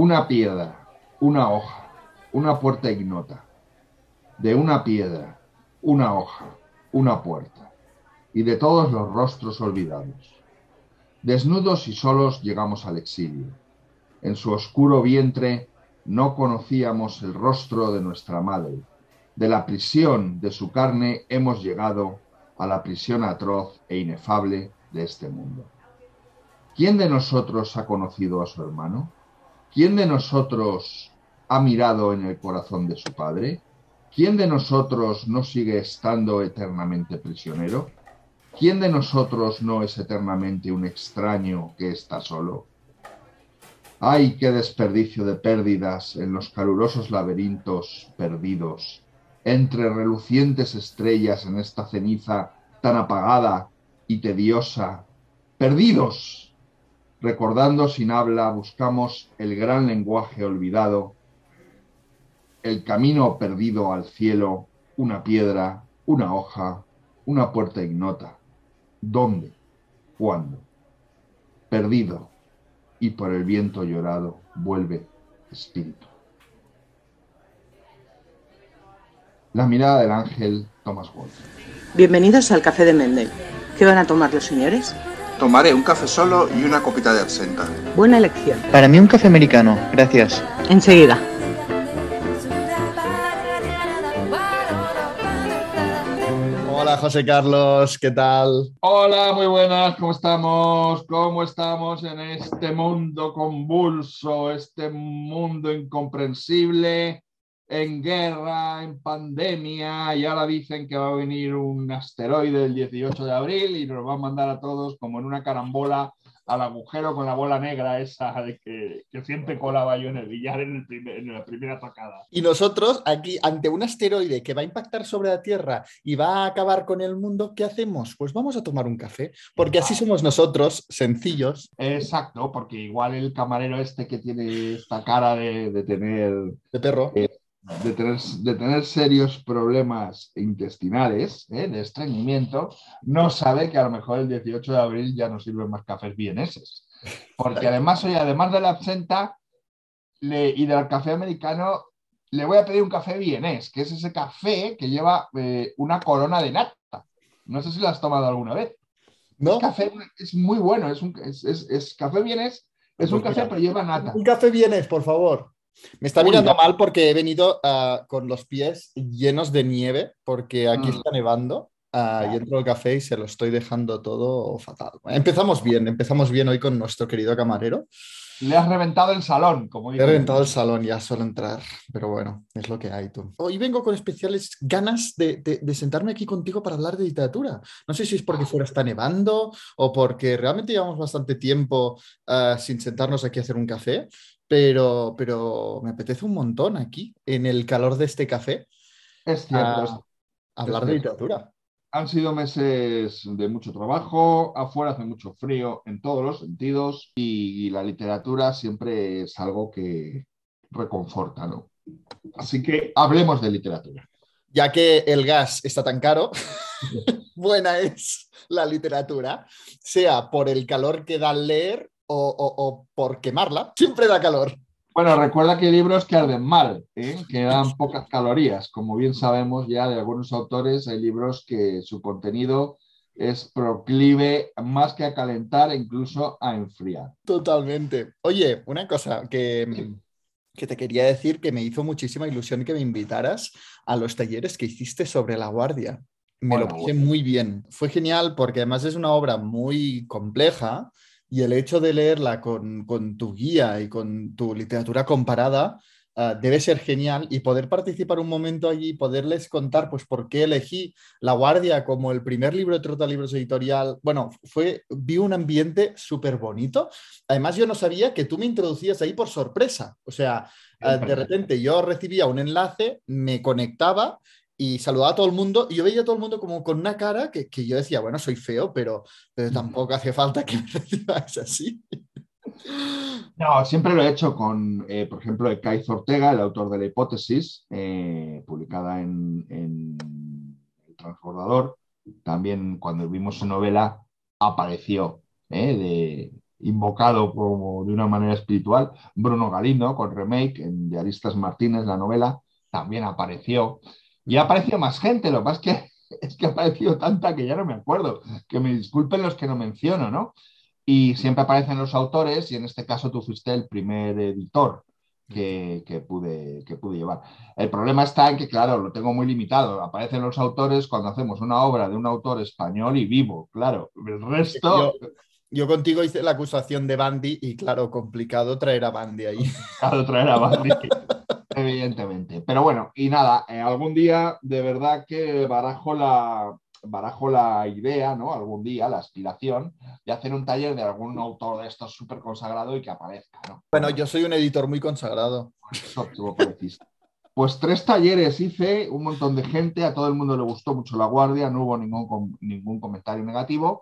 una piedra, una hoja, una puerta ignota. De una piedra, una hoja, una puerta. Y de todos los rostros olvidados. Desnudos y solos llegamos al exilio. En su oscuro vientre no conocíamos el rostro de nuestra madre. De la prisión de su carne hemos llegado a la prisión atroz e inefable de este mundo. ¿Quién de nosotros ha conocido a su hermano? ¿Quién de nosotros ha mirado en el corazón de su padre? ¿Quién de nosotros no sigue estando eternamente prisionero? ¿Quién de nosotros no es eternamente un extraño que está solo? ¡Ay, qué desperdicio de pérdidas en los calurosos laberintos perdidos, entre relucientes estrellas en esta ceniza tan apagada y tediosa! ¡Perdidos! Recordando sin habla, buscamos el gran lenguaje olvidado, el camino perdido al cielo, una piedra, una hoja, una puerta ignota. ¿Dónde? ¿Cuándo? Perdido y por el viento llorado vuelve espíritu. La mirada del ángel Thomas Wolfe. Bienvenidos al café de Mendel. ¿Qué van a tomar los señores? Tomaré un café solo y una copita de absenta. Buena elección. Para mí un café americano, gracias. Enseguida. Hola José Carlos, ¿qué tal? Hola, muy buenas, ¿cómo estamos? ¿Cómo estamos en este mundo convulso, este mundo incomprensible, en guerra, en pandemia, y ahora dicen que va a venir un asteroide el 18 de abril y nos va a mandar a todos como en una carambola al agujero con la bola negra esa de que, que siempre colaba yo en el billar en, el primer- en la primera tacada. Y nosotros aquí, ante un asteroide que va a impactar sobre la Tierra y va a acabar con el mundo, ¿qué hacemos? Pues vamos a tomar un café, porque así somos nosotros, sencillos, Exacto, porque igual el camarero este que tiene esta cara de, de tener, de perro. De, tener, de tener serios problemas intestinales, ¿eh? de estreñimiento, no sabe que a lo mejor el 18 de abril ya no sirven más cafés vieneses. Porque además, oye, además de la absenta le- y del café americano, le voy a pedir un café vienés, que es ese café que lleva eh, una corona de nata. No sé si lo has tomado alguna vez. ¿No? Café es muy bueno, es, un, es, es- es café vienés, es un Pues café mira. pero lleva nata. Un café vienes, por favor. Me está mirando mal porque he venido ah, con los pies llenos de nieve, porque aquí Mm. está nevando. ah, y entro al café y se lo estoy dejando todo fatal. Empezamos bien, empezamos bien hoy con nuestro querido camarero. Le has reventado el salón, como He dicen. reventado el salón ya solo entrar, pero bueno, es lo que hay tú. Hoy vengo con especiales ganas de, de- de sentarme aquí contigo para hablar de literatura. No sé si es porque fuera está nevando o porque realmente llevamos bastante tiempo ah, sin sentarnos aquí a hacer un café, pero, pero me apetece un montón aquí, en el calor de este café, Es cierto, es- hablar de literatura. han sido meses de mucho trabajo, afuera hace mucho frío en todos los sentidos y, la literatura siempre es algo que reconforta, ¿no? Así que hablemos de literatura. Ya que el gas está tan caro, buena es la literatura, sea por el calor que da al leer o, o- o por quemarla, siempre da calor. Bueno, recuerda que hay libros que arden mal, ¿eh? que dan pocas calorías. Como bien sabemos ya de algunos autores, hay libros que su contenido es proclive más que a calentar, incluso a enfriar. Totalmente. Oye, una cosa que, que te quería decir que me hizo muchísima ilusión que me invitaras a los talleres que hiciste sobre La Guardia. Me lo pasé bueno. muy bien. Fue genial porque además es una obra muy compleja y el hecho de leerla con, con tu guía y con tu literatura comparada ah, debe ser genial y poder participar un momento allí, poderles contar pues por qué elegí La Guardia como el primer libro de Trotalibros editorial. Bueno, fue, vi un ambiente súper bonito. Además, yo no sabía que tú me introducías ahí por sorpresa. O sea, ah, de repente yo recibía un enlace, me conectaba y saludaba a todo el mundo y yo veía a todo el mundo como con una cara que, que yo decía, bueno, soy feo, pero, pero tampoco hace falta que me recibáis así. No, siempre lo he hecho con, eh, por ejemplo, Ekaiz Ortega, el autor de La Hipótesis, eh, publicada en, en El Transbordador. También cuando vimos su novela apareció eh, de, invocado como de una manera espiritual. Bruno Galindo, con remake en Diaristas Martínez, la novela, también apareció. Y ha aparecido más gente, lo que pasa es que, es que ha aparecido tanta que ya no me acuerdo. Que me disculpen los que no menciono, ¿no? Y siempre aparecen los autores, y en este caso tú fuiste el primer editor que, que, pude, que pude llevar. El problema está en que, claro, lo tengo muy limitado. Aparecen los autores cuando hacemos una obra de un autor español y vivo, claro. El resto. Yo, yo contigo hice la acusación de Bandy y, claro, complicado traer a Bandy ahí. Complicado traer a Bandy. Evidentemente. Pero bueno, y nada, eh, algún día de verdad que barajo la, barajo la idea, ¿no? Algún día, la aspiración de hacer un taller de algún autor de estos súper consagrado y que aparezca, ¿no? Bueno, yo soy un editor muy consagrado. Pues tres talleres hice, un montón de gente, a todo el mundo le gustó mucho La Guardia, no hubo ningún, ningún comentario negativo.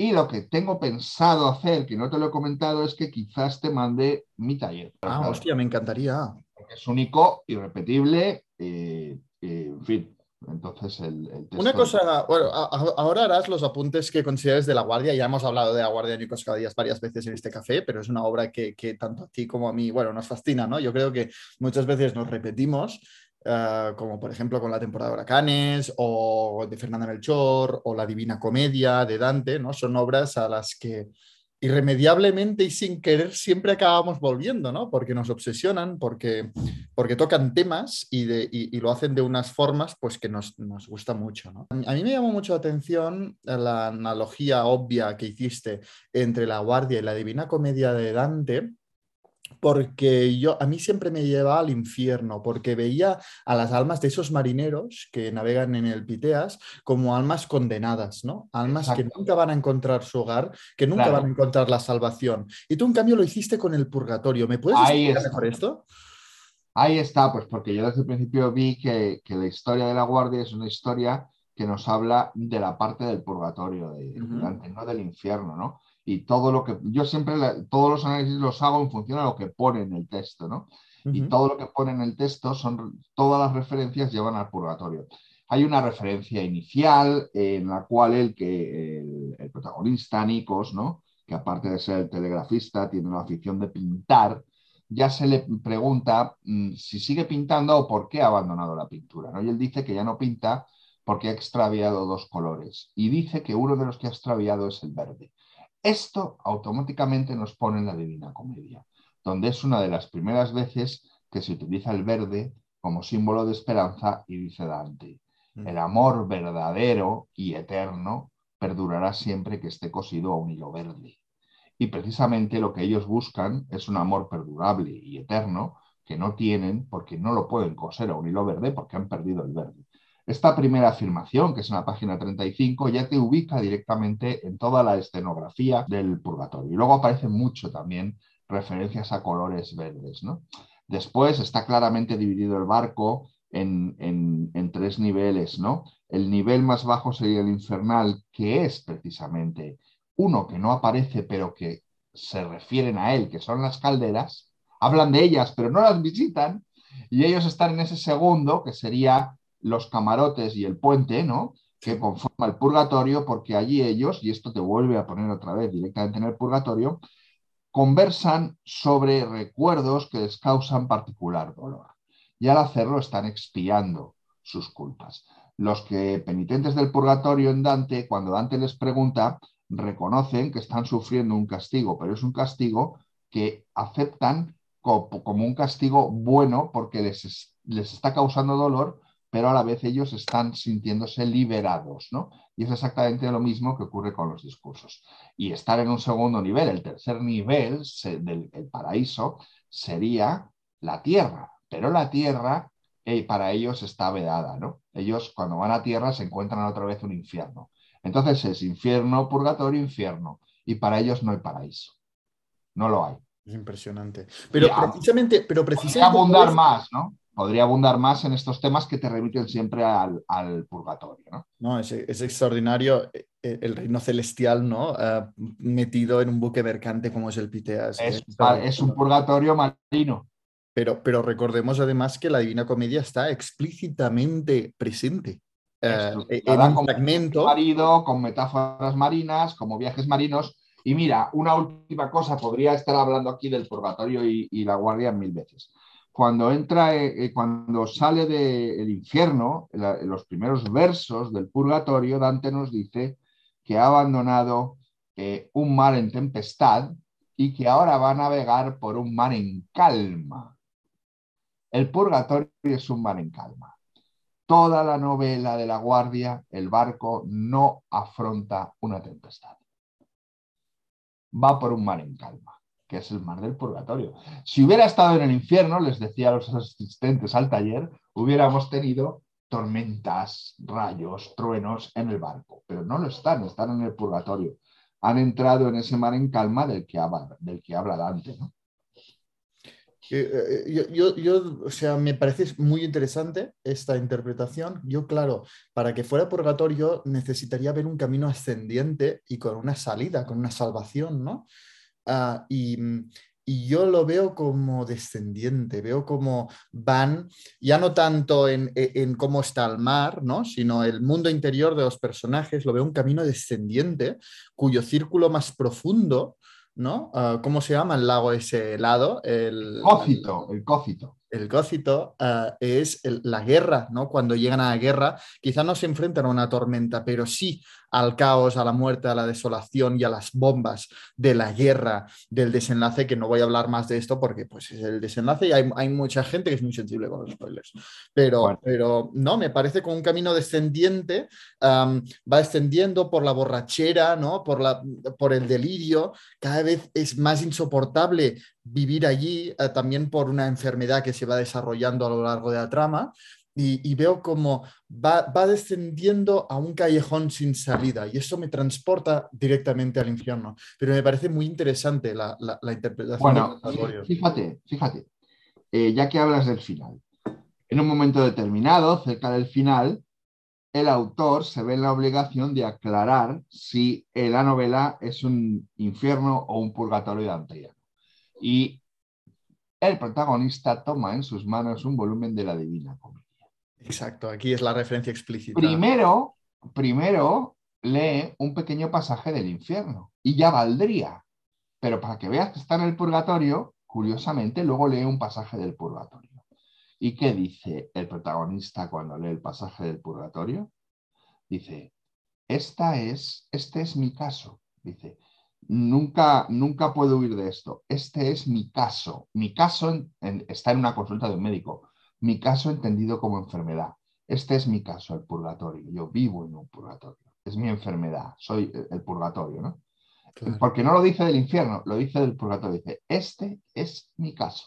Y lo que tengo pensado hacer, que no te lo he comentado, es que quizás te mande mi taller. Ah, hostia, me encantaría. Porque es único, irrepetible, eh, eh, en fin, entonces, el, Una cosa, bueno, ahora harás los apuntes que consideres de La Guardia. Ya hemos hablado de La Guardia de Nicos Díaz varias veces en este café, pero es una obra que, tanto a ti como a mí, bueno, nos fascina, ¿no? Yo creo que muchas veces nos repetimos, eh, como por ejemplo con la temporada de Huracanes, o de Fernanda Melchor, o La Divina Comedia de Dante, ¿no? Son obras a las que irremediablemente y sin querer siempre acabamos volviendo, ¿no? Porque nos obsesionan, porque, porque tocan temas y, lo hacen de unas formas pues que nos, nos, gusta mucho. A mí me llamó mucho la atención la analogía obvia que hiciste entre la Guardia y la Divina Comedia de Dante, porque yo a mí siempre me llevaba al infierno, porque veía a las almas de esos marineros que navegan en el Piteas como almas condenadas, ¿no? Almas que nunca van a encontrar su hogar, que nunca van a encontrar la salvación. Y tú en cambio lo hiciste con el purgatorio. ¿Me puedes explicar mejor esto? Ahí está, pues porque yo desde el principio vi que, la historia de la guardia es una historia que nos habla de la parte del purgatorio, de, no del infierno, ¿no? Y todo lo que yo siempre todos los análisis los hago en función a lo que pone en el texto, ¿no? Y todo lo que pone en el texto son todas las referencias llevan al purgatorio. Hay una referencia inicial en la cual el que el, protagonista Nikos, ¿no? Que aparte de ser telegrafista tiene la afición de pintar, ya se le pregunta mm, si sigue pintando o por qué ha abandonado la pintura, ¿no? Y él dice que ya no pinta porque ha extraviado dos colores y dice que uno de los que ha extraviado es el verde. Esto automáticamente nos pone en la Divina Comedia, donde es una de las primeras veces que se utiliza el verde como símbolo de esperanza y dice Dante, mm. el amor verdadero y eterno perdurará siempre que esté cosido a un hilo verde. Y precisamente lo que ellos buscan es un amor perdurable y eterno que no tienen porque no lo pueden coser a un hilo verde porque han perdido el verde. Esta primera afirmación, que es en la página 35, ya te ubica directamente en toda la escenografía del purgatorio. Y luego aparecen mucho también referencias a colores verdes. ¿no? Después está claramente dividido el barco en, en, tres niveles. ¿no? El nivel más bajo sería el infernal, que es precisamente uno que no aparece, pero que se refieren a él, que son las calderas. Hablan de ellas, pero no las visitan. Y ellos están en ese segundo, que sería los camarotes y el puente, ¿no? Que conforma el purgatorio, porque allí ellos, y esto te vuelve a poner otra vez directamente en el purgatorio, conversan sobre recuerdos que les causan particular dolor. Y al hacerlo están expiando sus culpas. Los que penitentes del purgatorio en Dante, cuando Dante les pregunta, reconocen que están sufriendo un castigo, pero es un castigo que aceptan como, un castigo bueno porque les, les está causando dolor, pero a la vez ellos están sintiéndose liberados, ¿no? Y es exactamente lo mismo que ocurre con los discursos. Y estar en un segundo nivel, el tercer nivel del paraíso, sería la tierra, pero la tierra eh, para ellos está vedada, ¿no? Ellos cuando van a tierra se encuentran otra vez un infierno. Entonces es infierno, purgatorio, infierno. Y para ellos no hay paraíso. No lo hay. Es impresionante. Pero precisamente, pero precisamente. abundar más, ¿no? Podría abundar más en estos temas que te remiten siempre al, purgatorio. ¿no? no es, extraordinario eh, eh, el reino celestial, ¿no? Eh, metido en un buque mercante como es el Piteas. Es, un purgatorio marino. Pero, pero, recordemos además que la Divina Comedia está explícitamente presente. en un fragmento. Marido, con metáforas marinas, como viajes marinos, Y mira, una última cosa, podría estar hablando aquí del purgatorio y, y la guardia mil veces. Cuando entra, eh, eh, cuando sale del infierno, los primeros versos del purgatorio, Dante nos dice que ha abandonado eh, un mar en tempestad y que ahora va a navegar por un mar en calma. El purgatorio es un mar en calma. Toda la novela de la guardia, el barco no afronta una tempestad. Va por un mar en calma, que es el mar del purgatorio. Si hubiera estado en el infierno, les decía a los asistentes al taller, hubiéramos tenido tormentas, rayos, truenos en el barco, pero no lo están, están en el purgatorio. Han entrado en ese mar en calma del que habla, del que habla Dante. Eh, eh, Yo, yo- yo, o sea, me parece muy interesante esta interpretación. Yo, claro, para que fuera purgatorio necesitaría ver un camino ascendiente y con una salida, con una salvación, ¿no? Ah, y, y yo lo veo como descendiente, veo como van, ya no tanto en, en- cómo está el mar, ¿no? Sino el mundo interior de los personajes, lo veo un camino descendiente cuyo círculo más profundo, ¿no? Ah, ¿Cómo se llama el lago ese helado? El, Cócito, el cócito. el Cócito ah, es el- la guerra, ¿no? Cuando llegan a la guerra, quizá no se enfrentan a una tormenta, pero sí al caos, a la muerte, a la desolación y a las bombas de la guerra, del desenlace, que no voy a hablar más de esto porque pues es el desenlace y hay, hay mucha gente que es muy sensible con los spoilers. Pero, Bueno. pero no, me parece como un camino descendiente, va descendiendo por la borrachera, ¿no? Por, la, por el delirio, cada vez es más insoportable vivir allí, eh, también por una enfermedad que se va desarrollando a lo largo de la trama. Y, y veo como va, va descendiendo a un callejón sin salida y eso me transporta directamente al infierno. Pero me parece muy interesante la, la- la interpretación Bueno, fíjate, fíjate, eh, ya que hablas del final. En un momento determinado, cerca del final, el autor se ve en la obligación de aclarar si la novela es un infierno o un purgatorio danteano. Y el protagonista toma en sus manos un volumen de la Divina Comedia. Exacto, aquí es la referencia explícita. Primero, primero lee un pequeño pasaje del infierno y ya valdría. Pero para que veas que está en el purgatorio, curiosamente, luego lee un pasaje del purgatorio. ¿Y qué dice el protagonista cuando lee el pasaje del purgatorio? Dice, esta es, este es mi caso. Dice, nunca, nunca puedo huir de esto. Este es mi caso. Mi caso está en una consulta de un médico. Mi caso entendido como enfermedad. Este es mi caso, el purgatorio. Yo vivo en un purgatorio. Es mi enfermedad. Soy el- purgatorio, ¿no? Claro. Porque no lo dice del infierno, lo dice del purgatorio. Dice, este es mi caso.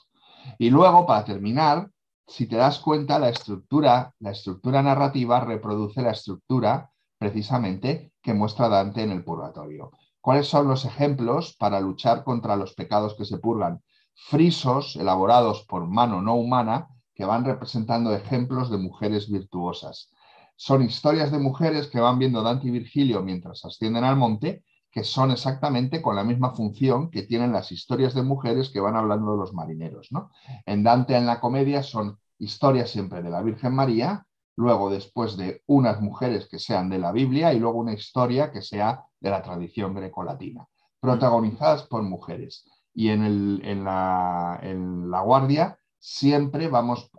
Y luego, para terminar, si te das cuenta, la estructura, la estructura narrativa reproduce la estructura precisamente que muestra Dante en el purgatorio. ¿Cuáles son los ejemplos para luchar contra los pecados que se purgan? Frisos elaborados por mano no humana que van representando ejemplos de mujeres virtuosas. Son historias de mujeres que van viendo Dante y Virgilio mientras ascienden al monte que son exactamente con la misma función que tienen las historias de mujeres que van hablando de los marineros. ¿no? En Dante en la comedia son historias siempre de la Virgen María, luego después de unas mujeres que sean de la Biblia y luego una historia que sea de la tradición grecolatina, protagonizadas por mujeres. Y en, la Guardia siempre vamos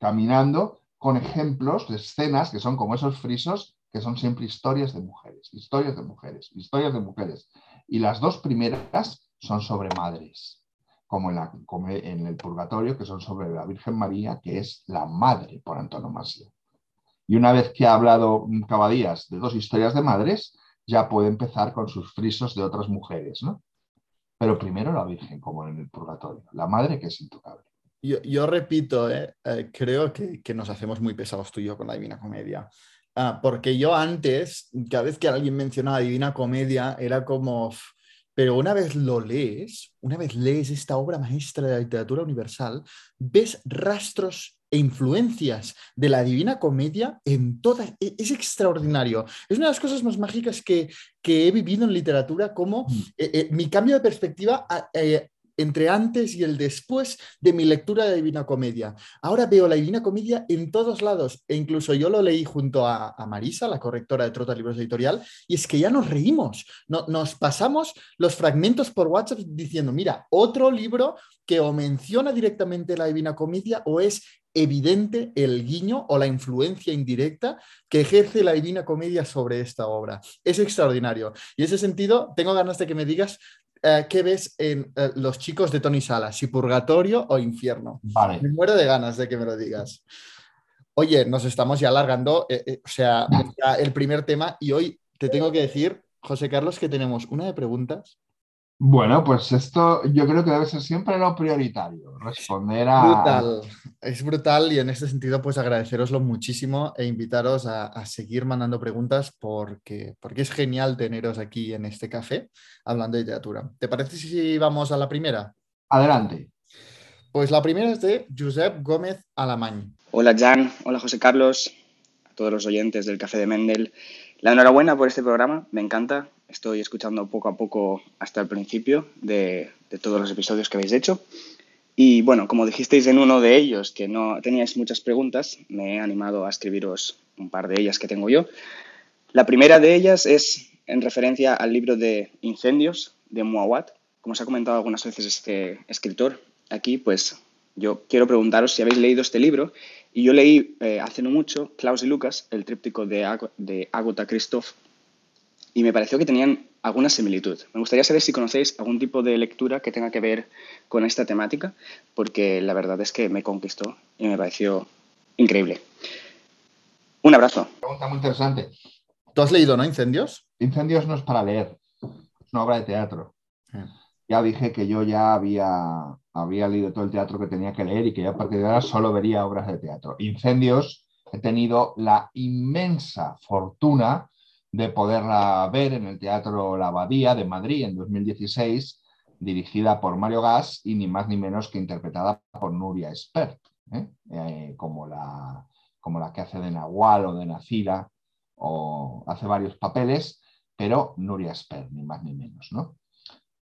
caminando con ejemplos de escenas que son como esos frisos que son siempre historias de mujeres, historias de mujeres, historias de mujeres. Y las dos primeras son sobre madres, como en, como en el Purgatorio, que son sobre la Virgen María, que es la madre por antonomasia. Y una vez que ha hablado Cabadías de dos historias de madres, ya puede empezar con sus frisos de otras mujeres, ¿no? Pero primero la Virgen, como en el Purgatorio, la madre que es intocable. Yo, yo repito, eh, eh, creo que, que nos hacemos muy pesados tú y yo con la Divina Comedia. Ah, porque yo antes, cada vez que alguien mencionaba Divina Comedia, era como, pero una vez lo lees, una vez lees esta obra maestra de la literatura universal, ves rastros e influencias de la Divina Comedia en todas. e- Es extraordinario. Es una de las cosas más mágicas que, que he vivido en literatura, como Mm. eh, eh, mi cambio de perspectiva a- eh, entre antes y el después de mi lectura de Divina Comedia. Ahora veo la Divina Comedia en todos lados e incluso yo lo leí junto a, Marisa, la correctora de Trota Libros Editorial, y es que ya nos reímos, nos pasamos los fragmentos por WhatsApp diciendo, mira, otro libro que o menciona directamente la Divina Comedia o es evidente el guiño o la influencia indirecta que ejerce la Divina Comedia sobre esta obra. Es extraordinario. Y en ese sentido, tengo ganas de que me digas eh, qué ves en eh, Los chicos de Tony Sala, si purgatorio o infierno. Vale. Me muero de ganas de que me lo digas. Oye, nos estamos ya alargando, eh, o sea, el primer tema y hoy te tengo que decir, José Carlos, que tenemos una de preguntas bueno, pues esto yo creo que debe ser siempre lo prioritario, responder a... Brutal, es brutal y en este sentido pues agradeceroslo muchísimo e invitaros a, seguir mandando preguntas porque, porque es genial teneros aquí en este café hablando de literatura. ¿Te parece si vamos a la primera? Adelante. Pues la primera es de Josep Gómez Alamany. Hola Jan, hola José Carlos, a todos los oyentes del Café de Mendel. La enhorabuena por este programa, me encanta, Estoy escuchando poco a poco hasta el principio de, todos los episodios que habéis hecho. Y bueno, como dijisteis en uno de ellos que no teníais muchas preguntas, me he animado a escribiros un par de ellas que tengo yo. La primera de ellas es en referencia al libro de Incendios de Muawat. Como se ha comentado algunas veces este escritor aquí, pues yo quiero preguntaros si habéis leído este libro. Y yo leí eh, hace no mucho Klaus y Lucas, el tríptico de, de Agota Christoph, y me pareció que tenían alguna similitud. Me gustaría saber si conocéis algún tipo de lectura que tenga que ver con esta temática, porque la verdad es que me conquistó y me pareció increíble. Un abrazo. Pregunta muy interesante. ¿Tú has leído, no? Incendios. Incendios no es para leer, es una obra de teatro. Ya dije que yo ya había, había leído todo el teatro que tenía que leer y que ya a partir de ahora solo vería obras de teatro. Incendios, he tenido la inmensa fortuna de poderla ver en el Teatro La Abadía de Madrid en 2016, dirigida por Mario Gas y ni más ni menos que interpretada por Nuria Espert, ¿eh? Eh, como, la, como la que hace de Nahual o de Nacira, o hace varios papeles, pero Nuria Espert, ni más ni menos. ¿no?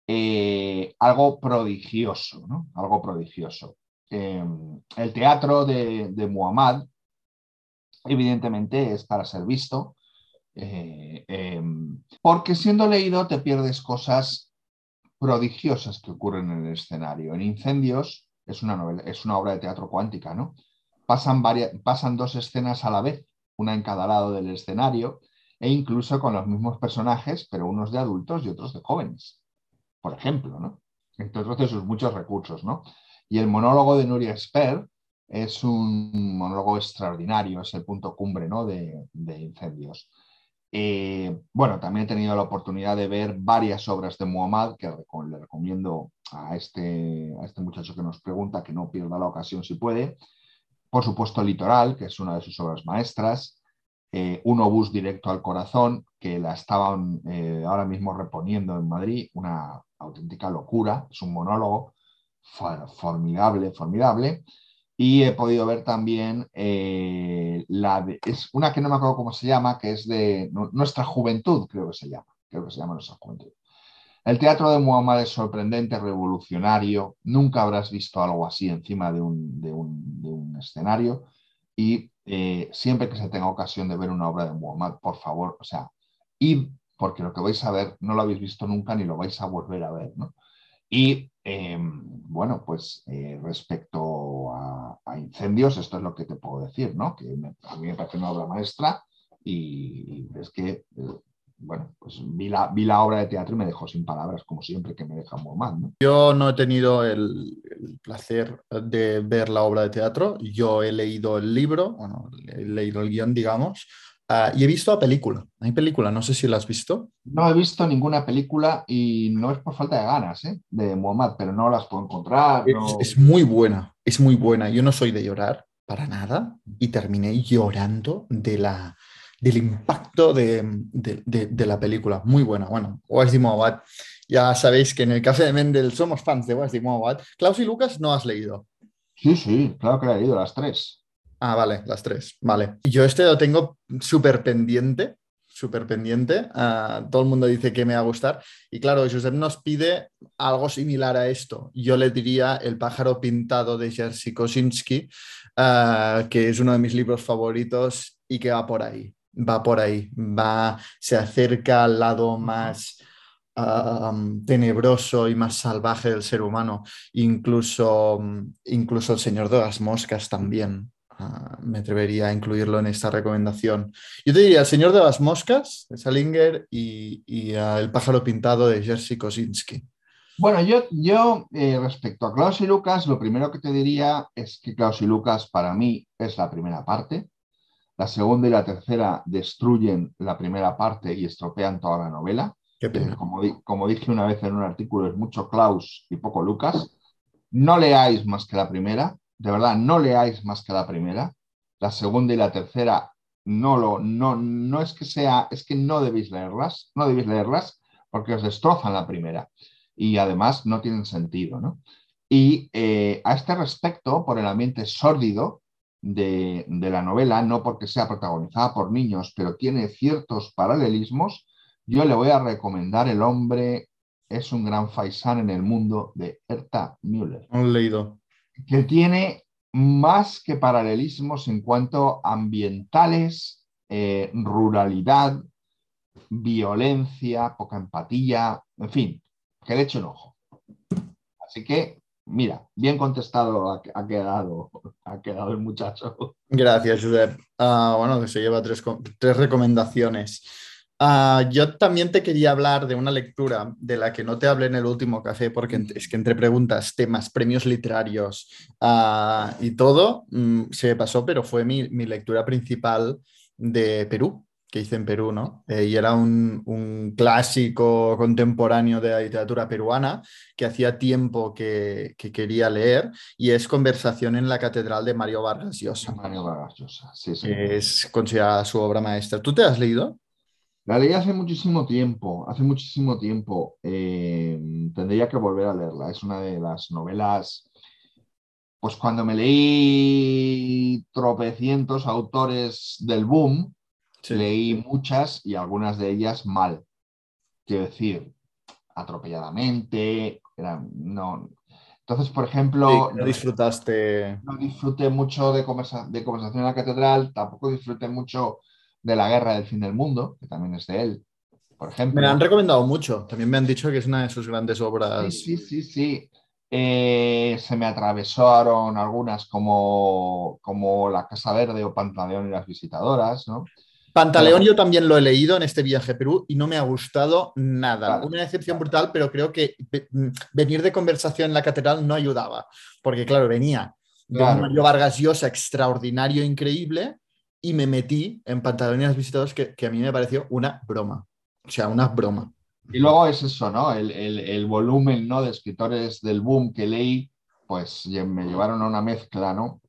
Eh, algo prodigioso, ¿no? Algo prodigioso. el teatro de, de Muhammad, evidentemente, es para ser visto eh, em, porque siendo leído te pierdes cosas prodigiosas que ocurren en el escenario. En Incendios es una, novela, es una obra de teatro cuántica, ¿no? Pasan, varias, pasan dos escenas a la vez, una en cada lado del escenario, e incluso con los mismos personajes, pero unos de adultos y otros de jóvenes, por ejemplo, ¿no? Entonces, sus muchos recursos, ¿no? Y el monólogo de Nuria Esper es un monólogo extraordinario, es el punto cumbre ¿no? de Incendios. Eh, bueno, también he tenido la oportunidad de ver varias obras de Muhammad, que le recomiendo a este, a este muchacho que nos pregunta que no pierda la ocasión si puede. Por supuesto, Litoral, que es una de sus obras maestras. Eh, un obús directo al corazón, que la estaban eh, ahora mismo reponiendo en Madrid, una auténtica locura, es un monólogo formidable, formidable. Y he podido ver también eh, la es una que no me acuerdo cómo se llama, que es de Nuestra Juventud, creo que se llama. Creo que se llama Nuestra Juventud. El teatro de Muhammad es sorprendente, revolucionario. Nunca habrás visto algo así encima de un, escenario. Y eh, siempre que se tenga ocasión de ver una obra de Muhammad, por favor, o sea, id, porque lo que vais a ver no lo habéis visto nunca ni lo vais a volver a ver. ¿no? Y em, bueno, pues eh, respecto a, incendios, esto es lo que te puedo decir, ¿no? Que a mí me parece una obra maestra y es que, eh, bueno, pues vi la, vi la, obra de teatro y me dejó sin palabras, como siempre que me deja muy mal. ¿no? Yo no he tenido el, placer de ver la obra de teatro, yo he leído el libro, bueno, he leído el guion, digamos, Ah, y he visto la película. Hay película, no sé si la has visto. No he visto ninguna película y no es por falta de ganas ¿eh? de Muhammad, pero no las puedo encontrar. Es, muy buena, es muy buena. Yo no soy de llorar para nada y terminé llorando de la, del impacto de, de, la película. Muy buena. Bueno, Wasdi Muhammad, ya sabéis que en el Café de Mendel somos fans de Wasdi Muhammad. Klaus y Lucas no has leído. Sí, sí, claro que he leído las tres. Ah, vale, las tres. Vale. Yo este lo tengo súper pendiente. súper pendiente. Ah, todo el mundo dice que me va a gustar. Y claro, Josep nos pide algo similar a esto. Yo le diría El pájaro pintado de Jerzy Kosinski, ah, que es uno de mis libros favoritos y que va por ahí. Va por ahí. Va, se acerca al lado más tenebroso y más salvaje del ser humano. Incluso, incluso el Señor de las Moscas también. Ah, me atrevería a incluirlo en esta recomendación. Yo te diría El Señor de las Moscas de Salinger y, ah, El pájaro pintado de Jerzy Kosinski. Bueno, yo, yo eh, respecto a Klaus y Lucas, lo primero que te diría es que Klaus y Lucas para mí es la primera parte. La segunda y la tercera destruyen la primera parte y estropean toda la novela. como, como, dije una vez en un artículo, es mucho Klaus y poco Lucas. No leáis más que la primera, de verdad, no leáis más que la primera. La segunda y la tercera no lo, no, no es que sea, es que no debéis leerlas, no debéis leerlas porque os destrozan la primera y además no tienen sentido, ¿no? Y eh, a este respecto, por el ambiente sórdido de, de, la novela, no porque sea protagonizada por niños, pero tiene ciertos paralelismos, yo le voy a recomendar El hombre es un gran faisán en el mundo de Herta Müller. Han leído que tiene más que paralelismos en cuanto ambientales, eh, ruralidad, violencia, poca empatía, en fin, que le echo un ojo. Así que, mira, bien contestado ha, quedado, ha quedado el muchacho. Gracias, Josep. Ah, bueno, se lleva tres, tres recomendaciones. Ah, yo también te quería hablar de una lectura de la que no te hablé en el último café, porque es que entre preguntas, temas, premios literarios ah, y todo, mm, se me pasó, pero fue mi, lectura principal de Perú, que hice en Perú, ¿no? Eh, y era un, clásico contemporáneo de la literatura peruana que hacía tiempo que, quería leer y es Conversación en la Catedral de Mario Vargas Llosa. Mario Vargas Llosa, sí, sí. Es considerada su obra maestra. ¿Tú te has leído? La leí hace muchísimo tiempo, hace muchísimo tiempo. Eh, tendría que volver a leerla. Es una de las novelas, pues cuando me leí tropecientos autores del boom, leí muchas y algunas de ellas mal. Quiero decir, atropelladamente, no. Entonces, por ejemplo... no disfrutaste... No disfruté mucho de, de Conversación en la Catedral, tampoco disfruté mucho de la guerra del fin del mundo, que también es de él, por ejemplo. Me la han recomendado mucho, también me han dicho que es una de sus grandes obras. Sí, sí, sí, eh, se me atravesaron algunas como, como La Casa Verde o Pantaleón y las visitadoras, ¿no? Pantaleón yo también lo he leído en este viaje a Perú y no me ha gustado nada. Una decepción brutal, pero creo que mm, venir de conversación en la catedral no ayudaba, porque claro, venía de Mario Vargas Llosa extraordinario, increíble, y me metí en pantalones visitados que, que, a mí me pareció una broma. O sea, una broma. Y luego es eso, ¿no? El, el, el, volumen ¿no? de escritores del boom que leí, pues me llevaron a una mezcla, ¿no?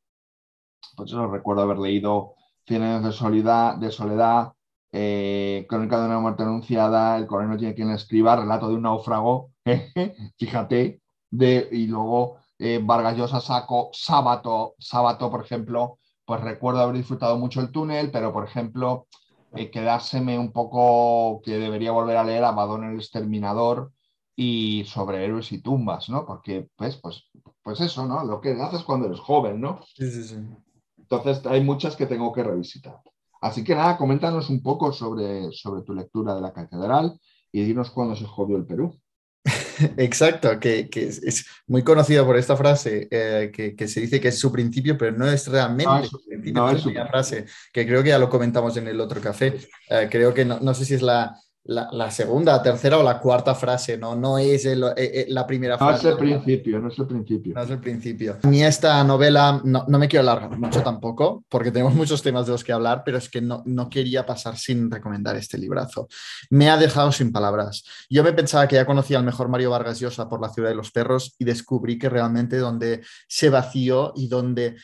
Pues yo recuerdo haber leído Cien años de soledad, de soledad eh, Crónica de una muerte anunciada, El coronel no tiene quien escriba, Relato de un náufrago, fíjate, de, y luego eh, Vargas Llosa saco Sábato, Sábato, por ejemplo, pues recuerdo haber disfrutado mucho el túnel, pero por ejemplo, eh, quedárseme un poco que debería volver a leer Abaddon el Exterminador y sobre héroes y tumbas, ¿no? Porque, pues, pues, pues eso, ¿no? Lo que haces cuando eres joven, ¿no? Sí, sí, sí. Entonces hay muchas que tengo que revisitar. Así que nada, coméntanos un poco sobre, sobre tu lectura de la catedral y dinos cuándo se jodió el Perú. Exacto, que, es, muy conocida por esta frase eh, que, se dice que es su principio, pero no es realmente su principio, es, una frase que creo que ya lo comentamos en el otro café. Eh, creo que no, sé si es la, la, segunda, tercera o la cuarta frase, no, no es eh, eh, la primera frase. No es el principio, no es el principio. No es el principio. Ni esta novela, no, me quiero alargar mucho tampoco, porque tenemos muchos temas de los que hablar, pero es que no, no quería pasar sin recomendar este librazo. Me ha dejado sin palabras. Yo me pensaba que ya conocía al mejor Mario Vargas Llosa por La ciudad de los perros y descubrí que realmente donde se vació y donde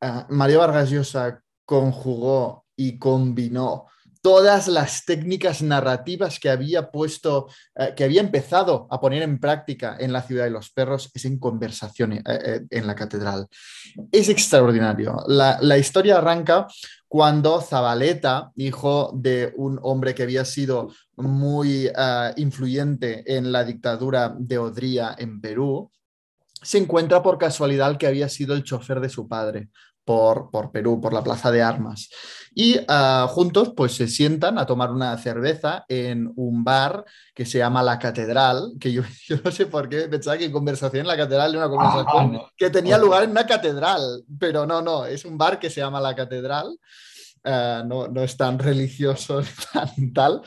ah, Mario Vargas Llosa conjugó y combinó todas las técnicas narrativas que había puesto, eh, que había empezado a poner en práctica en la ciudad de los perros, es en conversación eh, eh, en la catedral. Es extraordinario. La, historia arranca cuando Zabaleta, hijo de un hombre que había sido muy influyente en la dictadura de Odría en Perú, se encuentra por casualidad que había sido el chofer de su padre por, Perú, por la Plaza de Armas. Y ah, juntos pues se sientan a tomar una cerveza en un bar que se llama La Catedral, que yo, no sé por qué pensaba que conversación en la catedral era una conversación ah, que tenía lugar en una catedral, pero no, no, es un bar que se llama La Catedral. Ah, no, no, es tan religioso, tan tal.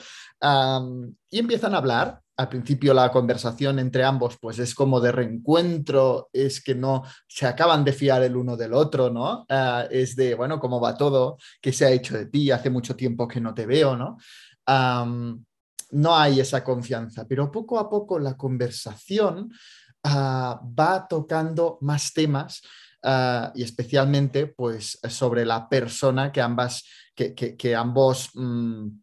y empiezan a hablar al principio la conversación entre ambos pues es como de reencuentro, es que no se acaban de fiar el uno del otro, ¿no? Ah, es de, bueno, ¿cómo va todo? ¿Qué se ha hecho de ti? Hace mucho tiempo que no te veo, ¿no? no hay esa confianza, pero poco a poco la conversación ah, va tocando más temas ah, y especialmente pues sobre la persona que ambas, que, ambos... Mm,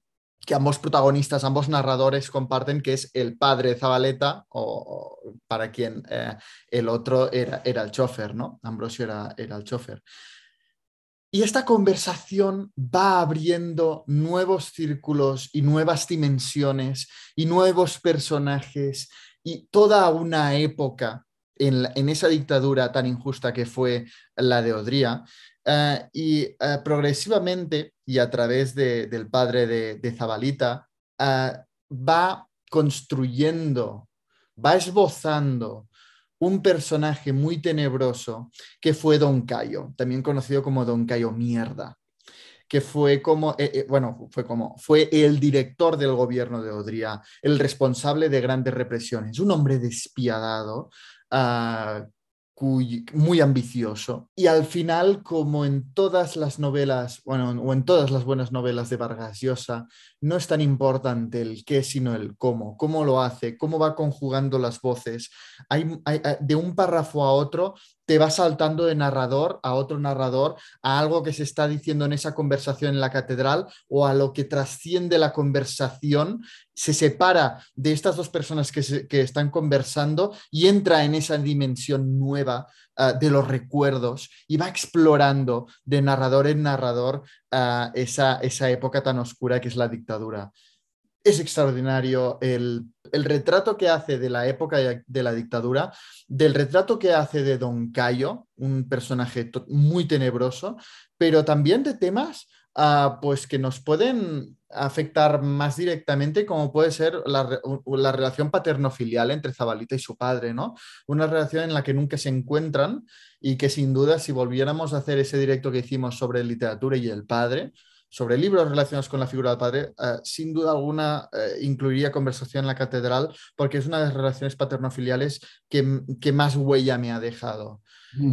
que ambos protagonistas, ambos narradores comparten, que es el padre Zabaleta, o, para quien eh, el otro era, era, el chofer, ¿no? Ambrosio era, era el chofer. Y esta conversación va abriendo nuevos círculos y nuevas dimensiones y nuevos personajes y toda una época en, en esa dictadura tan injusta que fue la de Odría, eh, y eh, progresivamente, y a través del padre de, Zabalita, eh, va construyendo, va esbozando un personaje muy tenebroso que fue Don Cayo, también conocido como Don Cayo Mierda, que fue como, bueno, fue como, fue el director del gobierno de Odría, el responsable de grandes represiones, un hombre despiadado, muy ambicioso. Y al final, como en todas las novelas, bueno, o en todas las buenas novelas de Vargas Llosa, no es tan importante el qué, sino el cómo, cómo lo hace, cómo va conjugando las voces. Hay, de un párrafo a otro te va saltando de narrador a otro narrador, a algo que se está diciendo en esa conversación en la catedral o a lo que trasciende la conversación, se separa de estas dos personas que, están conversando y entra en esa dimensión nueva ah, de los recuerdos y va explorando de narrador en narrador ah, esa, esa época tan oscura que es la dictadura es extraordinario el, retrato que hace de la época de la dictadura, del retrato que hace de Don Cayo, un personaje muy tenebroso, pero también de temas ah, pues que nos pueden afectar más directamente, como puede ser la, la, relación paterno-filial entre Zabalita y su padre, ¿no? Una relación en la que nunca se encuentran y que sin duda si volviéramos a hacer ese directo que hicimos sobre literatura y el padre, sobre libros relacionados con la figura del padre, eh, sin duda alguna eh, incluiría conversación en la catedral, porque es una de las relaciones paternofiliales que, que más huella me ha dejado.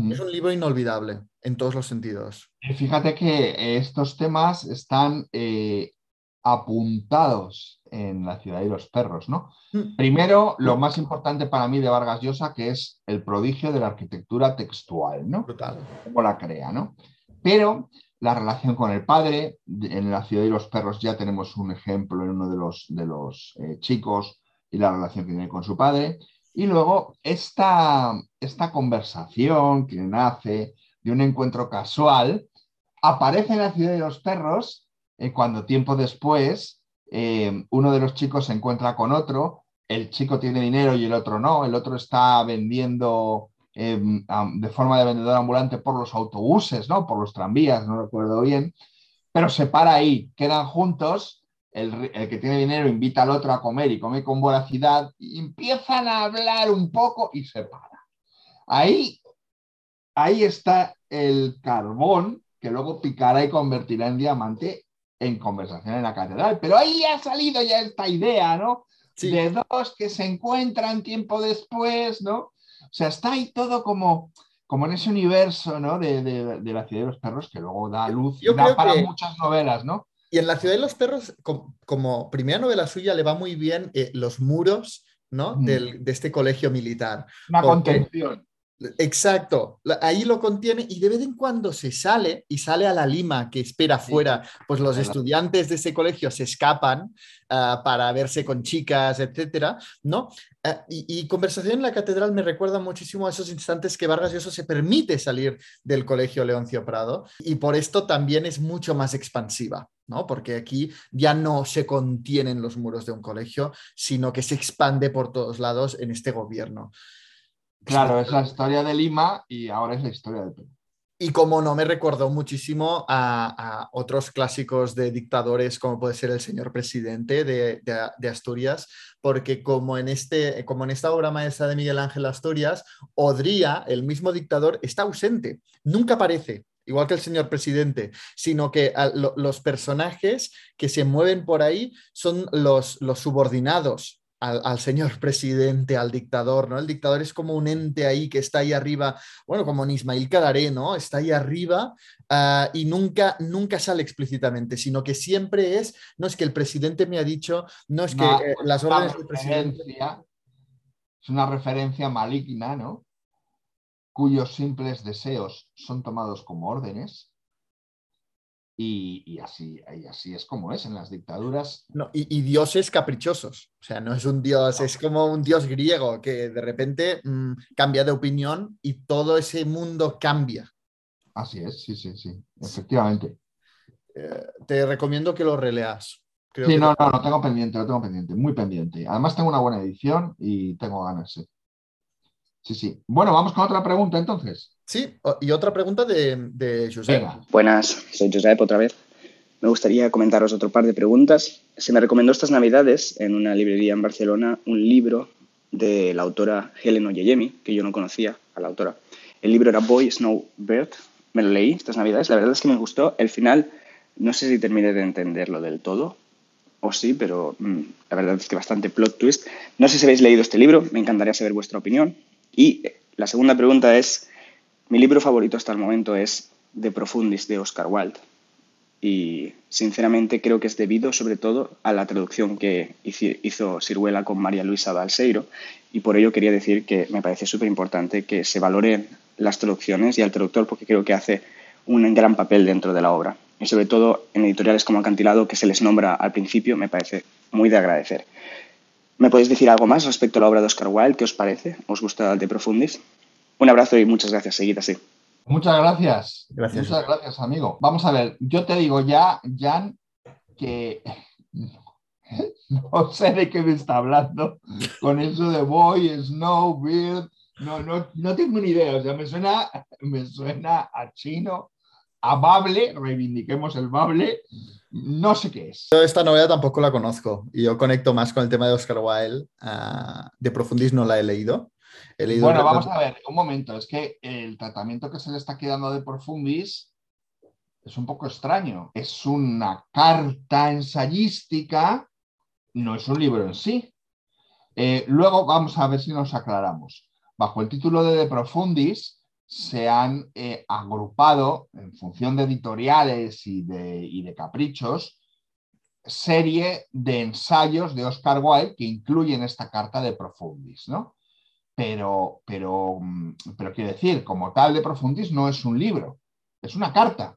Es un libro inolvidable en todos los sentidos. Fíjate que estos temas están eh, apuntados en La ciudad y los perros, ¿no? Mm. Primero, lo más importante para mí de Vargas Llosa, que es el prodigio de la arquitectura textual, ¿no? Brutal. Cómo la crea, ¿no? Pero la relación con el padre. En la ciudad de los perros ya tenemos un ejemplo en uno de los, de los eh, chicos y la relación que tiene con su padre. Y luego esta, esta conversación que nace de un encuentro casual aparece en la ciudad de los perros eh, cuando tiempo después eh, uno de los chicos se encuentra con otro, el chico tiene dinero y el otro no, el otro está vendiendo Em, de forma de vendedor ambulante por los autobuses, ¿no? Por los tranvías, no recuerdo bien, pero se para ahí, quedan juntos, el, que tiene dinero invita al otro a comer y come con voracidad, y empiezan a hablar un poco y se para. Ahí, ahí está el carbón que luego picará y convertirá en diamante en conversación en la catedral. Pero ahí ha salido ya esta idea, ¿no? De dos que se encuentran tiempo después, ¿no? O sea, está ahí todo como, como en ese universo ¿no? de, la ciudad de los perros que luego da luz Yo da para muchas novelas, ¿no? Y en la ciudad de los perros, como, primera novela suya, le va muy bien eh, los muros ¿no? de este colegio militar. Una contención. Exacto, ahí lo contiene y de vez en cuando se sale y sale a la Lima que espera fuera, pues los estudiantes de ese colegio se escapan ah, para verse con chicas, etcétera, ¿no? Ah, y, Conversación en la Catedral me recuerda muchísimo a esos instantes que Vargas Llosa se permite salir del colegio Leoncio Prado y por esto también es mucho más expansiva. ¿no? Porque aquí ya no se contienen los muros de un colegio, sino que se expande por todos lados en este gobierno. Claro, es la historia de Lima y ahora es la historia de Perú. Y como no, me recordó muchísimo a, otros clásicos de dictadores, como puede ser el señor presidente de, Asturias, porque como en, este, como en esta obra maestra de Miguel Ángel Asturias, Odría, el mismo dictador, está ausente, nunca aparece, igual que el señor presidente, sino que los personajes que se mueven por ahí son los, los subordinados al, señor presidente, al dictador, ¿no? El dictador es como un ente ahí que está ahí arriba, bueno, como en Ismail ¿no? Está ahí arriba ah, y nunca, nunca sale explícitamente, sino que siempre es, no es que el presidente me ha dicho, no es que eh, las órdenes del presidente... Es una referencia maligna, ¿no? Cuyos simples deseos son tomados como órdenes y, así, así es como es en las dictaduras. No, y, dioses caprichosos. O sea, no es un dios, es como un dios griego que de repente mm, cambia de opinión y todo ese mundo cambia. Así es, sí, sí, sí, efectivamente. Eh, te recomiendo que lo releas. sí, no, no, lo tengo pendiente, lo tengo pendiente, muy pendiente. Además tengo una buena edición y tengo ganas, sí. Sí, sí. Bueno, vamos con otra pregunta entonces. Sí, y otra pregunta de, de Josep. Buenas, soy Josep otra vez. Me gustaría comentaros otro par de preguntas. Se me recomendó estas navidades en una librería en Barcelona un libro de la autora Helen Oyeyemi, que yo no conocía a la autora. El libro era Boy Snowbird. Me lo leí estas navidades. La verdad es que me gustó. El final, no sé si terminé de entenderlo del todo, o sí, pero mm, la verdad es que bastante plot twist. No sé si habéis leído este libro, me encantaría saber vuestra opinión. Y la segunda pregunta es, mi libro favorito hasta el momento es De Profundis de Oscar Wilde. Y sinceramente creo que es debido sobre todo a la traducción que hizo Siruela con María Luisa Balseiro. Y por ello quería decir que me parece súper importante que se valoren las traducciones y al traductor porque creo que hace un gran papel dentro de la obra. Y sobre todo en editoriales como Acantilado, que se les nombra al principio, me parece muy de agradecer. ¿Me podéis decir algo más respecto a la obra de Oscar Wilde? ¿Qué os parece? ¿Os gusta De Profundis? Un abrazo y muchas gracias. Seguid así. Muchas gracias. gracias. Muchas gracias, amigo. Vamos a ver, yo te digo ya, Jan, que no sé de qué me está hablando con eso de Boy, Snow, Beard. No, no, no tengo ni idea. O sea, me suena, me suena a chino, a Bable, reivindiquemos el Bable, no sé qué es. Yo esta novela tampoco la conozco y yo conecto más con el tema de Oscar Wilde. Ah, de Profundis no la he leído. Bueno, vamos a ver, un momento. Es que el tratamiento que se le está quedando de Profundis es un poco extraño. Es una carta ensayística, no es un libro en sí. Eh, luego vamos a ver si nos aclaramos. Bajo el título de De Profundis se han eh, agrupado en función de editoriales y de, caprichos serie de ensayos de Oscar Wilde que incluyen esta carta de Profundis, ¿no? Pero, pero, mm, pero quiero decir, como tal de Profundis no es un libro, es una carta.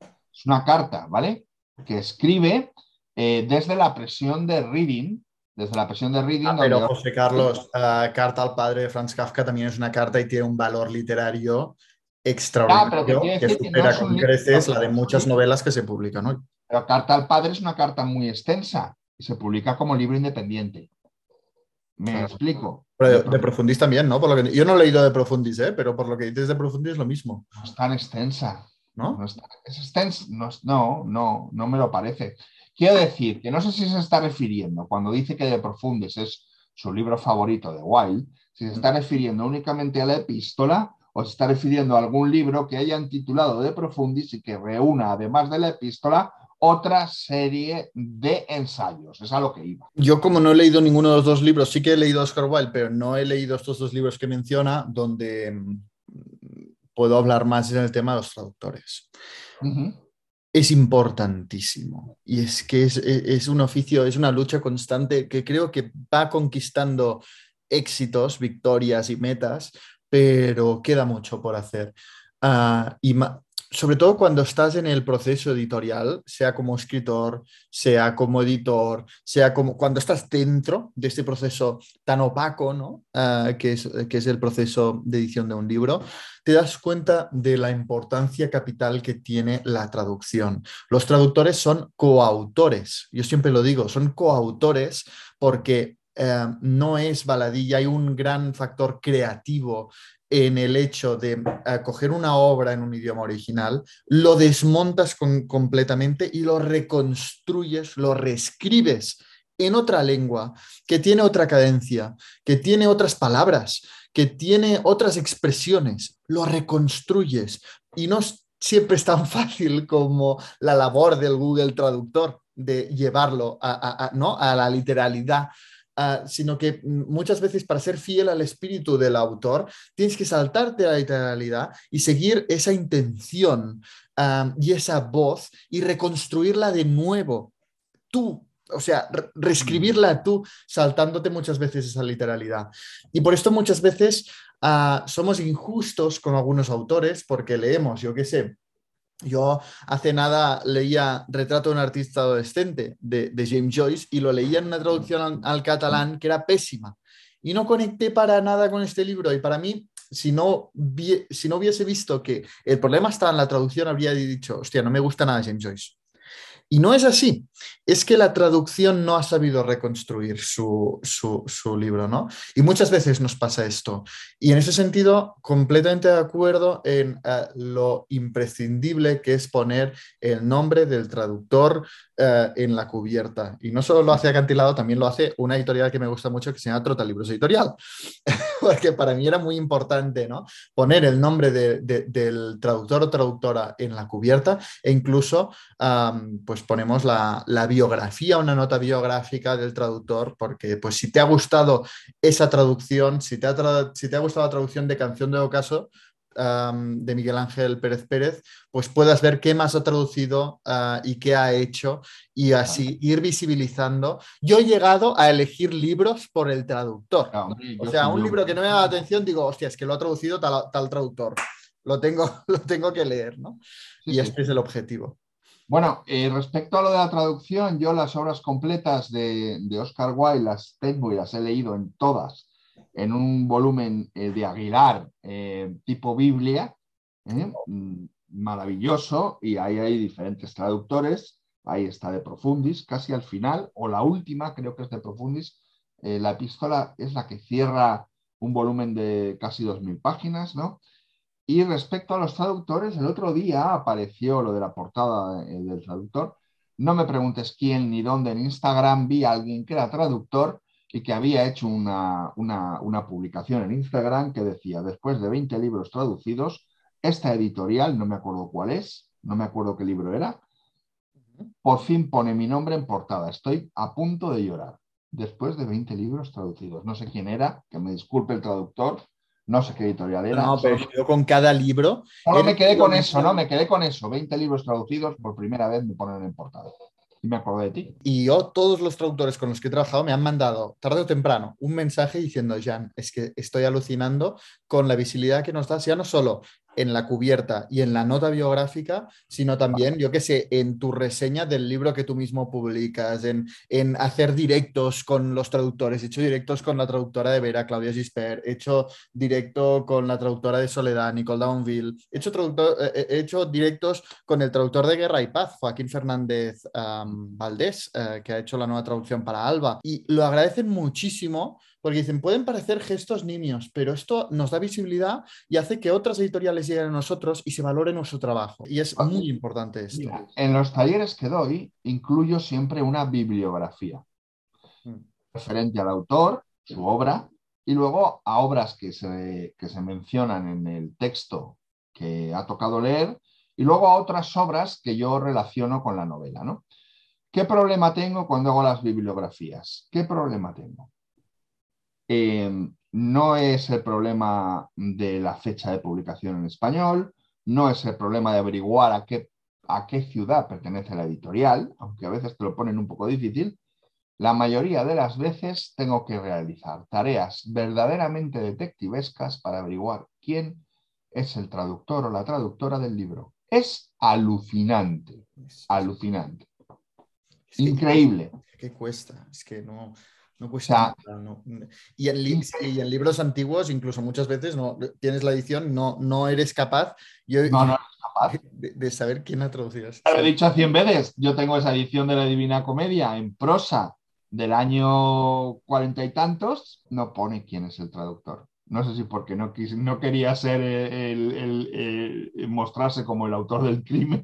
Es una carta, ¿vale? Que escribe eh, desde la presión de Reading, desde la presión de Reading. Ah, pero José Carlos, la carta al padre de Franz Kafka también es una carta y tiene un valor literario extraordinario que supera con creces la de muchas novelas que se publican hoy. Pero Carta al Padre es una carta muy extensa y se publica como libro independiente. Me explico. De, Profundis también, ¿no? Por lo que, yo no he leído de Profundis, ¿eh? pero por lo que dices de Profundis es lo mismo. No es tan extensa. ¿No? No es, extensa. no, no, no me lo parece. Quiero decir que no sé si se está refiriendo, cuando dice que De Profundis es su libro favorito de Wilde, si se está refiriendo únicamente a la epístola o se está refiriendo a algún libro que hayan titulado De Profundis y que reúna, además de la epístola, otra serie de ensayos. Es a lo que iba. Yo, como no he leído ninguno de los dos libros, sí que he leído Oscar Wilde, pero no he leído estos dos libros que menciona, donde mm, puedo hablar más en el tema de los traductores es importantísimo. Y es que es, un oficio, es una lucha constante que creo que va conquistando éxitos, victorias y metas, pero queda mucho por hacer. Ah, y sobre todo cuando estás en el proceso editorial, sea como escritor, sea como editor, sea como cuando estás dentro de este proceso tan opaco, ¿no? Ah, que, es, que es el proceso de edición de un libro, te das cuenta de la importancia capital que tiene la traducción. Los traductores son coautores, yo siempre lo digo, son coautores porque eh, no es baladilla, hay un gran factor creativo en el hecho de eh, coger una obra en un idioma original, lo desmontas completamente y lo reconstruyes, lo reescribes en otra lengua, que tiene otra cadencia, que tiene otras palabras, que tiene otras expresiones, lo reconstruyes y no siempre es tan fácil como la labor del Google Traductor de llevarlo ¿no? a la literalidad Ah, sino que muchas veces para ser fiel al espíritu del autor, tienes que saltarte a la literalidad y seguir esa intención ah, y esa voz y reconstruirla de nuevo. Tú, o sea, reescribirla tú, saltándote muchas veces esa literalidad. Y por esto muchas veces ah, somos injustos con algunos autores porque leemos, yo qué sé, yo hace nada leía Retrato de un artista adolescente de, James Joyce y lo leía en una traducción al, catalán que era pésima. Y no conecté para nada con este libro. Y para mí, si no, si no hubiese visto que el problema estaba en la traducción, habría dicho, hostia, no me gusta nada James Joyce. Y no es así, es que la traducción no ha sabido reconstruir su, libro, ¿no? Y muchas veces nos pasa esto. Y en ese sentido, completamente de acuerdo en eh, lo imprescindible que es poner el nombre del traductor eh, en la cubierta. Y no solo lo hace Acantilado, también lo hace una editorial que me gusta mucho que se llama Trota Libros Editorial, porque para mí era muy importante, ¿no? Poner el nombre del traductor o traductora en la cubierta e incluso, pues ponemos la, biografía, una nota biográfica del traductor, porque pues si te ha gustado esa traducción, si te ha, si te ha gustado la traducción de Canción de Ocaso, de Miguel Ángel Pérez Pérez, pues puedas ver qué más ha traducido ah, y qué ha hecho y así ir visibilizando. Yo he llegado a elegir libros por el traductor. o sea, un libro que no me da la atención, digo, hostia, es que lo ha traducido tal, traductor. Lo tengo, lo tengo que leer, ¿no? y este es el objetivo. Bueno, eh, respecto a lo de la traducción, yo las obras completas de, Oscar Wilde las tengo y las he leído en todas, en un volumen eh, de Aguilar eh, tipo Biblia, mm, maravilloso, y ahí hay diferentes traductores, ahí está de Profundis, casi al final, o la última, creo que es de Profundis, la epístola es la que cierra un volumen de casi 2.000 páginas, ¿no? Y respecto a los traductores, el otro día apareció lo de la portada eh, del traductor. No me preguntes quién ni dónde. En Instagram vi a alguien que era traductor y que había hecho una, publicación en Instagram que decía, después de 20 libros traducidos, esta editorial, no me acuerdo cuál es, no me acuerdo qué libro era, por fin pone mi nombre en portada. Estoy a punto de llorar. Después de 20 libros traducidos. No sé quién era, que me disculpe el traductor, no sé qué editorial era. No, pero yo con cada libro. Solo me quedé con eso, ¿no? Me quedé con eso. 20 libros traducidos, por primera vez me ponen en portada. Y me acuerdo de ti. Y yo, todos los traductores con los que he trabajado me han mandado, tarde o temprano, un mensaje diciendo, Jan, es que estoy alucinando con la visibilidad que nos das, ya no solo en la cubierta y en la nota biográfica, sino también, yo qué sé, en tu reseña del libro que tú mismo publicas, en, en, hacer directos con los traductores. He hecho directos con la traductora de Vera, Claudia Gisper, he hecho directo con la traductora de Soledad, Nicole Downville, he hecho, eh, eh, he hecho directos con el traductor de Guerra y Paz, Joaquín Fernández Valdés, eh, que ha hecho la nueva traducción para Alba. Y lo agradecen muchísimo porque dicen, pueden parecer gestos niños, pero esto nos da visibilidad y hace que otras editoriales lleguen a nosotros y se valore nuestro trabajo. Y es muy importante esto. en los talleres que doy, incluyo siempre una bibliografía mm. referente al autor, su obra, y luego a obras que se, que se mencionan en el texto que ha tocado leer, y luego a otras obras que yo relaciono con la novela. ¿no? ¿Qué problema tengo cuando hago las bibliografías? ¿Qué problema tengo? Em, no es el problema de la fecha de publicación en español, no es el problema de averiguar a qué, a qué ciudad pertenece la editorial, aunque a veces te lo ponen un poco difícil, La mayoría de las veces tengo que realizar tareas verdaderamente detectivescas para averiguar quién es el traductor o la traductora del libro. Es alucinante, alucinante. Es que- Increíble. ¿Qué cuesta? Es que no, no cuesta no. Y, en li- y en libros antiguos, incluso muchas veces, no tienes la edición, no, no eres capaz yo- No, no eres capaz. de, de saber quién ha traducido. Ya Lo he dicho cien veces, yo tengo esa edición de la Divina Comedia en prosa del año cuarenta y tantos, no pone quién es el traductor. No sé si porque no, quis- no quería ser eh, el, el- el- mostrarse como el autor del crimen,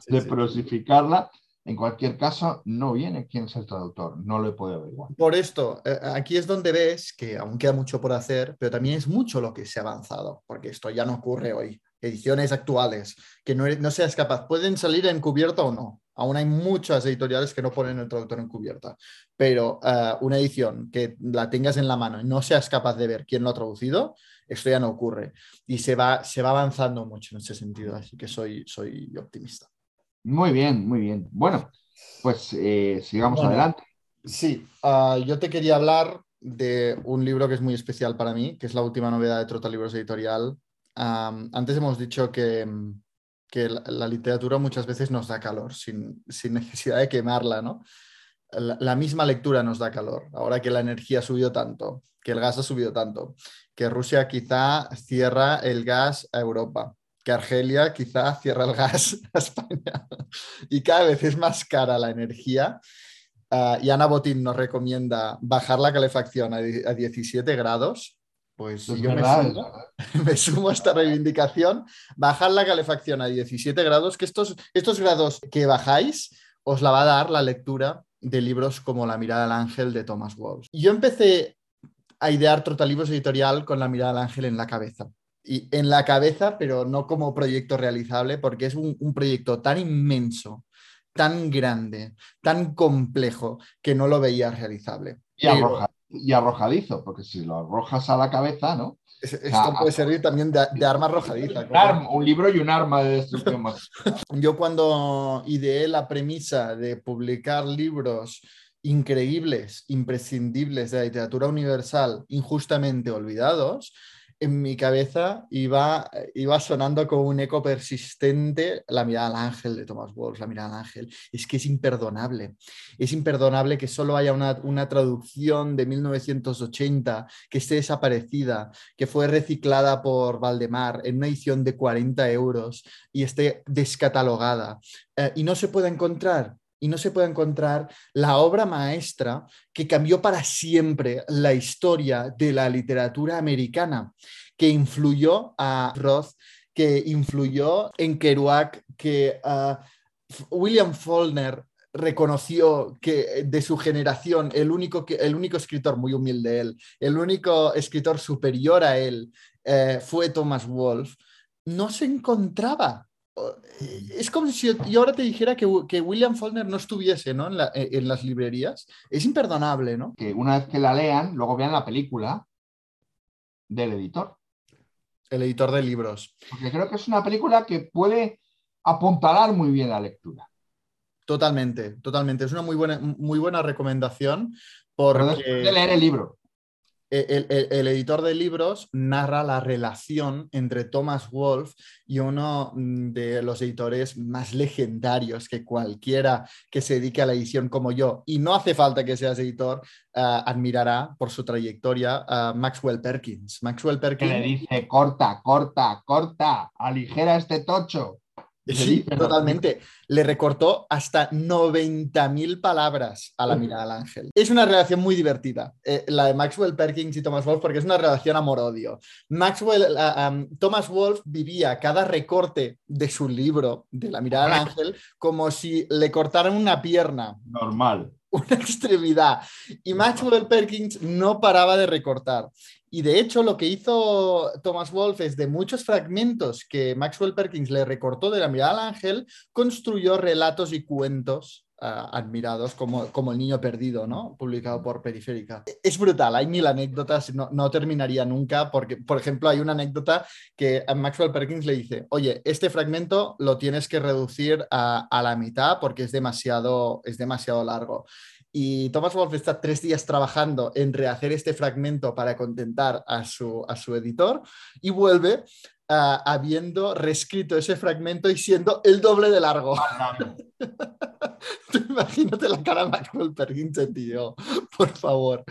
Sí, de sí. prosificarla. En cualquier caso, no viene quién es el traductor, no lo he podido averiguar. Por esto, eh, aquí es donde ves que aún queda mucho por hacer, pero también es mucho lo que se ha avanzado, porque esto ya no ocurre hoy. Ediciones actuales, que no, no seas capaz, pueden salir en cubierta o no. Aún hay muchas editoriales que no ponen el traductor en cubierta, pero eh, una edición que la tengas en la mano y no seas capaz de ver quién lo ha traducido, esto ya no ocurre. Y se va, se va avanzando mucho en ese sentido, así que soy, soy optimista. Muy bien, muy bien. Bueno, pues eh, sigamos Bueno. adelante. Sí, ah, yo te quería hablar de un libro que es muy especial para mí, que es la última novedad de Trota Libros Editorial. Antes hemos dicho que, que la, la literatura muchas veces nos da calor, sin, sin necesidad de quemarla, ¿no? La, la misma lectura nos da calor. Ahora que la energía ha subido tanto, que el gas ha subido tanto, que Rusia quizá cierra el gas a Europa, que Argelia quizá cierra el gas a España. Y cada vez es más cara la energía. Ah, y Ana Botín nos recomienda bajar la calefacción a, di- a 17 grados. Pues Es yo me sumo, verdad. me sumo a esta reivindicación. Bajar la calefacción a 17 grados, que estos, estos grados que bajáis os la va a dar la lectura de libros como La mirada del ángel de Thomas Wolfe. Yo empecé a idear Trotalibros Editorial con La mirada del ángel en la cabeza. Y en la cabeza, pero no como proyecto realizable, porque es un, un proyecto tan inmenso, tan grande, tan complejo, que no lo veía realizable. Y, Pero arroja- y arrojadizo, porque si lo arrojas a la cabeza, ¿no? es- esto Ah, puede servir también de, de arma arrojadiza. Un, arma- un libro y un arma de destrucción masiva. Yo cuando ideé la premisa de publicar libros increíbles, imprescindibles de la literatura universal, injustamente olvidados, en mi cabeza iba, iba sonando como un eco persistente la mirada al ángel de Thomas Wolfe, la mirada al ángel. Es que es imperdonable. Es imperdonable que solo haya una, una traducción de 1980 que esté desaparecida, que fue reciclada por Valdemar en una edición de 40 euros y esté descatalogada eh, y no se pueda encontrar. Y no se puede encontrar la obra maestra que cambió para siempre la historia de la literatura americana, que influyó a Roth, que influyó en Kerouac, que ah, William Faulkner reconoció que de su generación el único, el único escritor, muy humilde él, el único escritor superior a él eh, fue Thomas Wolfe, no se encontraba. Eh, Es como si yo ahora te dijera que, que William Faulkner no estuviese ¿no? En, la- en las librerías. Es imperdonable, ¿no? Que una vez que la lean, luego vean la película del editor. El editor de libros. Porque creo que es una película que puede apuntalar muy bien la lectura. Totalmente, totalmente. Es una muy buena, muy buena recomendación Pero después porque... de leer el libro. El, el- el editor de libros narra la relación entre Thomas Wolfe y uno mm, de los editores más legendarios que cualquiera que se dedique a la edición como yo, y no hace falta que seas editor, ah, admirará por su trayectoria a Maxwell Perkins. Maxwell Que Perkins. le dice, corta, corta, corta, aligera este tocho. Sí, totalmente. Le recortó hasta 90.000 palabras a la mirada al ángel. Es una relación muy divertida, eh, la de Maxwell Perkins y Thomas Wolfe, porque es una relación amor-odio. Maxwell, ah, Thomas Wolfe vivía cada recorte de su libro, de la mirada al ángel, como si le cortaran una pierna, Normal. una extremidad. Y Maxwell Perkins no paraba de recortar. Y de hecho, lo que hizo Thomas Wolfe es de muchos fragmentos que Maxwell Perkins le recortó de la mirada al ángel, construyó relatos y cuentos admirados como, como El Niño Perdido, ¿no? Publicado por Periférica. Es brutal, hay mil anécdotas, no, no terminaría nunca, porque, por ejemplo, hay una anécdota que a Maxwell Perkins le dice, oye, este fragmento lo tienes que reducir a, a la mitad porque es demasiado, es demasiado largo. Y Thomas Wolfe está tres días trabajando en rehacer este fragmento para contentar a su, a su editor y vuelve ah, habiendo reescrito ese fragmento y siendo el doble de largo. Tú imagínate la cara de Michael Perkins, tío, por favor.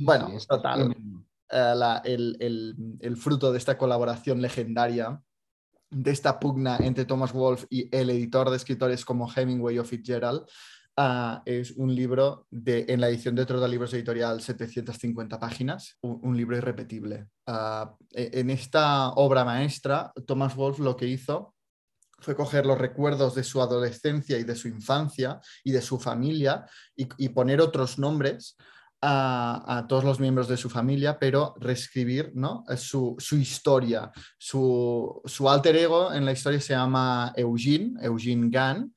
Bueno, total. eh, la- el, el- el fruto de esta colaboración legendaria, de esta pugna entre Thomas Wolfe y el editor de escritores como Hemingway o Fitzgerald, ah, es un libro de, en la edición de Troda Libros Editorial, 750 páginas, un, libro irrepetible. Ah, e- en esta obra maestra, Thomas Wolfe lo que hizo fue coger los recuerdos de su adolescencia y de su infancia y de su familia y, y poner otros nombres a, a todos los miembros de su familia, pero reescribir ¿no? su, su historia. Su, su alter ego en la historia se llama Eugene, Eugene Gann.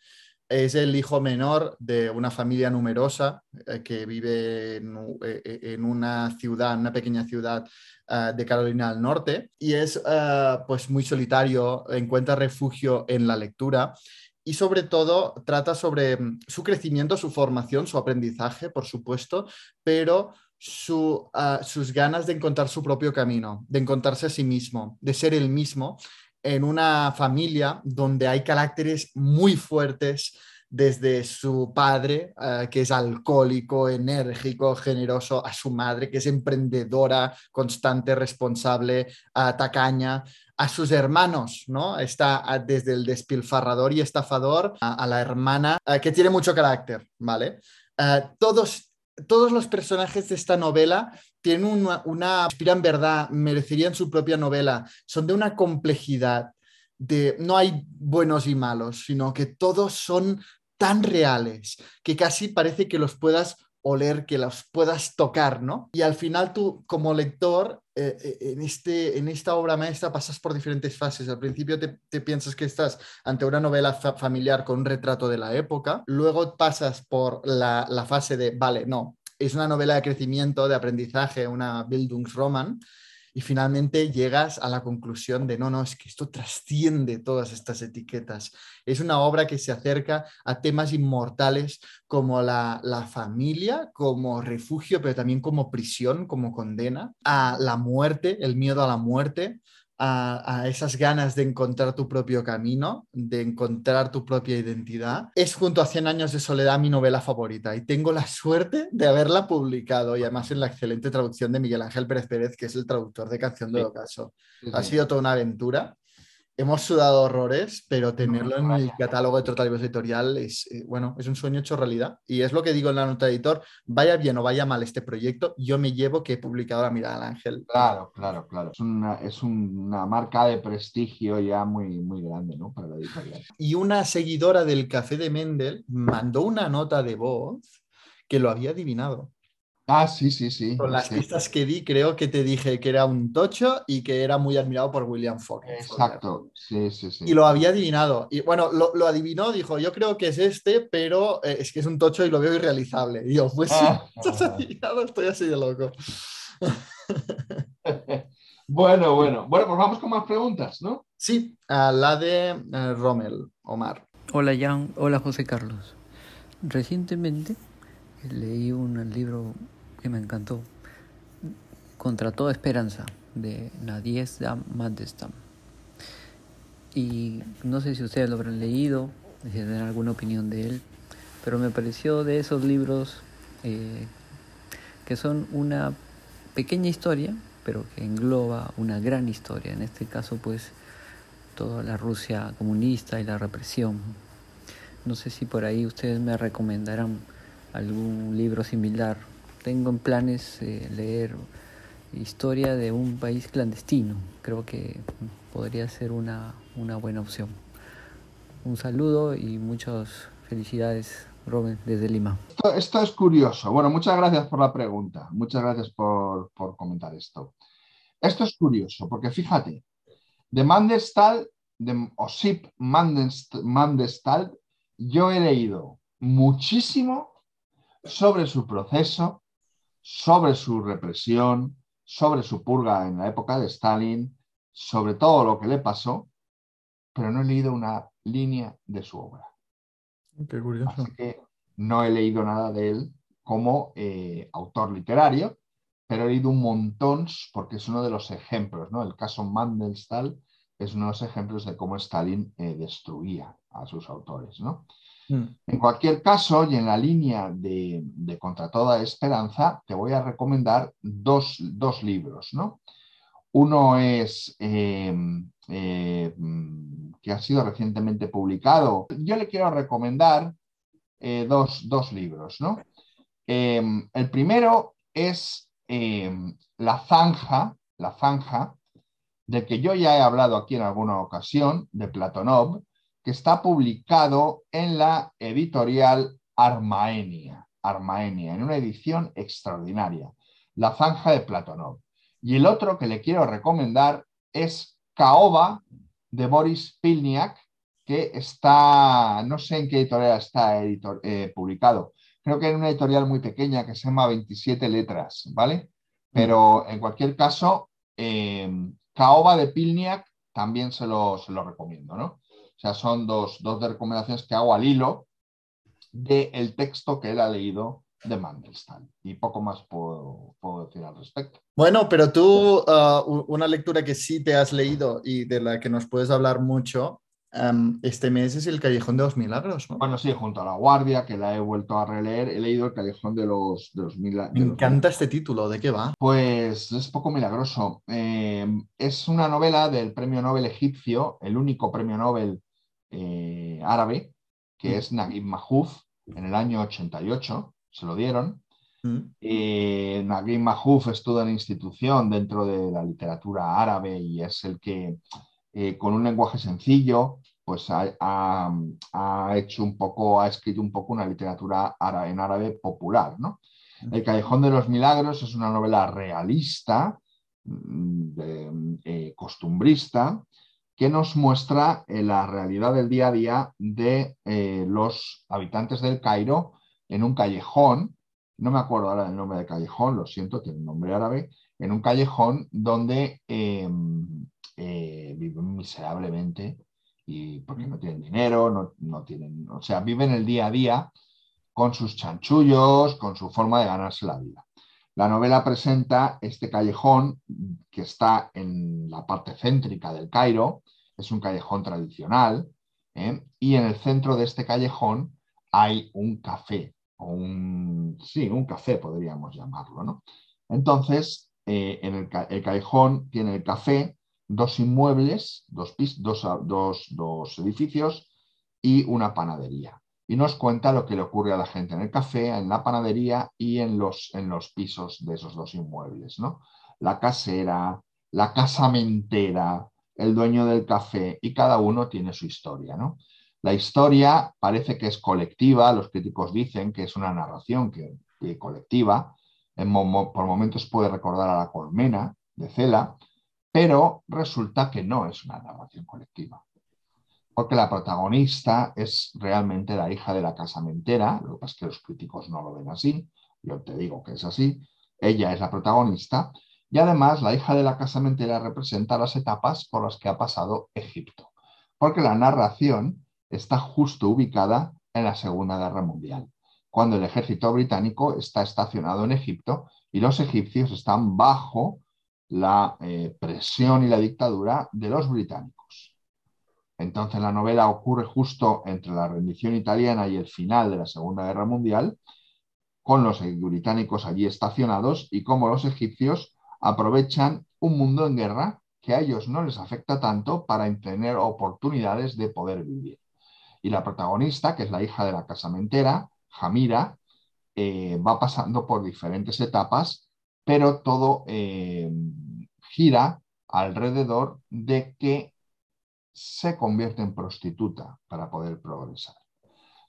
Es el hijo menor de una familia numerosa eh, que vive en, eh, eh, una ciudad, una pequeña ciudad eh, de Carolina del Norte y es eh, pues muy solitario, encuentra refugio en la lectura y sobre todo trata sobre mm, su crecimiento, su formación, su aprendizaje, por supuesto, pero su, ah, sus ganas de encontrar su propio camino, de encontrarse a sí mismo, de ser el mismo en una familia donde hay caracteres muy fuertes desde su padre, eh, que es alcohólico, enérgico, generoso, a su madre, que es emprendedora, constante, responsable, ah, tacaña, a sus hermanos, ¿no? Está ah, desde el despilfarrador y estafador a, a la hermana, ah, que tiene mucho carácter, ¿vale? Todos, todos los personajes de esta novela tienen una, una inspiran verdad, merecerían su propia novela, son de una complejidad, de, no hay buenos y malos, sino que todos son tan reales que casi parece que los puedas oler, que los puedas tocar, ¿no? Y al final tú, como lector, eh, eh, en, este, en esta obra maestra pasas por diferentes fases. Al principio te, piensas que estás ante una novela fa- familiar con un retrato de la época, luego pasas por la, la fase de, vale, no, es una novela de crecimiento, de aprendizaje, una Bildungsroman, y finalmente llegas a la conclusión de, no, no, es que esto trasciende todas estas etiquetas. Es una obra que se acerca a temas inmortales como la, la familia, como refugio, pero también como prisión, como condena, a la muerte, el miedo a la muerte, a, a, esas ganas de encontrar tu propio camino, de encontrar tu propia identidad. Es junto a 100 años de soledad mi novela favorita y tengo la suerte de haberla publicado y además en la excelente traducción de Miguel Ángel Pérez Pérez, que es el traductor de Canción de Ocaso. Sí, Ha sido toda una aventura. Hemos sudado horrores, pero tenerlo en el catálogo de Total Libros Editorial es, eh, bueno, es un sueño hecho realidad. Y es lo que digo en la nota de editor, vaya bien o vaya mal este proyecto, yo me llevo que he publicado la mirada al ángel. Claro, claro, claro. Es una, es una marca de prestigio ya muy, muy grande, ¿no? Para la editorial. Y una seguidora del Café de Mendel mandó una nota de voz que lo había adivinado. Ah, sí, sí, sí. Con las sí. pistas que di, creo que te dije que era un tocho y que era muy admirado por William Faulkner. Exacto, sí, sí, sí. Y lo había adivinado. Y bueno, lo, lo adivinó, dijo, yo creo que es este, pero eh, es que es un tocho y lo veo irrealizable. Y yo, pues sí, Ah. estás adivinado, estoy así de loco. bueno, bueno. Bueno, pues vamos con más preguntas, ¿no? Sí, a la de eh, Rommel, Omar. Hola Jan, hola José Carlos. Recientemente leí un libro que me encantó, Contra toda esperanza, de Nadezhda Mandelstam. Y no sé si ustedes lo habrán leído, si tienen alguna opinión de él, pero me pareció de esos libros eh, que son una pequeña historia, pero que engloba una gran historia. En este caso, pues, toda la Rusia comunista y la represión. No sé si por ahí ustedes me recomendarán algún libro similar. Tengo en planes eh, leer historia de un país clandestino. Creo que podría ser una, una buena opción. Un saludo y muchas felicidades, Robin, desde Lima. Esto, es curioso. Bueno, muchas gracias por la pregunta. Muchas gracias por, por comentar esto. Esto es curioso, porque fíjate, de Mandelstal, de Osip Mandelstal, yo he leído muchísimo sobre su proceso, sobre su represión, sobre su purga en la época de Stalin, sobre todo lo que le pasó, pero no he leído una línea de su obra. Qué curioso. Así que no he leído nada de él como eh, autor literario, pero he leído un montón porque es uno de los ejemplos, ¿no? El caso Mandelstal es uno de los ejemplos de cómo Stalin eh, destruía a sus autores, ¿no? Mm. En cualquier caso, y en la línea de, Contra toda esperanza, te voy a recomendar dos, dos libros, ¿no? Uno es eh, eh, que ha sido recientemente publicado. Yo le quiero recomendar eh, dos, dos, libros, ¿no? el primero es La Zanja, La Zanja, del que yo ya he hablado aquí en alguna ocasión, de Platonov, que está publicado en la editorial Armaenia, Armaenia, en una edición extraordinaria, La Zanja de Platonov. Y el otro que le quiero recomendar es Caoba de Boris Pilniak, que está, no sé en qué editorial está eh, publicado, creo que en una editorial muy pequeña que se llama 27 letras, ¿vale? Pero en cualquier caso, eh, Caoba de Pilniak también se lo, se lo recomiendo, ¿no? O sea, son dos, dos recomendaciones que hago al hilo del texto que él ha leído de Mandelstam. Y poco más puedo, decir al respecto. Bueno, pero tú, uh, una lectura que sí te has leído y de la que nos puedes hablar mucho, um, este mes es El Callejón de los Milagros. ¿no? Bueno, sí, junto a La Guardia, que la he vuelto a releer, he leído El Callejón de los, de los Milagros. Me encanta este título, ¿de qué va? Pues es poco milagroso. Eh, es una novela del premio Nobel egipcio, el único premio Nobel eh, árabe, que mm. es Naguib Mahfouz, en el año 88, se lo dieron. Mm. Eh, Naguib Mahfouz estudia en institución dentro de la literatura árabe y es el que, eh, con un lenguaje sencillo, pues ha, hecho un poco, ha escrito un poco una literatura en árabe popular, ¿no? Mm. El Callejón de los Milagros es una novela realista, costumbrista, que nos muestra eh, la realidad del día a día de eh, los habitantes del Cairo en un callejón, no me acuerdo ahora del nombre del callejón, lo siento, tiene un nombre árabe, en un callejón donde eh, viven miserablemente y porque no tienen dinero, no, no, tienen, o sea, viven el día a día con sus chanchullos, con su forma de ganarse la vida. La novela presenta este callejón que está en la parte céntrica del Cairo, es un callejón tradicional, ¿eh? y en el centro de este callejón hay un café, o un, sí, un café podríamos llamarlo. ¿no? Entonces, eh, en el, callejón tiene el café, dos inmuebles, dos, dos, dos edificios y una panadería y nos cuenta lo que le ocurre a la gente en el café, en la panadería y en los, en los pisos de esos dos inmuebles, ¿no? La casera, la casamentera, el dueño del café y cada uno tiene su historia, ¿no? La historia parece que es colectiva, los críticos dicen que es una narración que, colectiva, por momentos puede recordar a la colmena de Cela, pero resulta que no es una narración colectiva. Porque la protagonista es realmente la hija de la casamentera, lo que pasa es que los críticos no lo ven así, yo te digo que es así, ella es la protagonista, y además la hija de la casamentera representa las etapas por las que ha pasado Egipto, porque la narración está justo ubicada en la Segunda Guerra Mundial, cuando el ejército británico está estacionado en Egipto y los egipcios están bajo la eh, presión y la dictadura de los británicos. Entonces la novela ocurre justo entre la rendición italiana y el final de la Segunda Guerra Mundial, con los británicos allí estacionados y cómo los egipcios aprovechan un mundo en guerra que a ellos no les afecta tanto para tener oportunidades de poder vivir. Y la protagonista, que es la hija de la casamentera, Jamira, eh, va pasando por diferentes etapas, pero todo eh, gira alrededor de que se convierte en prostituta para poder progresar.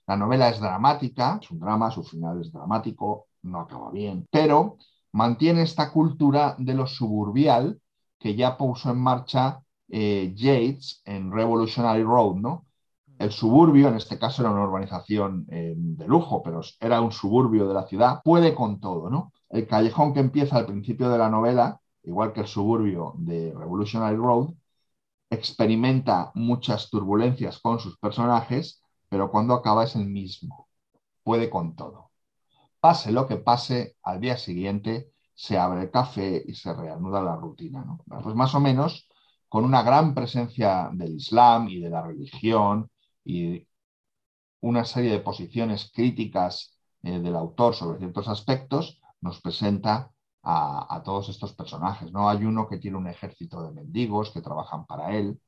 La novela es dramática, es un drama, su final es dramático, no acaba bien, pero mantiene esta cultura de lo suburbial que ya puso en marcha eh, Yates en Revolutionary Road, ¿no? El suburbio, en este caso era una urbanización eh, de lujo, pero era un suburbio de la ciudad, puede con todo, ¿no? El callejón que empieza al principio de la novela, igual que el suburbio de Revolutionary Road, experimenta muchas turbulencias con sus personajes, pero cuando acaba es el mismo, puede con todo. pase lo que pase, al día siguiente se abre el café y se reanuda la rutina. Pues más o menos con una gran presencia del Islam y de la religión y una serie de posiciones críticas eh, del autor sobre ciertos aspectos, nos presenta a, todos estos personajes. ¿no? Hay uno que tiene un ejército de mendigos que trabajan para él,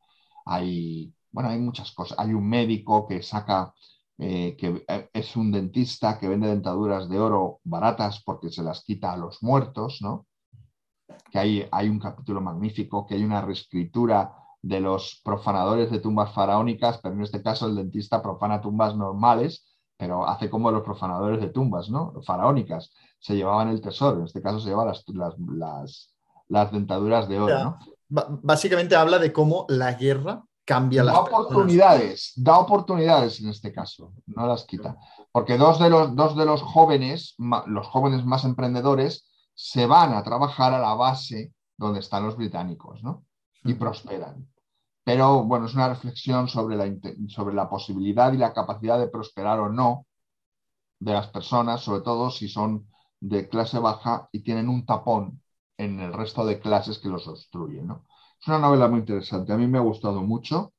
hay, bueno, hay muchas cosas. Hay un médico que saca, eh, que eh, es un dentista que vende dentaduras de oro baratas porque se las quita a los muertos, ¿no? Que hay, hay un capítulo magnífico, que hay una reescritura de los profanadores de tumbas faraónicas, pero en este caso el dentista profana tumbas normales, pero hace como los profanadores de tumbas, ¿no? Faraónicas. Se llevaban el tesoro, en este caso se llevan las, las, las, dentaduras de oro, ¿no? Básicamente habla de cómo la guerra cambia las da oportunidades, da oportunidades en este caso, no las quita. Porque dos de los, dos de los jóvenes, los jóvenes más emprendedores, se van a trabajar a la base donde están los británicos, ¿no? Y prosperan. Pero bueno, es una reflexión sobre la, sobre la posibilidad y la capacidad de prosperar o no de las personas, sobre todo si son de clase baja y tienen un tapón en el resto de clases que los obstruyen. ¿no? Es una novela muy interesante, a mí me ha gustado mucho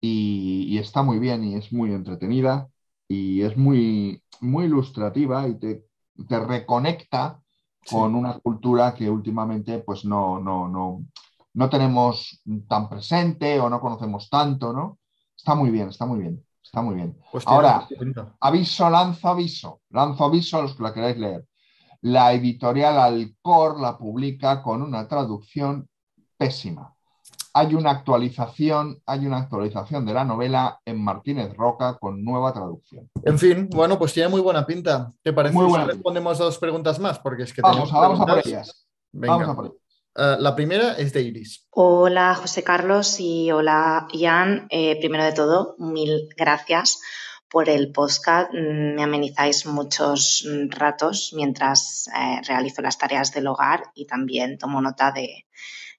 y, está muy bien y es muy entretenida y es muy, muy ilustrativa y te, te reconecta con una cultura que últimamente pues no, no, no, no tenemos tan presente o no conocemos tanto, ¿no? Está muy bien, está muy bien, está muy bien. Ahora, aviso, lanzo aviso, lanzo aviso a los que la queráis leer. La editorial Alcor la publica con una traducción pésima. Hay una actualización, hay una actualización de la novela en Martínez Roca con nueva traducción. En fin, bueno, pues tiene muy buena pinta. ¿Te parece muy si respondemos dos preguntas más? Porque es que vamos, vamos a por ellas. Vamos a por ellas. Eh, la primera es de Iris. Hola José Carlos y hola Ian. Eh, primero de todo, mil gracias por el podcast. Mm, me amenizáis muchos mm, ratos mientras eh, realizo las tareas del hogar y también tomo nota de,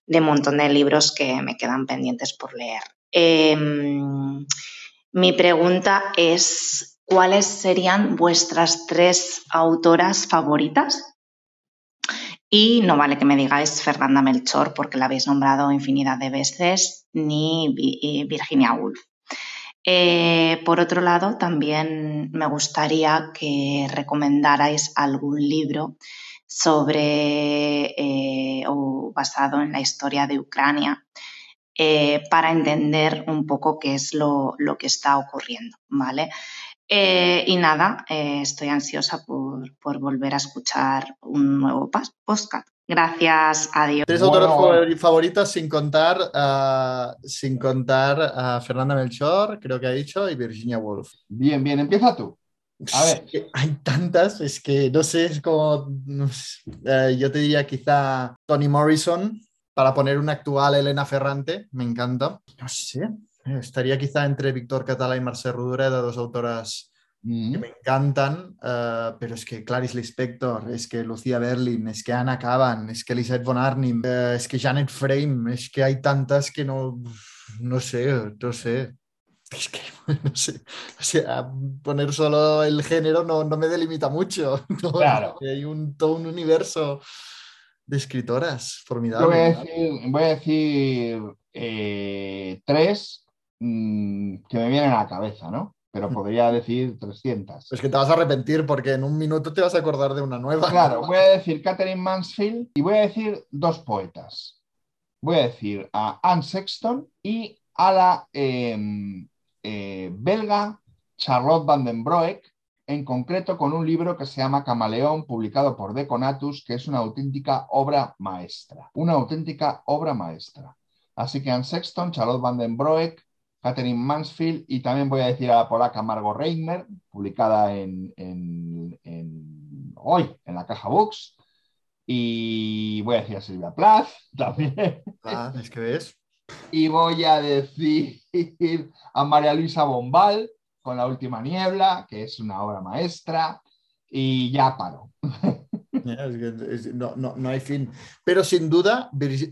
un montón de libros que me quedan pendientes por leer. Em, mi pregunta es, ¿cuáles serían vuestras tres autoras favoritas? Y no vale que me digáis Fernanda Melchor porque la habéis nombrado infinidad de veces, ni Virginia Woolf. Eh, por otro lado, también me gustaría que recomendarais algún libro sobre eh, o basado en la historia de Ucrania eh, para entender un poco qué es lo, lo que está ocurriendo, ¿vale? Eh, y nada, eh, estoy ansiosa por, volver a escuchar un nuevo podcast. Gracias, adiós. Tres autores favoritas sin contar, sin contar a Fernanda Melchor, creo que ha dicho, y Virginia Woolf. Bien, bien, empieza tú. A ver. Hay tantas, es que no sé, es como. Eh, yo te diría quizá Toni Morrison, para poner una actual Elena Ferrante, me encanta. No sé, estaría quizá entre Víctor Català y Mercè Rodoreda, dos autoras que mm. me encantan, eh, pero es que Clarice Lispector, es que Lucía Berlin, es que Anna Caban, es que Lisette von Arnim, eh, es que Janet Frame, es que hay tantas que no, no sé, no sé. Es que, no sé, o sea, poner solo el género no, no me delimita mucho. Claro. Hay un, todo un universo de escritoras formidables. voy a decir, voy a decir tres Mm, que me vienen a la cabeza, ¿no? Pero mm. podría decir 300. Es que te vas a arrepentir porque en un minuto te vas a acordar de una nueva. Claro, voy a decir Catherine Mansfield y voy a decir dos poetas. Voy a decir a Anne Sexton y a la em, eh, belga Charlotte van den Broek, en concreto con un libro que se llama Camaleón, publicado por Deconatus, que es una auténtica obra maestra. Una auténtica obra maestra. Así que Anne Sexton, Charlotte van den Broek, Catherine Mansfield y también voy a decir a la polaca Margot Reimer, publicada en, hoy en la caja Books. Y voy a decir a Silvia Plath también. Ah, es que ves. Y voy a decir a María Luisa Bombal con La Última Niebla, que es una obra maestra. Y ya paro. No, no, no, hay fin. Pero sin duda,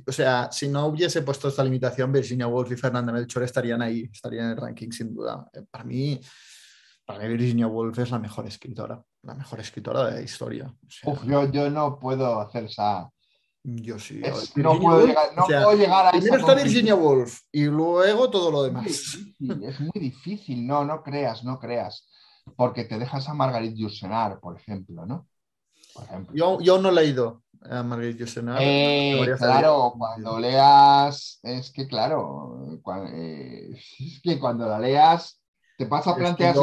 o sea, si no hubiese puesto esta limitación, Virginia Woolf y Fernanda Melchor estarían ahí, estarían en el ranking sin duda. Eh, para mí, para mí Virginia Woolf es la mejor escritora, la mejor escritora de la historia. O sea, Uf, yo, yo no puedo hacer esa. yo sí. es- no puedo llegar, no o sea, puedo llegar a Primero está. Virginia Woolf y luego todo lo Es demás. difícil, es muy difícil, no, no creas, no creas, porque te dejas a Margarit Yourcenar, por ejemplo, ¿no? Por ejemplo. Yo, yo no he leído a Marguerite Yourcenar. Eh, claro, cuando leas, es que claro, eh, es que cuando la leas te vas a plantear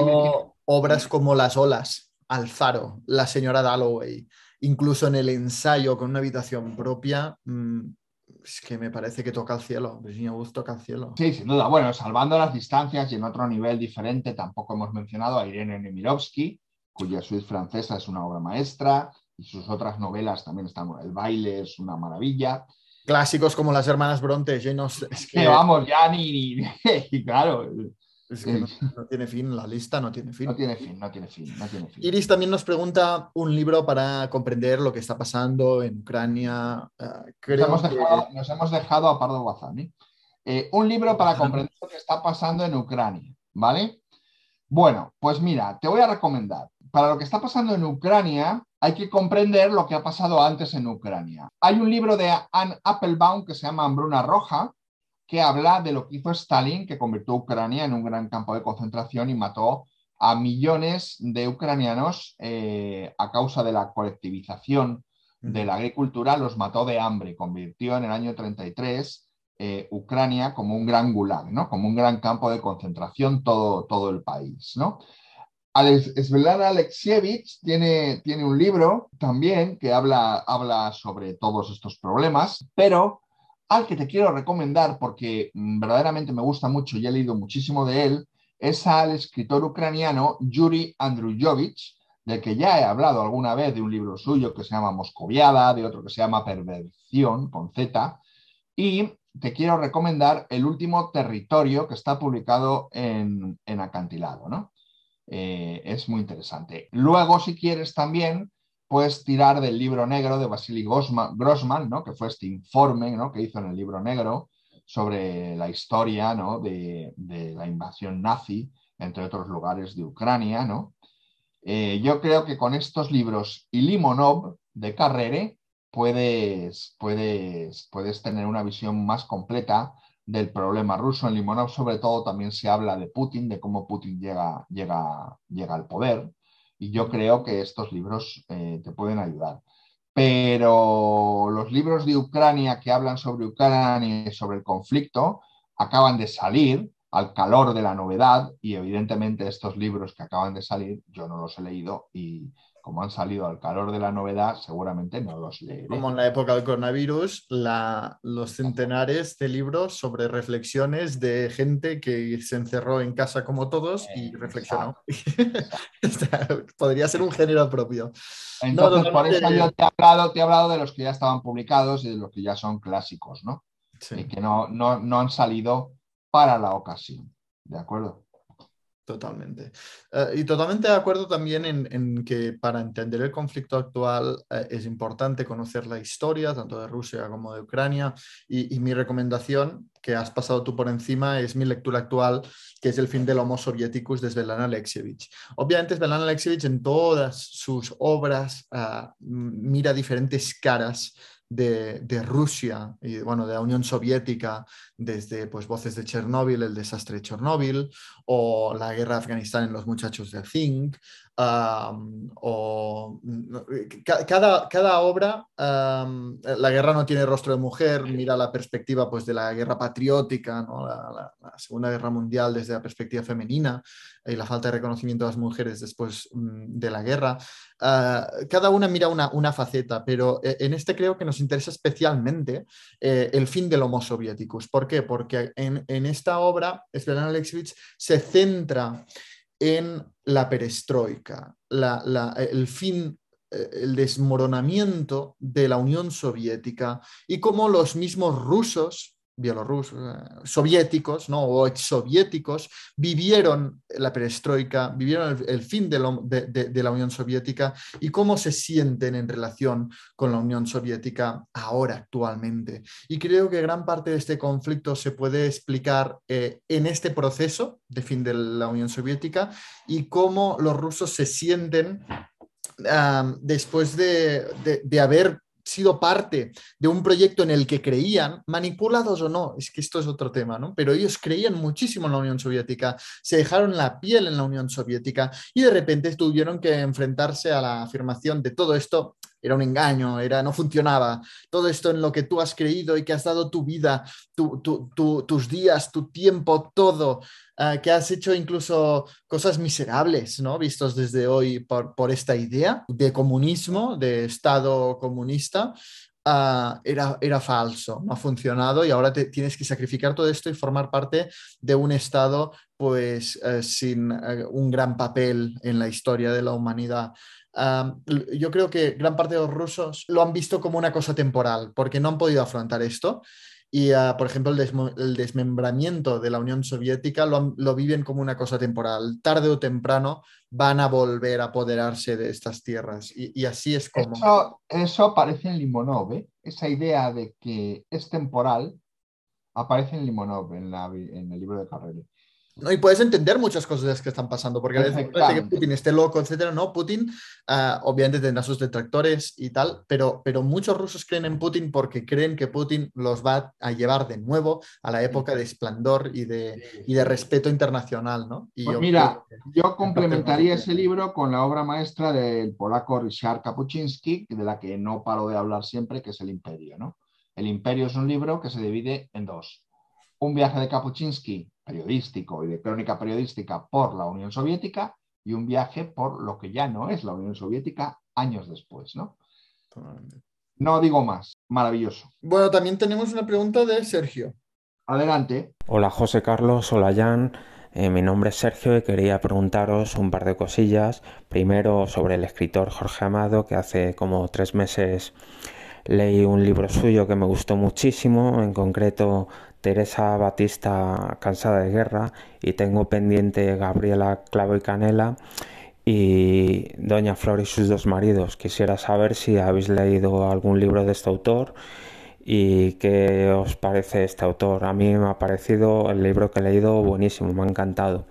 obras como Las olas, Alfaro, La señora Dalloway, incluso en el ensayo con una habitación propia, mm, es que me parece que toca al cielo. Virginia Woolf toca al cielo. Sí, sin duda. Bueno, salvando las distancias y en otro nivel diferente, tampoco hemos mencionado a Irene Nemirovsky, cuya suite francesa es una obra maestra y sus otras novelas también están. El baile es una maravilla. Clásicos como Las hermanas Bronte, Austen, es que, vamos, ya ni. claro, es que no, no tiene fin, la lista no tiene fin. no tiene fin, no tiene fin, no tiene fin. Iris también nos pregunta un libro para comprender lo que está pasando en Ucrania. Ah, Nos hemos, que- dejado, nos hemos dejado a Pardo Bazán. ¿eh? Eh, un libro para comprender lo que está pasando en Ucrania, ¿vale? Bueno, pues mira, te voy a recomendar. Para lo que está pasando en Ucrania, hay que comprender lo que ha pasado antes en Ucrania. Hay un libro de Anne Applebaum que se llama Hambruna Roja, que habla de lo que hizo Stalin, que convirtió a Ucrania en un gran campo de concentración y mató a millones de ucranianos eh, a causa de la colectivización de la agricultura, los mató de hambre, convirtió en el año 33 eh, Ucrania como un gran gulag, ¿no? como un gran campo de concentración todo, todo el país. ¿no? Svetlana Alexievich tiene, tiene un libro también que habla, habla sobre todos estos problemas, pero al que te quiero recomendar porque mm, verdaderamente me gusta mucho y he leído muchísimo de él, es al escritor ucraniano Yuri Andruyovich, del que ya he hablado alguna vez de un libro suyo que se llama Moscoviada, de otro que se llama Perversión, con Z, y te quiero recomendar El último territorio que está publicado en, en Acantilado, ¿no? Eh, es muy interesante. Luego, si quieres también, puedes tirar del libro negro de Vasily Grossman, ¿no? que fue este informe ¿no? que hizo en el libro negro sobre la historia ¿no? de, de la invasión nazi, entre otros lugares de Ucrania. ¿no? Eh, yo creo que con estos libros y Limonov de Carrere puedes, puedes, puedes tener una visión más completa del problema ruso. En Limonov, sobre todo, también se habla de Putin, de cómo Putin llega, llega, llega al poder. Y yo creo que estos libros eh, te pueden ayudar. Pero los libros de Ucrania que hablan sobre Ucrania y sobre el conflicto acaban de salir al calor de la novedad y evidentemente estos libros que acaban de salir yo no los he leído y como han salido al calor de la novedad seguramente no los leeré. Como en la época del coronavirus, la- los centenares de libros sobre reflexiones de gente que se encerró en casa como todos y reflexionó. Podría ser un género propio. Entonces, No, por eso totalmente. yo te he, hablado, te he hablado de los que ya estaban publicados y de los que ya son clásicos, ¿no? Sí. Y que no, no, no han salido para la ocasión. ¿De acuerdo? Totalmente. Eh, y totalmente de acuerdo también en, en que para entender el conflicto actual eh, es importante conocer la historia, tanto de Rusia como de Ucrania. Y, y mi recomendación, que has pasado tú por encima, es mi lectura actual, que es El fin del Homo Sovieticus de Svetlana Alexievich. Obviamente, Svetlana Alexievich en todas sus obras m- mira diferentes caras de, Rusia y bueno, de la Unión Soviética, desde pues, Voces de Chernóbil, el desastre de Chernóbil, o la guerra de Afganistán en los muchachos de Think, um, o ca- cada, cada obra, um, la guerra no tiene rostro de mujer, mira la perspectiva pues, de la guerra patriótica, ¿no? la, la- la Segunda Guerra Mundial desde la perspectiva femenina y la falta de reconocimiento de las mujeres después mm, de la guerra. Ah, cada una mira una, una faceta, pero eh, en este creo que nos interesa especialmente eh, el fin del Homo Sovieticus. ¿Por qué? Porque en, en esta obra, Svetlana Alexievich se centra en la perestroika, el fin, eh, el desmoronamiento de la Unión Soviética y cómo los mismos rusos bielorrusos, eh, soviéticos, ¿no? O exsoviéticos, vivieron la perestroika, vivieron el, fin de, la Unión Soviética y cómo se sienten en relación con la Unión Soviética ahora, actualmente. Y creo que gran parte de este conflicto se puede explicar eh, en este proceso de fin de la Unión Soviética y cómo los rusos se sienten después de, de, haber sido parte de un proyecto en el que creían, manipulados o no, es que esto es otro tema, ¿no? Pero ellos creían muchísimo en la Unión Soviética, se dejaron la piel en la Unión Soviética y de repente tuvieron que enfrentarse a la afirmación de todo esto era un engaño, era, no funcionaba. Todo esto en lo que tú has creído y que has dado tu vida, tus días, tu tiempo, todo, eh, que has hecho incluso cosas miserables, ¿no? Vistos desde hoy por, por esta idea de comunismo, de Estado comunista. Ah, era, era, falso, no ha funcionado y ahora te, tienes que sacrificar todo esto y formar parte de un Estado pues eh, sin eh, un gran papel en la historia de la humanidad yo creo que gran parte de los rusos lo han visto como una cosa temporal, porque no han podido afrontar esto. Y, ah, por ejemplo, el, desmembramiento de la Unión Soviética lo, viven como una cosa temporal. Tarde o temprano van a volver a apoderarse de estas tierras. Y, así es como... Eso, aparece en Limonov, ¿eh? esa idea de que es temporal aparece en Limonov, en, en el libro de Carrera. ¿No? Y puedes entender muchas cosas que están pasando, porque a veces parece que Putin esté loco, etcétera. No, Putin ah, obviamente tendrá sus detractores y tal, pero, pero muchos rusos creen en Putin porque creen que Putin los va a llevar de nuevo a la época de esplendor y de, y de respeto internacional, ¿no? Y pues mira, yo complementaría ese libro con la obra maestra del polaco Ryszard Kapuczynski, de la que no paro de hablar siempre, que es El Imperio, ¿no? El Imperio es un libro que se divide en dos. Un viaje de Kapuczynski periodístico y de crónica periodística por la Unión Soviética y un viaje por lo que ya no es la Unión Soviética años después, ¿no? No digo más, maravilloso. Bueno, también tenemos una pregunta de Sergio. Adelante. Hola José Carlos, hola Jan. Eh, mi nombre es Sergio y quería preguntaros un par de cosillas. Primero sobre el escritor Jorge Amado, que hace como tres meses leí un libro suyo que me gustó muchísimo, en concreto Teresa Batista Cansada de Guerra y tengo pendiente Gabriela Clavo y Canela y Doña Flor y sus dos maridos. Quisiera saber si habéis leído algún libro de este autor y qué os parece este autor. A mí me ha parecido el libro que he leído buenísimo, me ha encantado.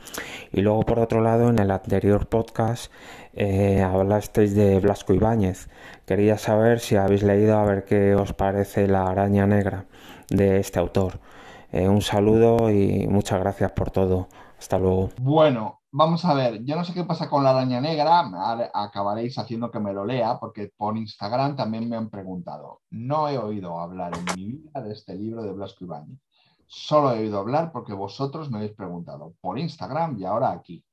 Y luego por otro lado, en el anterior podcast eh, hablasteis de Blasco Ibáñez. Quería saber si habéis leído a ver qué os parece La araña negra de este autor. Eh, un saludo y muchas gracias por todo. Hasta luego. Bueno, vamos a ver, yo no sé qué pasa con la araña negra, acabaréis haciendo que me lo lea, porque por Instagram también me han preguntado. No he oído hablar en mi vida de este libro de Blasco Ibáñez. Solo he oído hablar porque vosotros me habéis preguntado por Instagram y ahora aquí.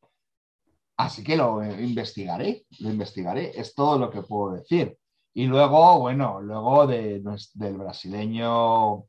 Así que lo investigaré, lo investigaré, es todo lo que puedo decir. Y luego, bueno, luego de, del brasileño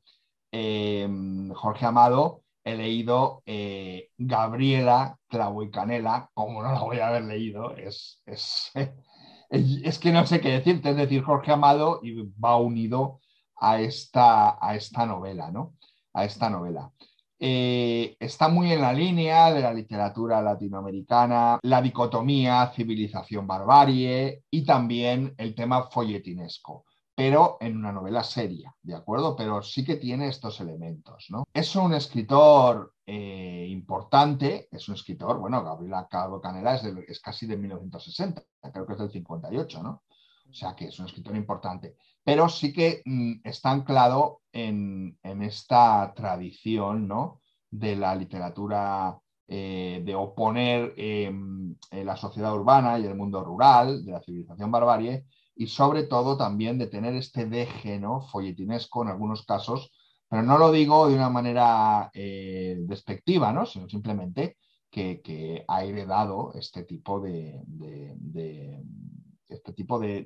Em, Jorge Amado, he leído eh, Gabriela Clavo y Canela, como no la voy a haber leído, es, es, que no sé qué decirte, es decir, Jorge Amado y va unido a esta, a esta novela, ¿no? A esta novela. Eh, está muy en la línea de la literatura latinoamericana, la dicotomía civilización-barbarie y también el tema folletinesco pero en una novela seria, ¿de acuerdo? Pero sí que tiene estos elementos, ¿no? Es un escritor eh, importante, es un escritor, bueno, Gabriela Calvo Canela es, casi de 1960, creo que es del 58, ¿no? O sea que es un escritor importante, pero sí que mm, está anclado en, esta tradición, ¿no? De la literatura eh, de oponer em, la sociedad urbana y el mundo rural, de la civilización barbarie, y sobre todo también de tener este deje ¿no? folletinesco en algunos casos, pero no lo digo de una manera eh, despectiva, ¿no? sino simplemente que, ha heredado este tipo de, este tipo de,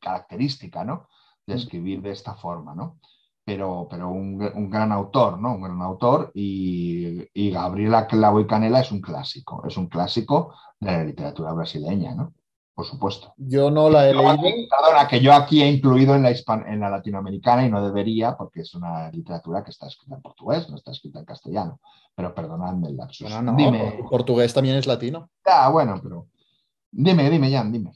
característica, ¿no? de escribir de esta forma. ¿no? Pero, pero un, gran autor, ¿no? Un gran autor y, y Gabriela Clavo y Canela es un clásico, es un clásico de la literatura brasileña, ¿no? Por supuesto. Yo no la he leído. perdona, que yo aquí he incluido en la, en la latinoamericana y no debería, porque es una literatura que está escrita en portugués, no está escrita en castellano. Pero perdonadme el lapsus. Bueno, no, dime. portugués también es latino. Ah, bueno, pero. Dime, dime, Jan, dime.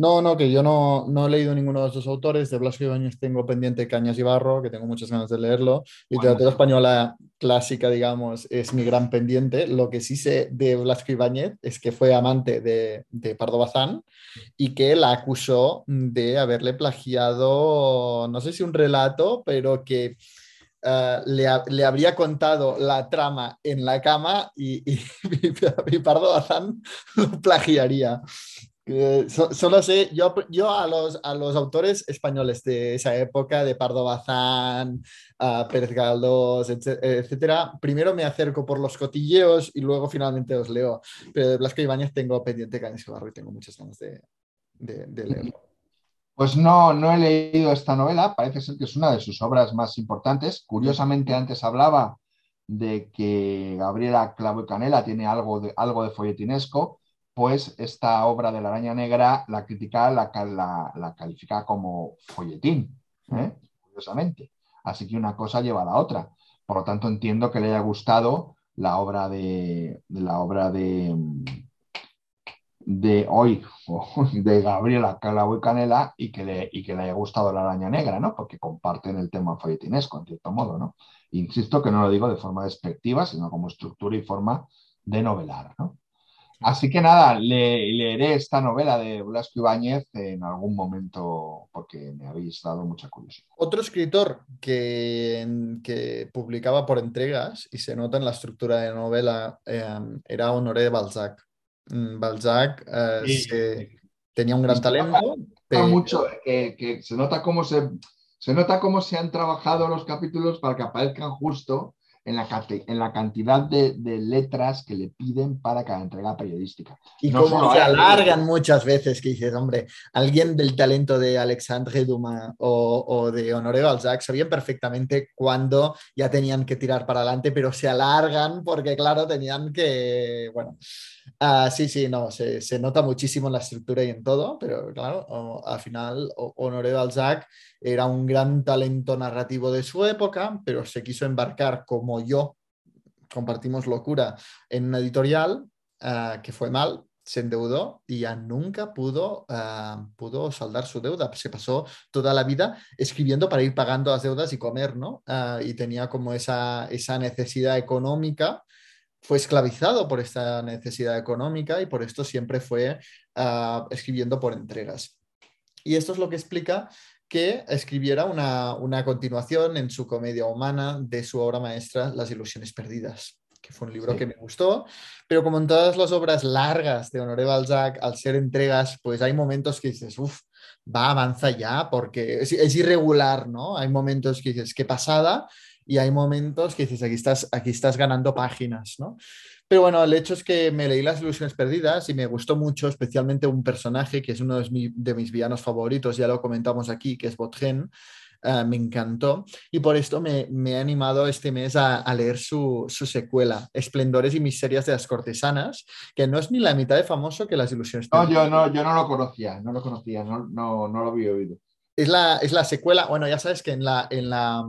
No, no, que yo no, no he leído ninguno de esos autores. De Blasco Ibáñez tengo pendiente Cañas y Barro, que tengo muchas ganas de leerlo. Literatura española clásica, digamos, es mi gran pendiente. Lo que sí sé de Blasco Ibáñez es que fue amante de, de Pardo Bazán y que la acusó de haberle plagiado, no sé si un relato, pero que eh, le, ha- le habría contado la trama en la cama y, y- y Pardo Bazán lo plagiaría. Eh, so- solo sé, yo, yo a, los, a los autores españoles de esa época, de Pardo Bazán, Pérez Galdós, etc- etcétera, primero me acerco por los cotilleos y luego finalmente os leo. Pero de Blasco Ibáñez tengo pendiente Cañas y Barro y tengo muchas ganas de, de, de leerlo. Pues no, no he leído esta novela, parece ser que es una de sus obras más importantes. Curiosamente, antes hablaba de que Gabriela Clavo y Canela tiene algo de, algo de folletinesco, pues esta obra de la araña negra la critica, la, ca- la, la califica como folletín, ¿eh? curiosamente. Así que una cosa lleva a la otra. Por lo tanto, entiendo que le haya gustado la obra de, la obra de, de hoy, de Gabriela Calabo y Canela, y que, le, y que le haya gustado la araña negra, ¿no? Porque comparten el tema folletinesco, en cierto modo, ¿no? Insisto que no lo digo de forma despectiva, sino como estructura y forma de novelar, ¿no? Así que nada, le- leeré esta novela de Blasco Ibáñez en algún momento porque me habéis dado mucha curiosidad. Otro escritor que, que publicaba por entregas y se nota en la estructura de novela eh, era Honoré de Balzac. Mm, Balzac eh, Sí. se- tenía un gran Se talento, pero mucho que, que se nota cómo se, se nota cómo se han trabajado los capítulos para que aparezcan justo en la, en la cantidad de, de letras que le piden para cada entrega periodística. y no como se alargan muchas veces, que dices, hombre, alguien del talento de Alexandre Dumas o, o de Honoré Balzac sabían perfectamente cuándo ya tenían que tirar para adelante, pero se alargan porque, claro, tenían que, bueno, ah, sí, sí, no, se, se nota muchísimo en la estructura y en todo, pero claro, al final Honoré Balzac era un gran talento narrativo de su época, pero se quiso embarcar como yo, compartimos locura, en una editorial ah, que fue mal, se endeudó y ya nunca pudo, ah, pudo saldar su deuda. Se pasó toda la vida escribiendo para ir pagando las deudas y comer, ¿no? Ah, y tenía como esa, esa necesidad económica. Fue esclavizado por esta necesidad económica y por esto siempre fue ah, escribiendo por entregas. Y esto es lo que explica que escribiera una, una continuación en su comedia humana de su obra maestra Las ilusiones perdidas, que fue un libro Sí. que me gustó, pero como en todas las obras largas de Honoré Balzac, al ser entregas, pues hay momentos que dices, uff, va, avanza ya, porque es, es irregular, ¿no? Hay momentos que dices, qué pasada, y hay momentos que dices, aquí estás, aquí estás ganando páginas, ¿no? Pero bueno, el hecho es que me leí Las ilusiones perdidas y me gustó mucho, especialmente un personaje que es uno de mis, de mis villanos favoritos, ya lo comentamos aquí, que es Botgen. eh, me encantó y por esto me, me he animado este mes a, a leer su, su secuela, Esplendores y Miserias de las Cortesanas, que no es ni la mitad de famoso que Las ilusiones No, yo no, yo no lo conocía, no lo conocía, no, no, no lo había oído. Es la, es la secuela, bueno, ya sabes que en la, en la,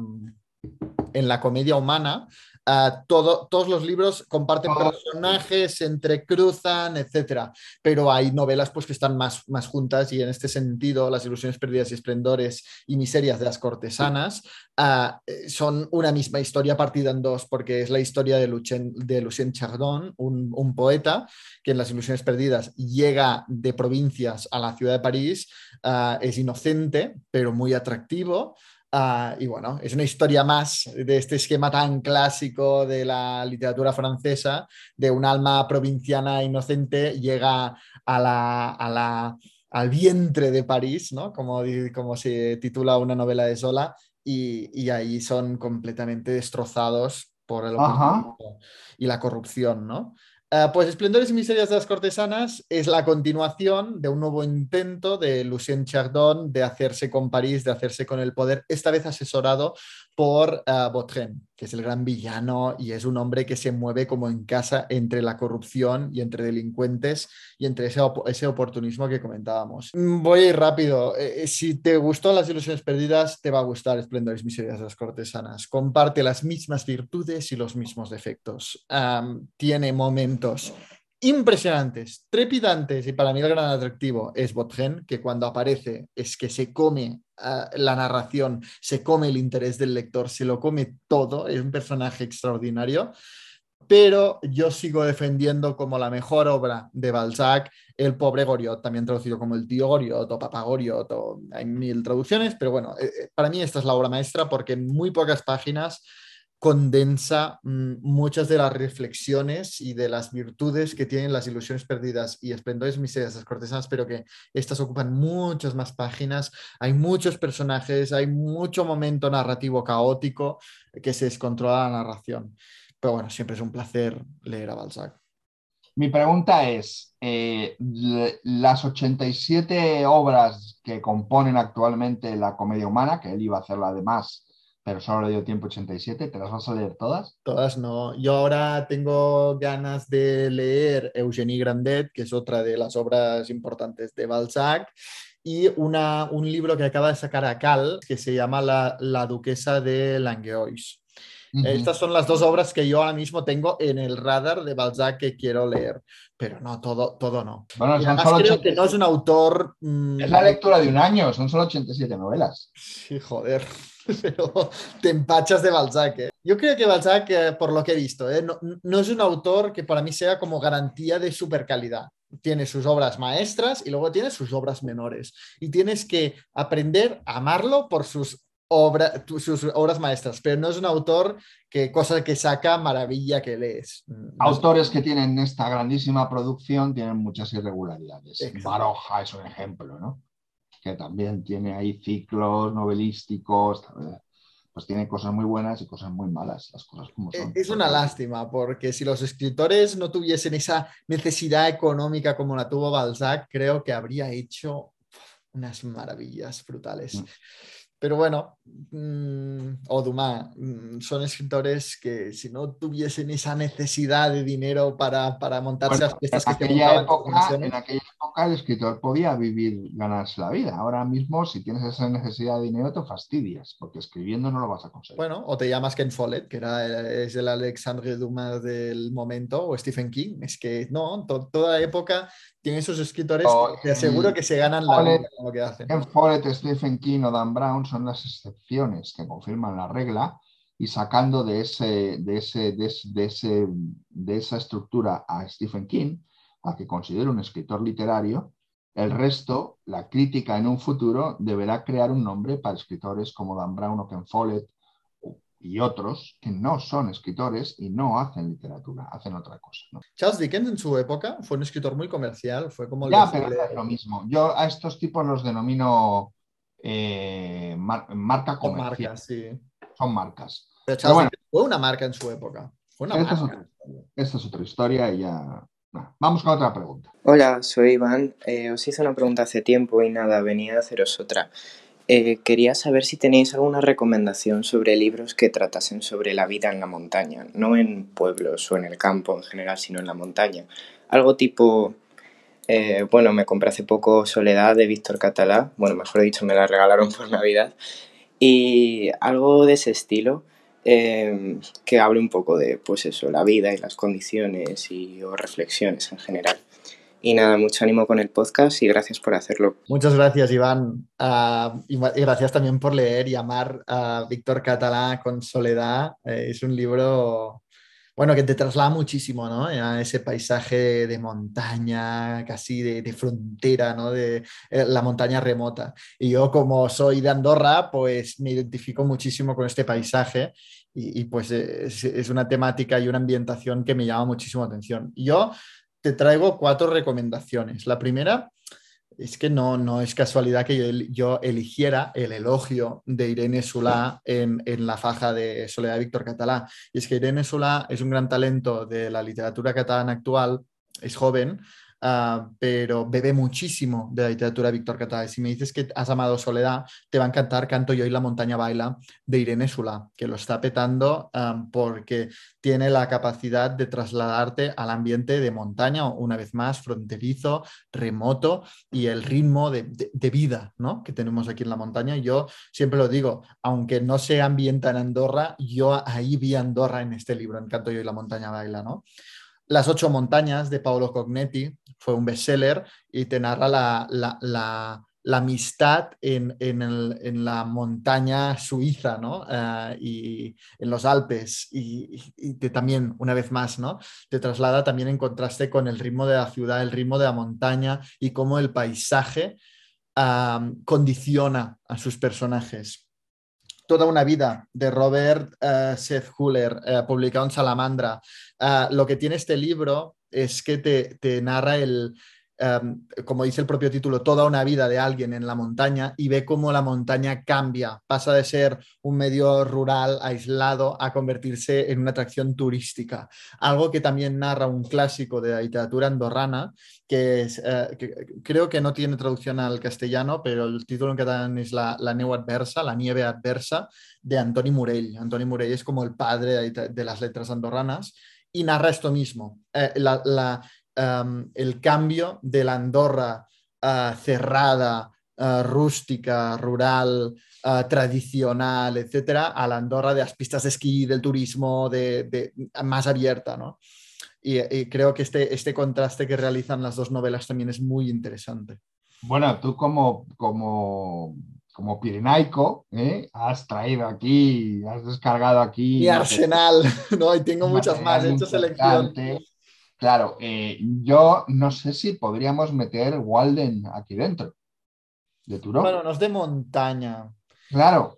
en la comedia humana ah, todo, todos los libros comparten Todos. personajes, se entrecruzan, etcétera. Pero hay novelas pues, que están más, más juntas y en este sentido Las ilusiones perdidas y esplendores y miserias de las cortesanas ah, eh, son una misma historia partida en dos porque es la historia de Lucien, de Lucien Chardon, un, un poeta que en Las ilusiones perdidas llega de provincias a la ciudad de París, ah, es inocente pero muy atractivo. Ah, y bueno, es una historia más de este esquema tan clásico de la literatura francesa, de un alma provinciana inocente llega a la, a la, al vientre de París, ¿no? Como, como se titula una novela de Zola, y, y ahí son completamente destrozados por el y la corrupción, ¿no? Ah, pues Esplendores y Miserias de las Cortesanas es la continuación de un nuevo intento de Lucien Chardon de hacerse con París, de hacerse con el poder, esta vez asesorado por uh. Que es el gran villano y es un hombre que se mueve como en casa entre la corrupción y entre delincuentes y entre ese, ese oportunismo que comentábamos. Mm, voy a ir rápido. Eh, eh, si te gustó Las ilusiones perdidas, te va a gustar Esplendores Miserias las Cortesanas. Comparte las mismas virtudes y los mismos defectos. tiene momentos impresionantes, trepidantes, y para mí el gran atractivo es Botgen, que cuando aparece es que se come ah, la narración, se come el interés del lector, se lo come todo, es un personaje extraordinario, pero yo sigo defendiendo como la mejor obra de Balzac el pobre Goriot, también traducido como el tío Goriot o papá Goriot, o hay mil traducciones, pero bueno, eh, eh, para mí esta es la obra maestra porque en muy pocas páginas condensa mm, muchas de las reflexiones y de las virtudes que tienen las ilusiones perdidas y esplendores miserias las cortesanas, pero que estas ocupan muchas más páginas, hay muchos personajes, hay mucho momento narrativo caótico que se descontrola la narración. Pero bueno, siempre es un placer leer a Balzac. Mi pregunta es, eh, las 87 obras que componen actualmente la comedia humana, que él iba a hacerla además pero solo le dio tiempo 87. ¿Te las vas a leer todas? Todas no. Yo ahora tengo ganas de leer Eugénie Grandet, que es otra de las obras importantes de Balzac, y una, un libro que acaba de sacar a Cal, que se llama La, la Duquesa de Langeois. Estas son las dos obras que yo ahora mismo tengo en el radar de Balzac que quiero leer, pero no, todo, todo no. Bueno, son solo creo que no es un autor... Mm, es la lectura de un año, son solo 87 novelas. Sí, joder. pero te empachas de Balzac. ¿eh? Yo creo que Balzac, eh, por lo que he visto, ¿eh? no, es un autor que para mí sea como garantía de super calidad. Tiene sus obras maestras y luego tiene sus obras menores. Y tienes que aprender a amarlo por sus, sus obras maestras, pero no es un autor que cosa que saca maravilla que lees. Autores que tienen esta grandísima producción tienen muchas irregularidades. Baroja es un ejemplo, ¿no? Que también tiene ahí ciclos novelísticos, pues tiene cosas muy buenas y cosas muy malas, las cosas como son. Es una lástima, porque si los escritores no tuviesen esa necesidad económica como la tuvo Balzac, creo que habría hecho unas maravillas brutales. Mm. Pero bueno, mm, o Dumas, mm, son escritores que si no tuviesen esa necesidad de dinero para, para montarse las piezas que aquella época, En aquella época el escritor podía vivir, ganarse la vida. Ahora mismo, si tienes esa necesidad de dinero, te fastidias, porque escribiendo no lo vas a conseguir. Bueno, o te llamas Ken Follett, que era, es el Alexandre Dumas del momento, o Stephen King. Es que no, toda época tiene esos escritores que te aseguro que se ganan la vida con lo que hacen. Ken Follett, Stephen King o Dan Brown son las excepciones que confirman la regla y sacando de, ese, de, ese, de, ese, de esa estructura a Stephen King, a que considero un escritor literario, el resto, la crítica en un futuro, deberá crear un nombre para escritores como Dan Brown o Ken Follett y otros que no son escritores y no hacen literatura, hacen otra cosa. Charles Dickens en su época fue un escritor muy comercial, fue como... Ya, pero es lo mismo. Yo a estos tipos los denomino eh, marca comercial. Son marcas. Pero, fue una marca en su época. esta, Es otra, historia y ya. vamos con otra pregunta. Hola, soy Iván. Eh, os hice una pregunta hace tiempo y nada, venía a haceros otra. Eh, quería saber si tenéis alguna recomendación sobre libros que tratasen sobre la vida en la montaña, no en pueblos o en el campo en general, sino en la montaña. Algo tipo eh, bueno, me compré hace poco Soledad de Víctor Catalá, bueno, mejor dicho, me la regalaron por Navidad, y algo de ese estilo em, que hable un poco de, pues eso, la vida y las condiciones y o reflexiones en general. Y nada, mucho ánimo con el podcast y gracias por hacerlo. Muchas gracias, Iván. Ah, y, gracias también por leer y amar a Víctor Catalá con Soledad. Eh, es un libro bueno, que te traslada muchísimo, ¿no? A ese paisaje de montaña, casi de, frontera, ¿no? De eh, la montaña remota. Y yo como soy de Andorra, pues me identifico muchísimo con este paisaje y, pues es, es, una temática y una ambientación que me llama muchísimo atención. Y yo te traigo cuatro recomendaciones. La primera es que no, no es casualidad que yo, eligiera el elogio de Irene Solá en, en, la faja de Soledad Víctor Catalá. Y es que Irene Solá es un gran talento de la literatura catalana actual, es joven, ah, pero bebe muchísimo de la literatura de Víctor Catalá. Si me dices que has amado Soledad, te va a encantar Canto yo y la montaña baila de Irene Sula, que lo está petando ah, porque tiene la capacidad de trasladarte al ambiente de montaña, una vez más, fronterizo, remoto y el ritmo de, vida ¿no? que tenemos aquí en la montaña. Yo siempre lo digo, aunque no se ambienta en Andorra, yo ahí vi Andorra en este libro, en Canto yo y la montaña baila. ¿no? Las ocho montañas de Paolo Cognetti fue un bestseller y te narra la, amistad en, la montaña suiza, ¿no? Eh, y en los Alpes. Y, también, una vez más, ¿no? Te traslada también en contraste con el ritmo de la ciudad, el ritmo de la montaña y cómo el paisaje condiciona a sus personajes toda una vida de Robert uh, Seth Huller, eh, publicado en Salamandra. Eh, lo que tiene este libro es que te narra el, Em, como dice el propio título, toda una vida de alguien en la montaña y ve cómo la montaña cambia, pasa de ser un medio rural aislado a convertirse en una atracción turística. Algo que también narra un clásico de la literatura andorrana, que, eh, creo que no tiene traducción al castellano, pero el título en catalán es La, la adversa, La nieve adversa, de Antoni Morell. Antoni Morell es como el padre de, las letras andorranas y narra esto mismo. Eh, la Em, el cambio de la Andorra eh, cerrada, eh, rústica, rural, eh, tradicional, etcétera, a la Andorra de las pistas de esquí, del turismo, de, más abierta, ¿no? Y, creo que este, este contraste que realizan las dos novelas también es muy interesante. Bueno, tú como, como, como pirenaico, has traído aquí, has descargado aquí. Mi arsenal, ¿no? Y tengo muchas más, he hecho selección. Claro, eh, yo no sé si podríamos meter Walden aquí dentro, de Turón. Bueno, no es de montaña. Claro.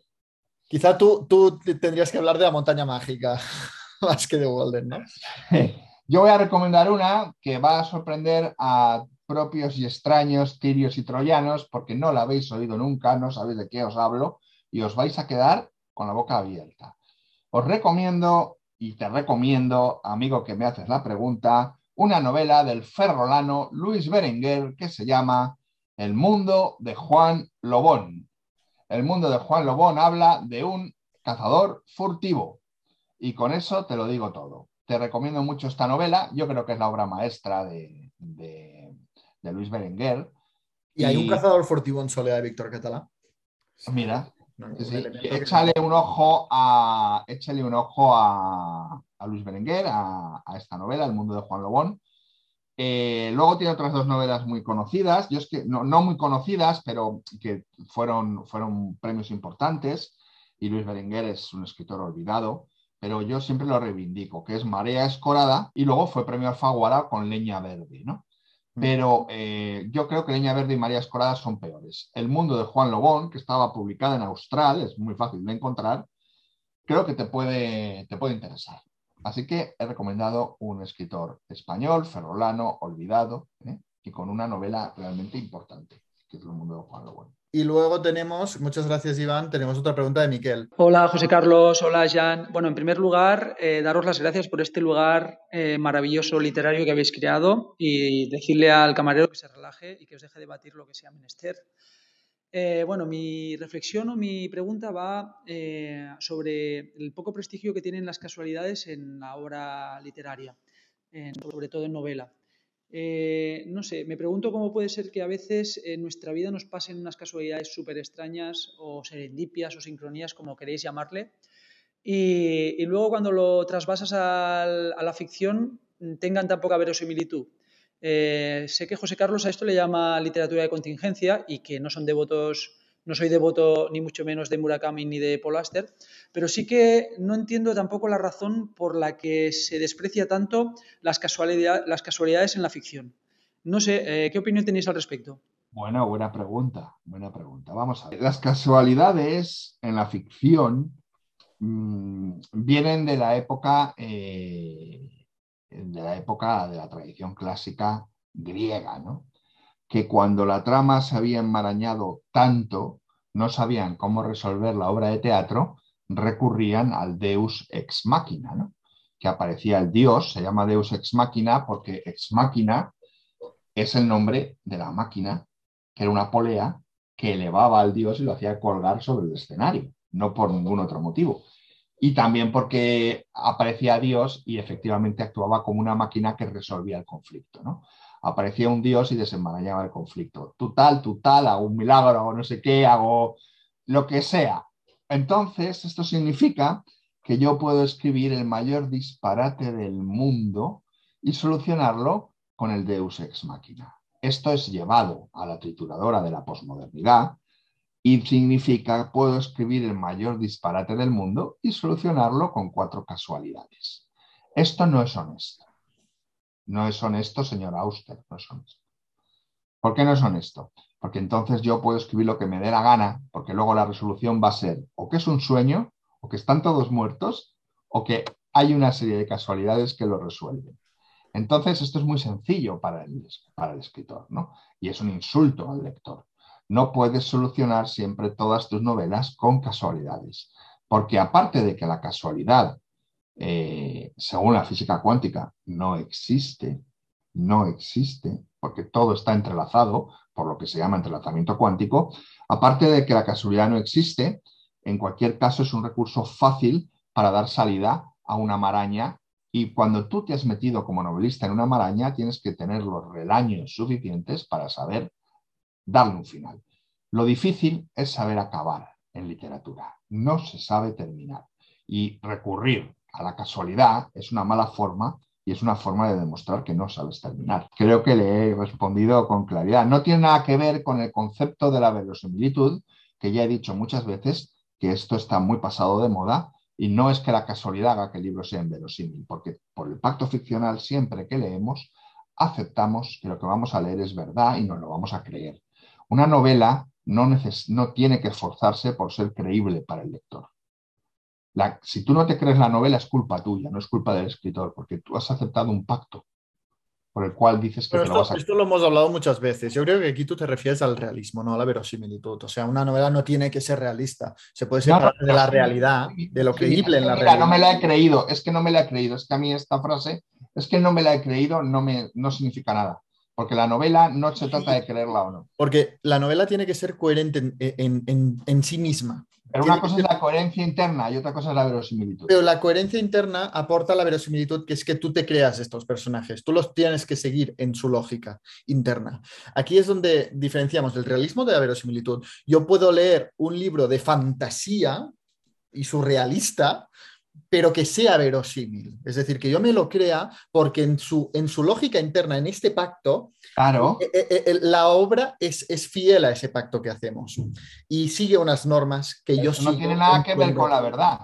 Quizá tú, tú tendrías que hablar de la montaña mágica, más que de Walden, ¿no? Yo voy a recomendar una que va a sorprender a propios y extraños tirios y troyanos, porque no la habéis oído nunca, no sabéis de qué os hablo, y os vais a quedar con la boca abierta. Os recomiendo y te recomiendo, amigo que me haces la pregunta, una novela del ferrolano Luis Berenguer que se llama El mundo de Juan Lobón. El mundo de Juan Lobón habla de un cazador furtivo. Y con eso te lo digo todo. Te recomiendo mucho esta novela. Yo creo que es la obra maestra de, Luis Berenguer. ¿Y hay un cazador furtivo en Soledad de Víctor Catalá? Mira, échale un ojo a, échale un ojo a, Luis Berenguer, a, esta novela, El mundo de Juan Lobón. Eh, luego tiene otras dos novelas muy conocidas, yo es que no, muy conocidas, pero que fueron, fueron premios importantes. Y Luis Berenguer es un escritor olvidado, pero yo siempre lo reivindico, que es Marea Escorada, y luego fue premio Alfaguara con Leña Verde, ¿no? Pero eh, yo creo que Leña Verde y María Escorada son peores. El mundo de Juan Lobón, que estaba publicada en Austral, es muy fácil de encontrar, creo que te puede, te puede interesar. Así que he recomendado un escritor español, ferrolano, olvidado, ¿eh? y con una novela realmente importante, que es El mundo de Juan Lobón. Y luego tenemos, muchas gracias Iván, tenemos otra pregunta de Miquel. Hola José Carlos, hola Jan. Bueno, en primer lugar, eh, daros las gracias por este lugar eh, maravilloso literario que habéis creado y decirle al camarero que se relaje y que os deje debatir lo que sea menester. Eh, bueno, mi reflexión o mi pregunta va sobre el poco prestigio que tienen las casualidades en la obra literaria, sobre todo en novela. Eh, no sé, me pregunto cómo puede ser que a veces en nuestra vida nos pasen unas casualidades súper extrañas o serendipias o sincronías, como queréis llamarle, y, luego cuando lo trasvasas a la ficción tengan tan poca verosimilitud. Eh, sé que José Carlos a esto le llama literatura de contingencia y que no son devotos no soy devoto ni mucho menos de Murakami ni de Paul pero sí que no entiendo tampoco la razón por la que se desprecia tanto las, las casualidades en la ficción. No sé, eh, ¿qué opinión tenéis al respecto? Bueno, buena pregunta, buena pregunta. Vamos a ver. Las casualidades en la ficción mm, vienen de la época eh, de la época de la tradición clásica griega, ¿no? Que cuando la trama se había enmarañado tanto, no sabían cómo resolver la obra de teatro, recurrían al Deus ex machina, ¿no? que aparecía el Dios, se llama Deus ex machina porque ex machina es el nombre de la máquina, que era una polea que elevaba al dios y lo hacía colgar sobre el escenario, no por ningún otro motivo. Y también porque aparecía Dios y efectivamente actuaba como una máquina que resolvía el conflicto. ¿no? Aparecía un Dios y desenmarañaba el conflicto. Tú tal, tú tal, hago un milagro, hago no sé qué, hago lo que sea. Entonces, esto significa que yo puedo escribir el mayor disparate del mundo y solucionarlo con el Deus ex machina. Esto es llevado a la trituradora de la posmodernidad y significa puedo escribir el mayor disparate del mundo y solucionarlo con cuatro casualidades. Esto no es honesto. No es honesto, señor Auster, no es honesto. ¿Por qué no es honesto? Porque entonces yo puedo escribir lo que me dé la gana, porque luego la resolución va a ser o que es un sueño, o que están todos muertos, o que hay una serie de casualidades que lo resuelven. Entonces, esto es muy sencillo para el, para el escritor, ¿no? Y es un insulto al lector. No puedes solucionar siempre todas tus novelas con casualidades, porque aparte de que la casualidad, eh, según la física cuántica, no existe, no existe, porque todo está entrelazado, por lo que se llama entrelazamiento cuántico, aparte de que la casualidad no existe, en cualquier caso es un recurso fácil para dar salida a una maraña y cuando tú te has metido como novelista en una maraña, tienes que tener los relaños suficientes para saber darle un final. Lo difícil es saber acabar en literatura. No se sabe terminar. Y recurrir a la casualidad es una mala forma y es una forma de demostrar que no sabes terminar. Creo que le he respondido con claridad. No tiene nada que ver con el concepto de la verosimilitud, que ya he dicho muchas veces que esto está muy pasado de moda y no es que la casualidad haga que el libro sea inverosímil, porque por el pacto ficcional siempre que leemos aceptamos que lo que vamos a leer es verdad y nos lo vamos a creer. Una novela no, no tiene que esforzarse por ser creíble para el lector. Si tú no te crees la novela es culpa tuya, no es culpa del escritor, porque tú has aceptado un pacto por el cual dices que te esto, lo vas a... Esto lo hemos hablado muchas veces. Yo creo que aquí tú te refieres al realismo, no a la verosimilitud. O sea, una novela no tiene que ser realista. Se puede separar de la realidad, de lo creíble en la realidad. No me la he creído, es que no me la he creído. Es que a mí esta frase, es que no me la he creído, no, me, no significa nada. Porque la novela no se trata de creerla o no. Porque la novela tiene que ser coherente en, sí misma. Pero una cosa es la coherencia interna y otra cosa es la verosimilitud. Pero la coherencia interna aporta la verosimilitud, que es que tú te creas estos personajes. Tú los tienes que seguir en su lógica interna. Aquí es donde diferenciamos el realismo de la verosimilitud. Yo puedo leer un libro de fantasía y surrealista pero que sea verosímil. Es decir, que yo me lo crea porque en su, en su lógica interna, en este pacto, claro. Eh, eh, eh, la obra es, es, fiel a ese pacto que hacemos y sigue unas normas que yo No tiene nada que ver con la verdad.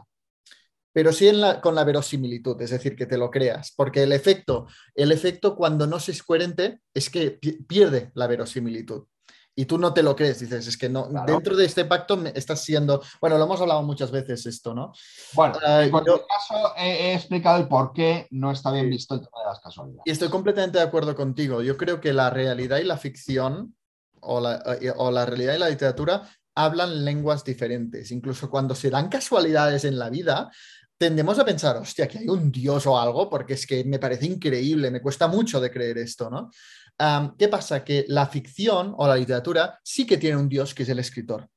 Pero sí en la, con la verosimilitud, es decir, que te lo creas, porque el efecto, el efecto cuando no se es coherente es que pierde la verosimilitud y tú no te lo crees, dices, es que no, dentro de este pacto estás siendo, bueno, lo hemos hablado muchas veces esto, ¿no? Bueno, ah, en cualquier caso he, explicado el por qué no está bien visto el tema de las casualidades. Y estoy completamente de acuerdo contigo. Yo creo que la realidad y la ficción, o la, eh, o la realidad y la literatura, hablan lenguas diferentes. Incluso cuando se dan casualidades en la vida, tendemos a pensar, hostia, que hay un dios o algo, porque es que me parece increíble, me cuesta mucho de creer esto, ¿no? ¿Qué pasa? Que la ficción o la literatura sí que tiene un dios que es el escritor.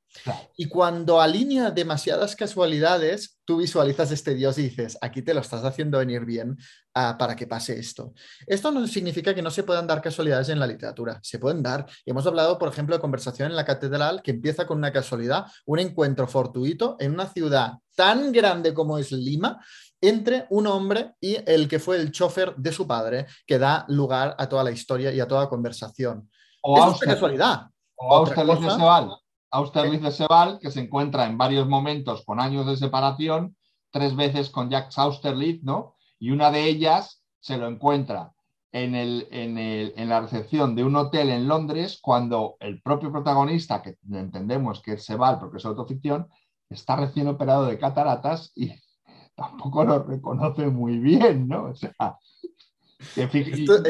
Y cuando alinea demasiadas casualidades, tú visualizas este Dios y dices, aquí te lo estás haciendo venir bien ah, para que pase esto. Esto no significa que no se puedan dar casualidades en la literatura, se pueden dar. Hemos hablado, por ejemplo, de conversación en la catedral que empieza con una casualidad, un encuentro fortuito en una ciudad tan grande como es Lima, entre un hombre y el que fue el chofer de su padre, que da lugar a toda la historia y a toda conversación. O es casualidad. O Austerlitz de Sebal. Austerlitz de Sebal, que se encuentra en varios momentos con años de separación, tres veces con Jacques Austerlitz, ¿no? Y una de ellas se lo encuentra en, el, en, el, en, la recepción de un hotel en Londres cuando el propio protagonista, que entendemos que es Sebal porque es autoficción, está recién operado de cataratas y tampoco lo reconoce muy bien, ¿no? O sea, esto,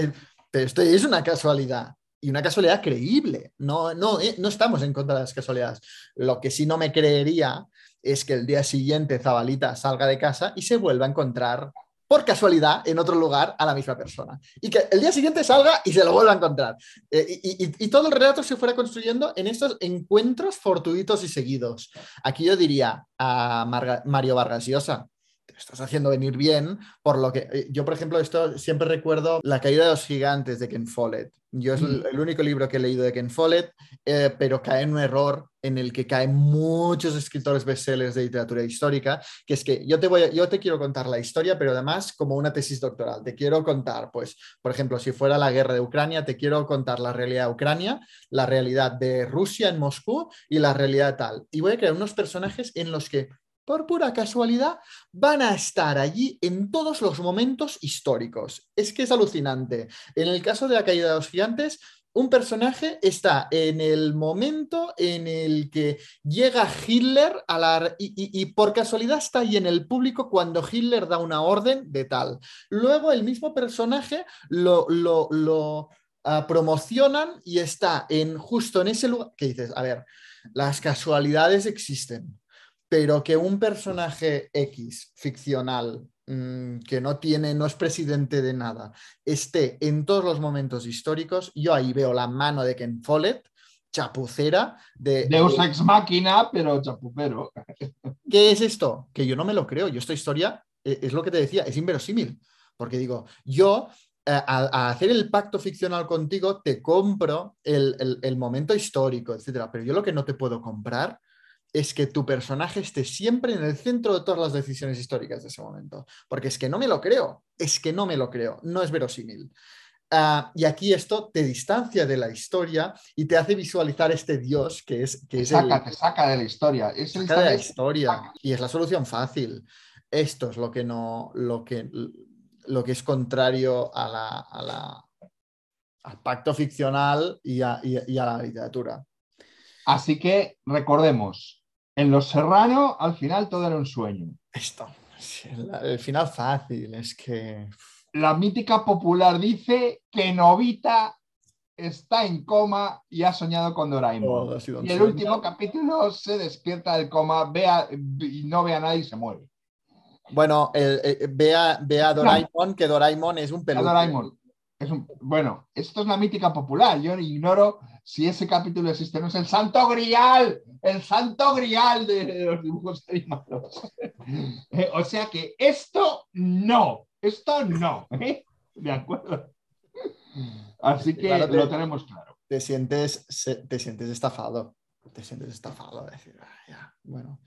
esto, es una casualidad y una casualidad creíble. No, no, eh, no estamos en contra de las casualidades. Lo que sí no me creería es que el día siguiente Zabalita salga de casa y se vuelva a encontrar por casualidad en otro lugar a la misma persona. Y que el día siguiente salga y se lo vuelva a encontrar. Eh, y, todo el relato se fuera construyendo en estos encuentros fortuitos y seguidos. Aquí yo diría a Mario Vargas Llosa, estás haciendo venir bien, por lo que eh, yo, por ejemplo, esto siempre recuerdo La caída de los gigantes de Ken Follett. Yo es el, único libro que he leído de Ken Follett, eh, pero cae en un error en el que caen muchos escritores bestsellers de literatura histórica, que es que yo te, voy yo te quiero contar la historia, pero además como una tesis doctoral. Te quiero contar, pues, por ejemplo, si fuera la guerra de Ucrania, te quiero contar la realidad de Ucrania, la realidad de Rusia en Moscú y la realidad tal. Y voy a crear unos personajes en los que por pura casualidad, van a estar allí en todos los momentos históricos. Es que es alucinante. En el caso de la caída de los gigantes, un personaje está en el momento en el que llega Hitler a la, y, por casualidad está ahí en el público cuando Hitler da una orden de tal. Luego el mismo personaje lo, lo, ah, promocionan y está en justo en ese lugar. ¿Qué dices? A ver, las casualidades existen pero que un personaje X ficcional mm, que no tiene, no es presidente de nada, esté en todos los momentos históricos, yo ahí veo la mano de Ken Follett, chapucera de... Deus ex máquina, pero chapucero. ¿Qué es esto? Que yo no me lo creo. Yo esta historia, eh, es lo que te decía, es inverosímil. Porque digo, yo eh, a, hacer el pacto ficcional contigo te compro el, el, el momento histórico, etcétera. Pero yo lo que no te puedo comprar es que tu personaje esté siempre en el centro de todas las decisiones históricas de ese momento. Porque es que no me lo creo, es que no me lo creo, no es verosímil. Ah, y aquí esto te distancia de la historia y te hace visualizar este Dios que es... Que te, saca, te saca de la historia. Es saca de la historia. Y es la solución fácil. Esto es lo que, no, lo que, lo que es contrario a la, al pacto ficcional y a la literatura. Así que recordemos, en Los Serrano, al final todo era un sueño. Esto, el final fácil, es que... La mítica popular dice que Novita está en coma y ha soñado con Doraemon. y el último capítulo se despierta del coma, ve y no ve a nadie y se muere. Bueno, ve, a, Doraemon, que Doraemon es un peluche. Doraemon. Es un, bueno, esto es la mítica popular. Yo ignoro si ese capítulo existe. No es el santo grial, el santo grial de los dibujos animados. Eh, o sea que esto no, esto no. ¿eh? ¿De acuerdo? Así que lo tenemos claro. Te sientes, te sientes estafado. Te sientes estafado. Decir, ah, bueno.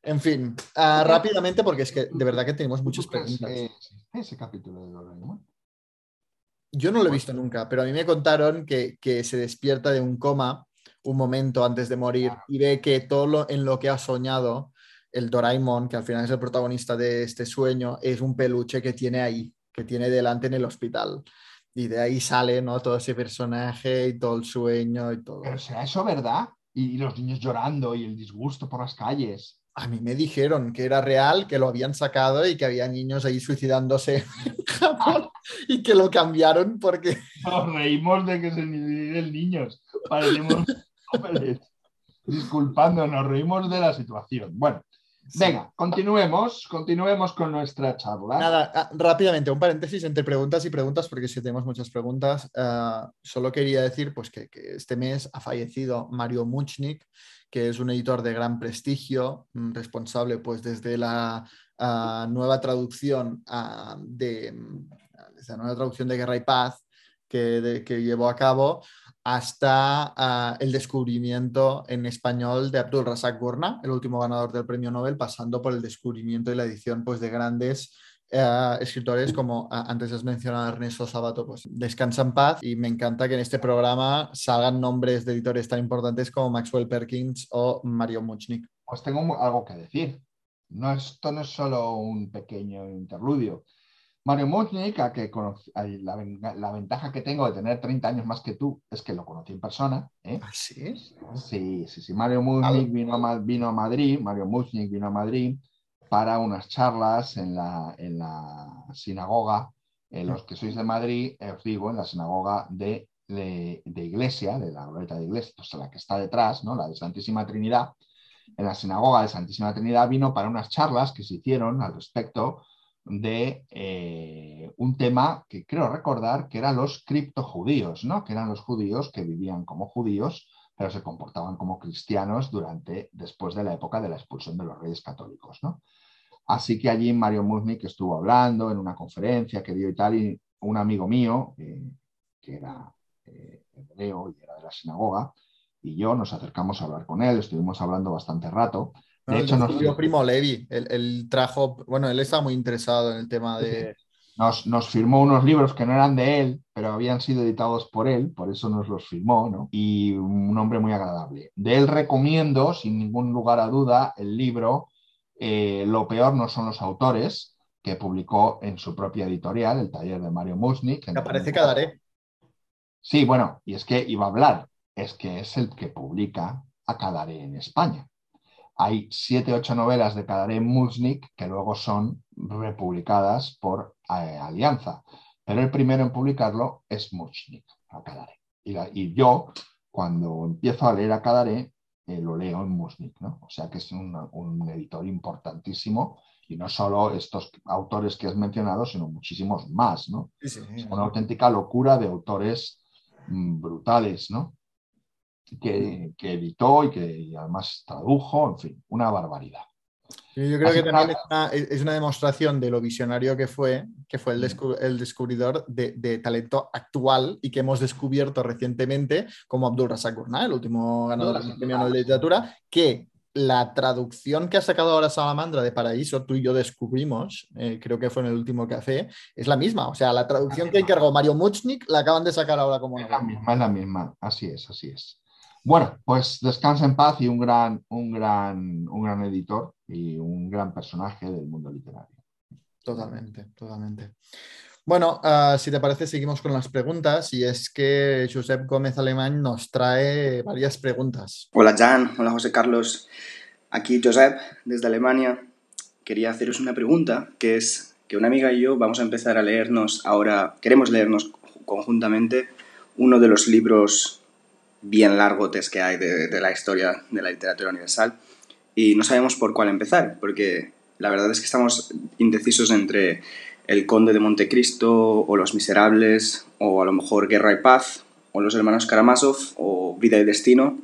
En fin, ah, rápidamente, porque es que de verdad que tenemos muchas preguntas. ese capítulo de Doraemon? Yo no lo he visto nunca, pero a mí me contaron que, se despierta de un coma un momento antes de morir y ve que todo lo, en lo que ha soñado el Doraemon, que al final es el protagonista de este sueño, es un peluche que tiene ahí, que tiene delante en el hospital. Y de ahí sale ¿no? todo ese personaje y todo el sueño y todo. Pero será eso verdad? y los niños llorando y el disgusto por las calles a mí me dijeron que era real, que lo habían sacado y que había niños ahí suicidándose en Japón y que lo cambiaron porque... Nos reímos de que se dividen niños, parecemos Disculpando, nos reímos de la situación. Bueno, venga, continuemos, continuemos con nuestra charla. Nada, ah, rápidamente, un paréntesis entre preguntas y preguntas, porque si tenemos muchas preguntas, ah, solo quería decir pues, que, que, este mes ha fallecido Mario Muchnik, que es un editor de gran prestigio, mm, responsable pues desde la ah, nueva traducción ah, de nueva traducción de Guerra y Paz que, que llevó a cabo hasta ah, el descubrimiento en español de Abdul Razak Gurna, el último ganador del premio Nobel, pasando por el descubrimiento y la edición pues, de grandes eh, escritores como antes has mencionado Ernesto Sabato, pues descansa en paz y me encanta que en este programa salgan nombres de editores tan importantes como Maxwell Perkins o Mario Muchnik. Pues tengo algo que decir. No, esto no es solo un pequeño interludio. Mario Muchnik, a que la, ventaja que tengo de tener 30 años más que tú es que lo conocí en persona. ¿eh? ¿Ah, sí? Sí, sí, sí. Mario Muchnik vino a, vino a Madrid, Mario Muchnik vino a Madrid para unas charlas en la, en la sinagoga, en los que sois de Madrid, eh, os digo, en la sinagoga de, de, Iglesia, de la glorieta de Iglesia, pues la que está detrás, ¿no? la de Santísima Trinidad, en la sinagoga de Santísima Trinidad vino para unas charlas que se hicieron al respecto de eh, un tema que creo recordar que eran los criptojudíos, ¿no? que eran los judíos que vivían como judíos, pero se comportaban como cristianos durante, después de la época de la expulsión de los reyes católicos. ¿no? Así que allí Mario Musnik estuvo hablando en una conferencia, querido y tal, y un amigo mío, eh, que era eh, hebreo y era de la sinagoga, y yo nos acercamos a hablar con él, estuvimos hablando bastante rato. De hecho, nos... primo Levi, él, trajo, bueno, él estaba muy interesado en el tema de... Nos, nos, firmó unos libros que no eran de él, pero habían sido editados por él, por eso nos los firmó, ¿no? Y un hombre muy agradable. De él recomiendo, sin ningún lugar a duda, el libro eh, Lo peor no son los autores, que publicó en su propia editorial, el taller de Mario Musnik. Que aparece Cadaré. Sí, bueno, y es que iba a hablar, es que es el que publica a Cadaré en España. Hay siete, ocho novelas de Cadaré Musnik que luego son republicadas por eh, Alianza, pero el primero en publicarlo es Musnik, a Cadaré. Y, yo, cuando empiezo a leer a Cadaré, eh, lo leo en Musnik, ¿no? O sea que es un, un editor importantísimo y no solo estos autores que has mencionado, sino muchísimos más, ¿no? Es una auténtica locura de autores mm, brutales, ¿no? Que, editó y que además tradujo, en fin, una barbaridad. Yo creo que también es una, demostración de lo visionario que fue, que fue el, descubridor de, talento actual y que hemos descubierto recientemente como Abdul Razak Gurnah, el último ganador del premio Nobel de Literatura, que la traducción que ha sacado ahora Salamandra de Paraíso, tú y yo descubrimos, eh, creo que fue en el último café, es la misma. O sea, la traducción que encargó Mario Muchnik la acaban de sacar ahora como... Es la misma, es la misma. Así es, así es. Bueno, pues descansa en paz y un gran, un gran, un gran editor y un gran personaje del mundo literario. Totalmente, totalmente. Bueno, ah, si te parece, seguimos con las preguntas y es que Josep Gómez Alemán nos trae varias preguntas. Hola Jan, hola José Carlos, aquí Josep desde Alemania. Quería haceros una pregunta que es que una amiga y yo vamos a empezar a leernos ahora, queremos leernos conjuntamente uno de los libros bien largotes que hay de, de la historia de la literatura universal y no sabemos por cuál empezar, porque la verdad es que estamos indecisos entre el Conde de Montecristo o Los Miserables o a lo mejor Guerra y Paz o Los Hermanos Karamazov o Vida y Destino.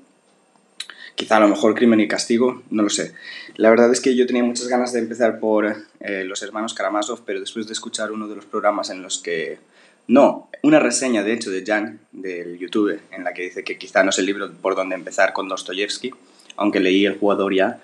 Quizá a lo mejor Crimen y Castigo, no lo sé. La verdad es que yo tenía muchas ganas de empezar por eh, Los Hermanos Karamazov, pero después de escuchar uno de los programas en los que... No, una reseña de hecho de Jan del YouTube en la que dice que quizá no es el libro por donde empezar con Dostoyevsky, aunque leí El jugador ya,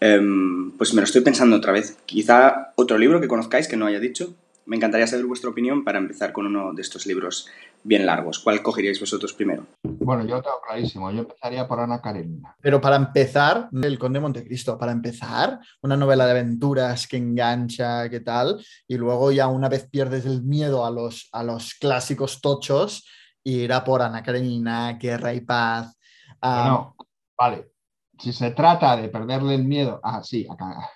Em, pues me lo estoy pensando otra vez. Quizá otro libro que conozcáis que no haya dicho. Me encantaría saber vuestra opinión para empezar con uno de estos libros bien largos. ¿Cuál cogeríais vosotros primero? Bueno, yo tengo clarísimo. Yo empezaría por Ana Karenina. Pero para empezar, El Conde de Montecristo. Para empezar, una novela de aventuras que engancha, ¿qué tal? Y luego ya una vez pierdes el miedo a los, a los clásicos tochos, irá por Ana Karenina, Guerra y Paz. No, vale si se trata de perderle el miedo, ah, sí, acá.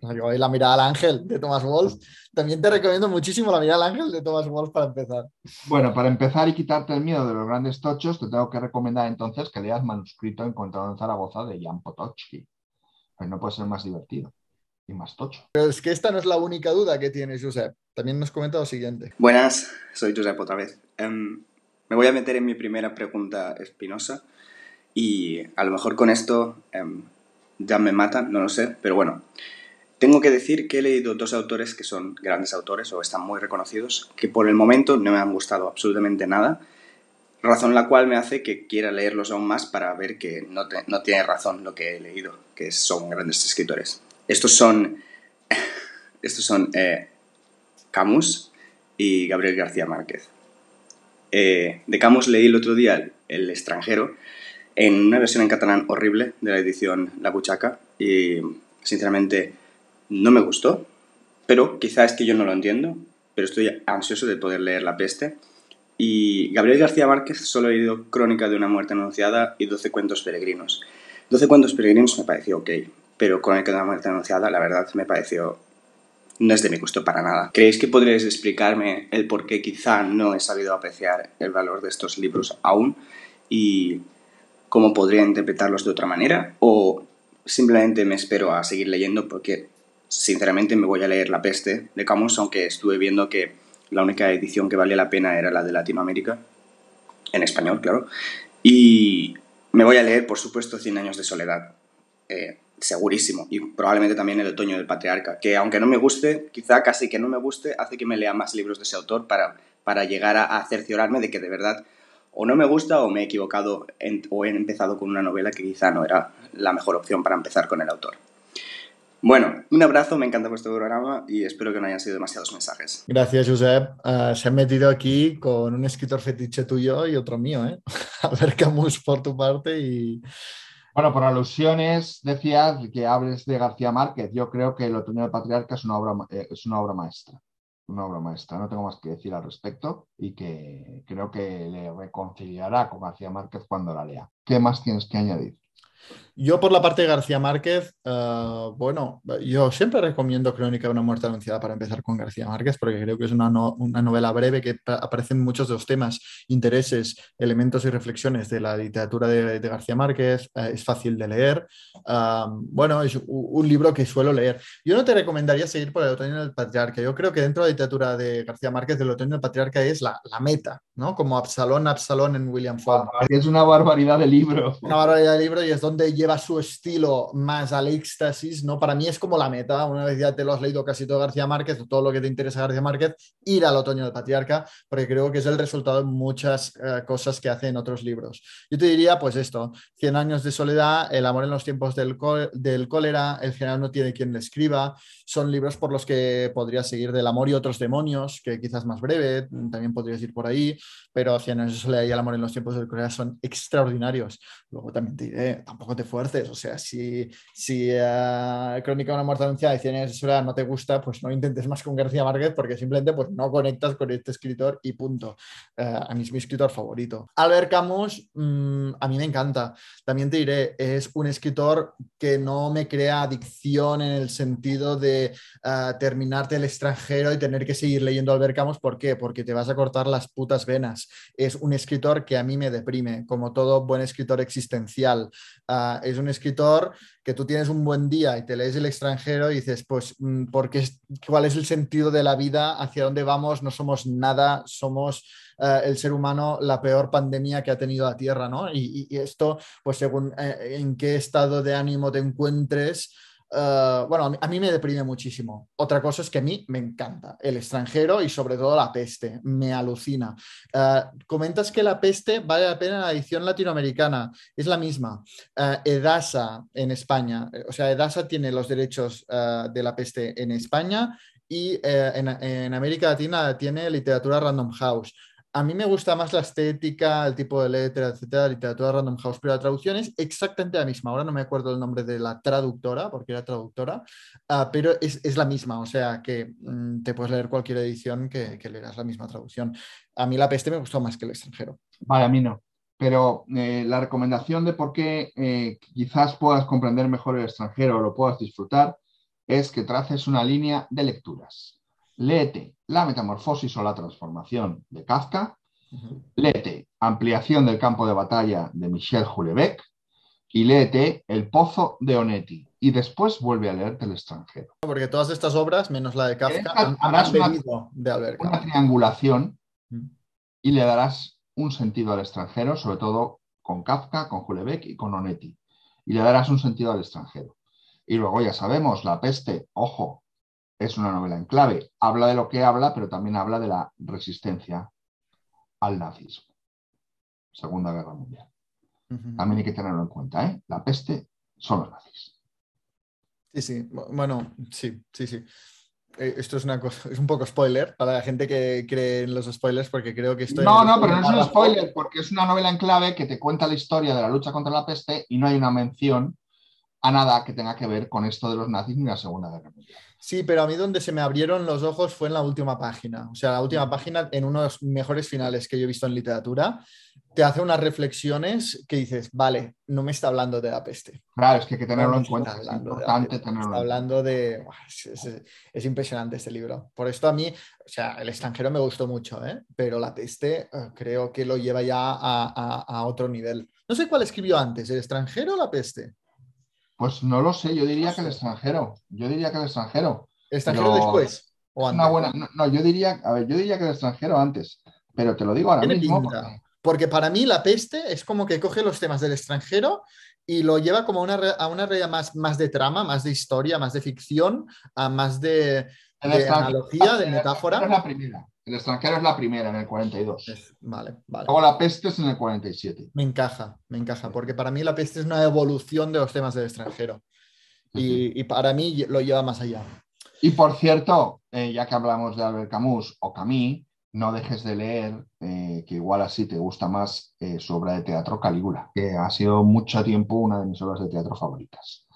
La mirada al ángel de Thomas Wolf. También te recomiendo muchísimo la mirada al ángel de Thomas Wolf para empezar. Bueno, para empezar y quitarte el miedo de los grandes tochos, te tengo que recomendar entonces que leas Manuscrito Encontrado en Zaragoza de Jan Potoczki. Pues no puede ser más divertido y más tocho. Pero es que esta no es la única duda que tiene Josep. También nos comenta lo siguiente. Buenas, soy Josep otra vez. Em, me voy a meter en mi primera pregunta espinosa. Y a lo mejor con esto em, ya me matan, no lo sé, pero bueno. Tengo que decir que he leído dos autores que son grandes autores o están muy reconocidos, que por el momento no me han gustado absolutamente nada, razón la cual me hace que quiera leerlos aún más para ver que no, no tiene razón lo que he leído, que son grandes escritores. Estos son, estos son eh, Camus y Gabriel García Márquez. Eh, de Camus leí el otro día El extranjero, en una versión en catalán horrible de la edición La Buchaca y sinceramente no me gustó, pero quizá es que yo no lo entiendo, pero estoy ansioso de poder leer La Peste. Y Gabriel García Márquez solo he leído Crónica de una muerte anunciada y 12 cuentos peregrinos. 12 cuentos peregrinos me pareció ok, pero Crónica de una muerte anunciada la verdad me pareció no es de mi gusto para nada. ¿Creéis que podríais explicarme el por qué quizá no he sabido apreciar el valor de estos libros aún? Y cómo podría interpretarlos de otra manera o simplemente me espero a seguir leyendo porque sinceramente me voy a leer La peste de Camus, aunque estuve viendo que la única edición que valía la pena era la de Latinoamérica, en español, claro. Y me voy a leer, por supuesto, Cien años de soledad. Eh, segurísimo. Y probablemente también El otoño del patriarca, que aunque no me guste, quizá casi que no me guste, hace que me lea más libros de ese autor para, para llegar a, a cerciorarme de que de verdad o no me gusta o me he equivocado o he empezado con una novela que quizá no era la mejor opción para empezar con el autor. Bueno, un abrazo, me encanta vuestro programa y espero que no hayan sido demasiados mensajes. Gracias, Josep. Uh, se ha metido aquí con un escritor fetiche tuyo y otro mío, ¿eh? A ver, Camus, por tu parte y... Bueno, por alusiones, decías que hables de García Márquez. Yo creo que El Otoño del Patriarca es una obra, eh, es una obra maestra. Una obra maestra. No tengo más que decir al respecto y que creo que le reconciliará con García Márquez cuando la lea. ¿Qué más tienes que añadir? Yo por la parte de García Márquez, uh, bueno, yo siempre recomiendo Crónica de una muerte anunciada para empezar con García Márquez, porque creo que es una, no, una novela breve que aparecen muchos de los temas, intereses, elementos y reflexiones de la literatura de, de García Márquez, uh, es fácil de leer. Uh, bueno, es un, libro que suelo leer. Yo no te recomendaría seguir por el otoño del patriarca. Yo creo que dentro de la literatura de García Márquez, el otoño del patriarca es la, la meta, ¿no? Como Absalón, Absalón en William Fall. Es una barbaridad de libro. Una barbaridad de libro y es donde lleva su estilo más al éxtasis, ¿no? Para mí es como la meta, una vez ya te lo has leído casi todo García Márquez, todo lo que te interesa García Márquez, ir al otoño del patriarca, porque creo que es el resultado de muchas uh, cosas que hace en otros libros. Yo te diría, pues esto, Cien años de soledad, El amor en los tiempos del, del cólera, El general no tiene quien le escriba, son libros por los que podrías seguir del amor y otros demonios, que quizás más breve, también podrías ir por ahí, pero Cien años de soledad y El amor en los tiempos del cólera son extraordinarios. Luego también te diré, tampoco te o sea, si, si uh, Crónica de una muerte anunciada y Cien años de soledad no te gusta, pues no intentes más con García Márquez porque simplemente pues, no conectas con este escritor y punto. Uh, a mí es mi escritor favorito. Albert Camus, mmm, a mí me encanta. También te diré, es un escritor que no me crea adicción en el sentido de uh, terminarte el extranjero y tener que seguir leyendo Albert Camus. ¿Por qué? Porque te vas a cortar las putas venas. Es un escritor que a mí me deprime, como todo buen escritor existencial. Es un escritor que tú tienes un buen día y te lees el extranjero y dices, pues, porque, ¿cuál es el sentido de la vida? ¿Hacia dónde vamos? No somos nada, somos uh, el ser humano la peor pandemia que ha tenido la Tierra, ¿no? Y, y esto, pues, según eh, en qué estado de ánimo te encuentres, Uh, bueno, a mí, me deprime muchísimo. Otra cosa es que a mí me encanta el extranjero y sobre todo la peste, me alucina. Uh, comentas que la peste vale la pena la edición latinoamericana, es la misma. Uh, Edasa en España, o sea, Edasa tiene los derechos de la peste en España y en América Latina tiene literatura Random House a mí me gusta más la estética, el tipo de letra, etcétera, literatura Random House, pero la traducción es exactamente la misma. Ahora no me acuerdo el nombre de la traductora, porque era traductora, uh, pero es, la misma, o sea que mm, te puedes leer cualquier edición que, que, la misma traducción. A mí la peste me gustó más que el extranjero. Vale, a mí no. Pero eh, la recomendación de por qué eh, quizás puedas comprender mejor el extranjero o lo puedas disfrutar es que traces una línea de lecturas léete La metamorfosis o la transformación de Kafka, uh -huh. léete Ampliación del campo de batalla de Michel Houellebecq y léete El pozo de Onetti y después vuelve a leerte El extranjero. Porque todas estas obras, menos la de Kafka, han, harás han una, de Albert una triangulación y le darás un sentido al extranjero, sobre todo con Kafka, con Houellebecq y con Onetti. Y le darás un sentido al extranjero. Y luego ya sabemos, La peste, ojo, es una novela en clave. Habla de lo que habla, pero también habla de la resistencia al nazismo. Segunda Guerra Mundial. Uh -huh. También hay que tenerlo en cuenta. ¿eh? La peste son los nazis. Sí, sí. Bueno, sí, sí, sí. Eh, esto es una cosa, es un poco spoiler para la gente que cree en los spoilers, porque creo que esto. No, no, pero no es un spoiler, porque es una novela en clave que te cuenta la historia de la lucha contra la peste y no hay una mención a nada que tenga que ver con esto de los nazis ni la Segunda Guerra Mundial. Sí, pero a mí donde se me abrieron los ojos fue en la última página. O sea, la última página, en uno de los mejores finales que yo he visto en literatura, te hace unas reflexiones que dices, vale, no me está hablando de la peste. Claro, es que hay que tenerlo no en cuenta. Es importante tenerlo está hablando de... Es, es, es, impresionante este libro. Por esto a mí, o sea, el extranjero me gustó mucho, ¿eh? pero la peste uh, creo que lo lleva ya a, a, a otro nivel. No sé cuál escribió antes, el extranjero o la peste. Pues no lo sé, yo diría que el extranjero. Yo diría que el extranjero. ¿Extranjero Pero después? ¿O Una antes? buena, no, no, yo diría, a ver, yo diría que el extranjero antes, pero te lo digo ahora mismo. porque- Porque para mí la peste es como que coge los temas del extranjero y lo lleva como a una, a una realidad más, más de trama, más de historia, más de ficción, a más de, de analogía, de metáfora. es la primera. El extranjero es la primera en el 42. Vale, vale. Luego la peste es en el 47. Me encaja, me encaja, porque para mí la peste es una evolución de los temas del extranjero. Y, y para mí lo lleva más allá. Y por cierto, eh, ya que hablamos de Albert Camus o Camus, no dejes de leer, eh, que igual así te gusta más, eh, su obra de teatro Calígula, que ha sido mucho tiempo una de mis obras de teatro favoritas.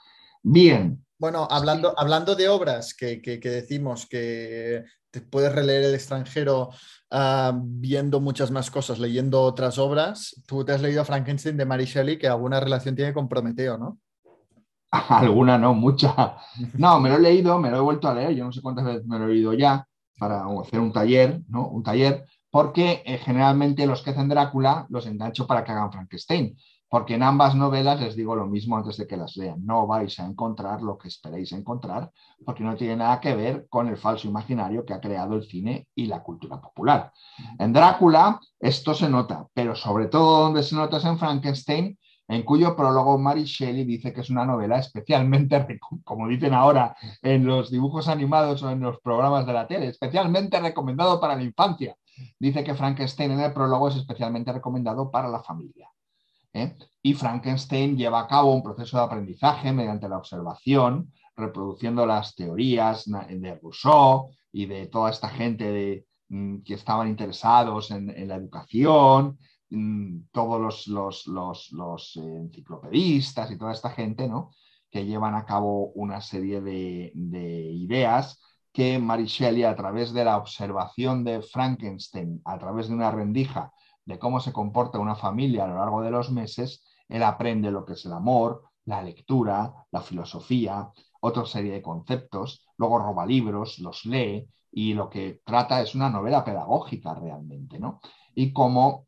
Bien, Bueno, hablando, hablando de obras que, que- que decimos que te puedes releer el extranjero ah, viendo muchas más cosas, leyendo otras obras, tú te has leído Frankenstein de Mary Shelley, que alguna relación tiene con Prometeo, ¿no? alguna no, mucha. No, me lo he leído, me lo he vuelto a leer, yo no sé cuántas veces me lo he leído ya para hacer un taller, ¿no? Un taller, porque eh, generalmente los que hacen Drácula los engancho para que hagan Frankenstein, porque en ambas novelas les digo lo mismo antes de que las lean, no vais a encontrar lo que esperéis encontrar, porque no tiene nada que ver con el falso imaginario que ha creado el cine y la cultura popular. En Drácula esto se nota, pero sobre todo donde se nota es en Frankenstein, en cuyo prólogo Mary Shelley dice que es una novela especialmente, como dicen ahora en los dibujos animados o en los programas de la tele, especialmente recomendado para la infancia. Dice que Frankenstein en el prólogo es especialmente recomendado para la familia. ¿Eh? Y Frankenstein lleva a cabo un proceso de aprendizaje mediante la observación, reproduciendo las teorías de Rousseau y de toda esta gente de, mm, que estaban interesados en, la educación, mm, todos los, los- los- enciclopedistas y toda esta gente, ¿no? que llevan a cabo una serie de, de ideas que Mary Shelley, a través de la observación de Frankenstein, a través de una rendija de cómo se comporta una familia a lo largo de los meses, él aprende lo que es el amor, la lectura, la filosofía, otra serie de conceptos, luego roba libros, los lee y lo que trata es una novela pedagógica realmente, ¿no? Y cómo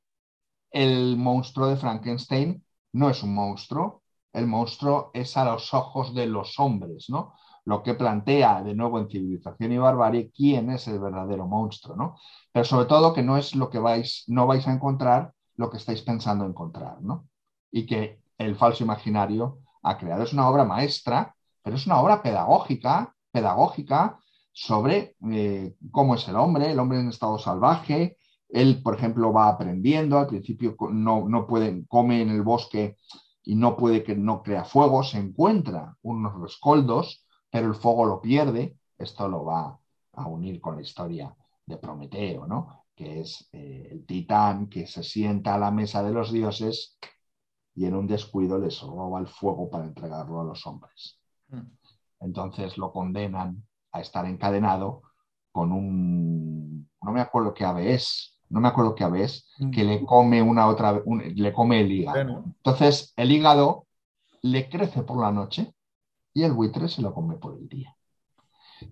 el monstruo de Frankenstein no es un monstruo, el monstruo es a los ojos de los hombres, ¿no? Lo que plantea de nuevo en Civilización y Barbarie quién es el verdadero monstruo, ¿no? Pero sobre todo que no es lo que vais, no vais a encontrar lo que estáis pensando encontrar, ¿no? Y que el falso imaginario ha creado. Es una obra maestra, pero es una obra pedagógica, pedagógica sobre eh, cómo es el hombre, el hombre en estado salvaje. Él, por ejemplo, va aprendiendo, al principio no, no puede, come en el bosque y no puede que no crea fuego, se encuentra unos rescoldos, pero el fuego lo pierde. Esto lo va a unir con la historia de Prometeo, ¿no? que es eh, el titán que se sienta a la mesa de los dioses y en un descuido les roba el fuego para entregarlo a los hombres. Entonces lo condenan a estar encadenado con un, no me acuerdo qué ave es, no me acuerdo qué ave es, que le come una otra, un- le come el hígado. Entonces el hígado le crece por la noche y el buitre se lo come por el día.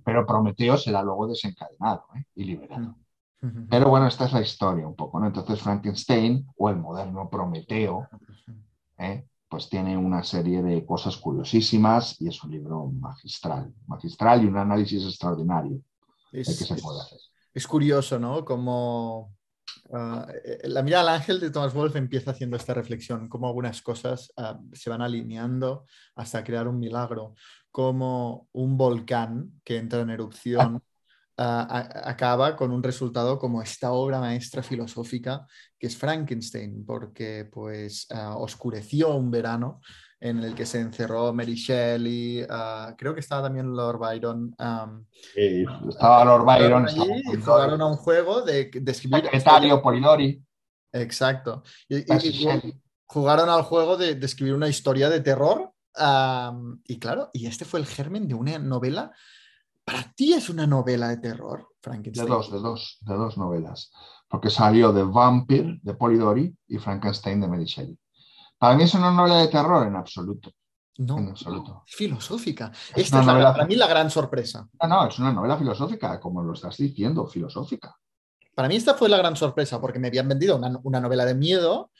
Pero Prometeo será luego desencadenado ¿eh? y liberado. Pero bueno, esta es la historia un poco, ¿no? Entonces Frankenstein o el moderno Prometeo, ¿eh? pues tiene una serie de cosas curiosísimas y es un libro magistral, magistral y un análisis extraordinario Es, que se puede hacer. es curioso, ¿no? Como ah, eh, la mirada al ángel de Thomas Wolfe empieza haciendo esta reflexión, cómo algunas cosas ah, se van alineando hasta crear un milagro, como un volcán que entra en erupción ah, a- acaba con un resultado como esta obra maestra filosófica que es Frankenstein, porque pues oscureció un verano en el que se encerró Mary Shelley, ah, creo que estaba también Lord Byron. am, Eh, estaba Lord Byron, allí y jugaron a un juego de, de escribir. secretario Polidori, Exacto. Y, y- y jugaron al juego de, de escribir una historia de terror. am, y claro, y este fue el germen de una novela. ¿Para ti es una novela de terror, de Frankenstein? dos, de dos, de dos novelas, porque salió de Vampire de Polidori y Frankenstein de Mary Shelley. Para mí es una novela de terror en absoluto, No, en absoluto. es filosófica. Es Esta es la- novela- para mí la gran sorpresa. No, no, es una novela filosófica, como lo estás diciendo, filosófica. Para mí esta fue la gran sorpresa porque me habían vendido una, una novela de miedo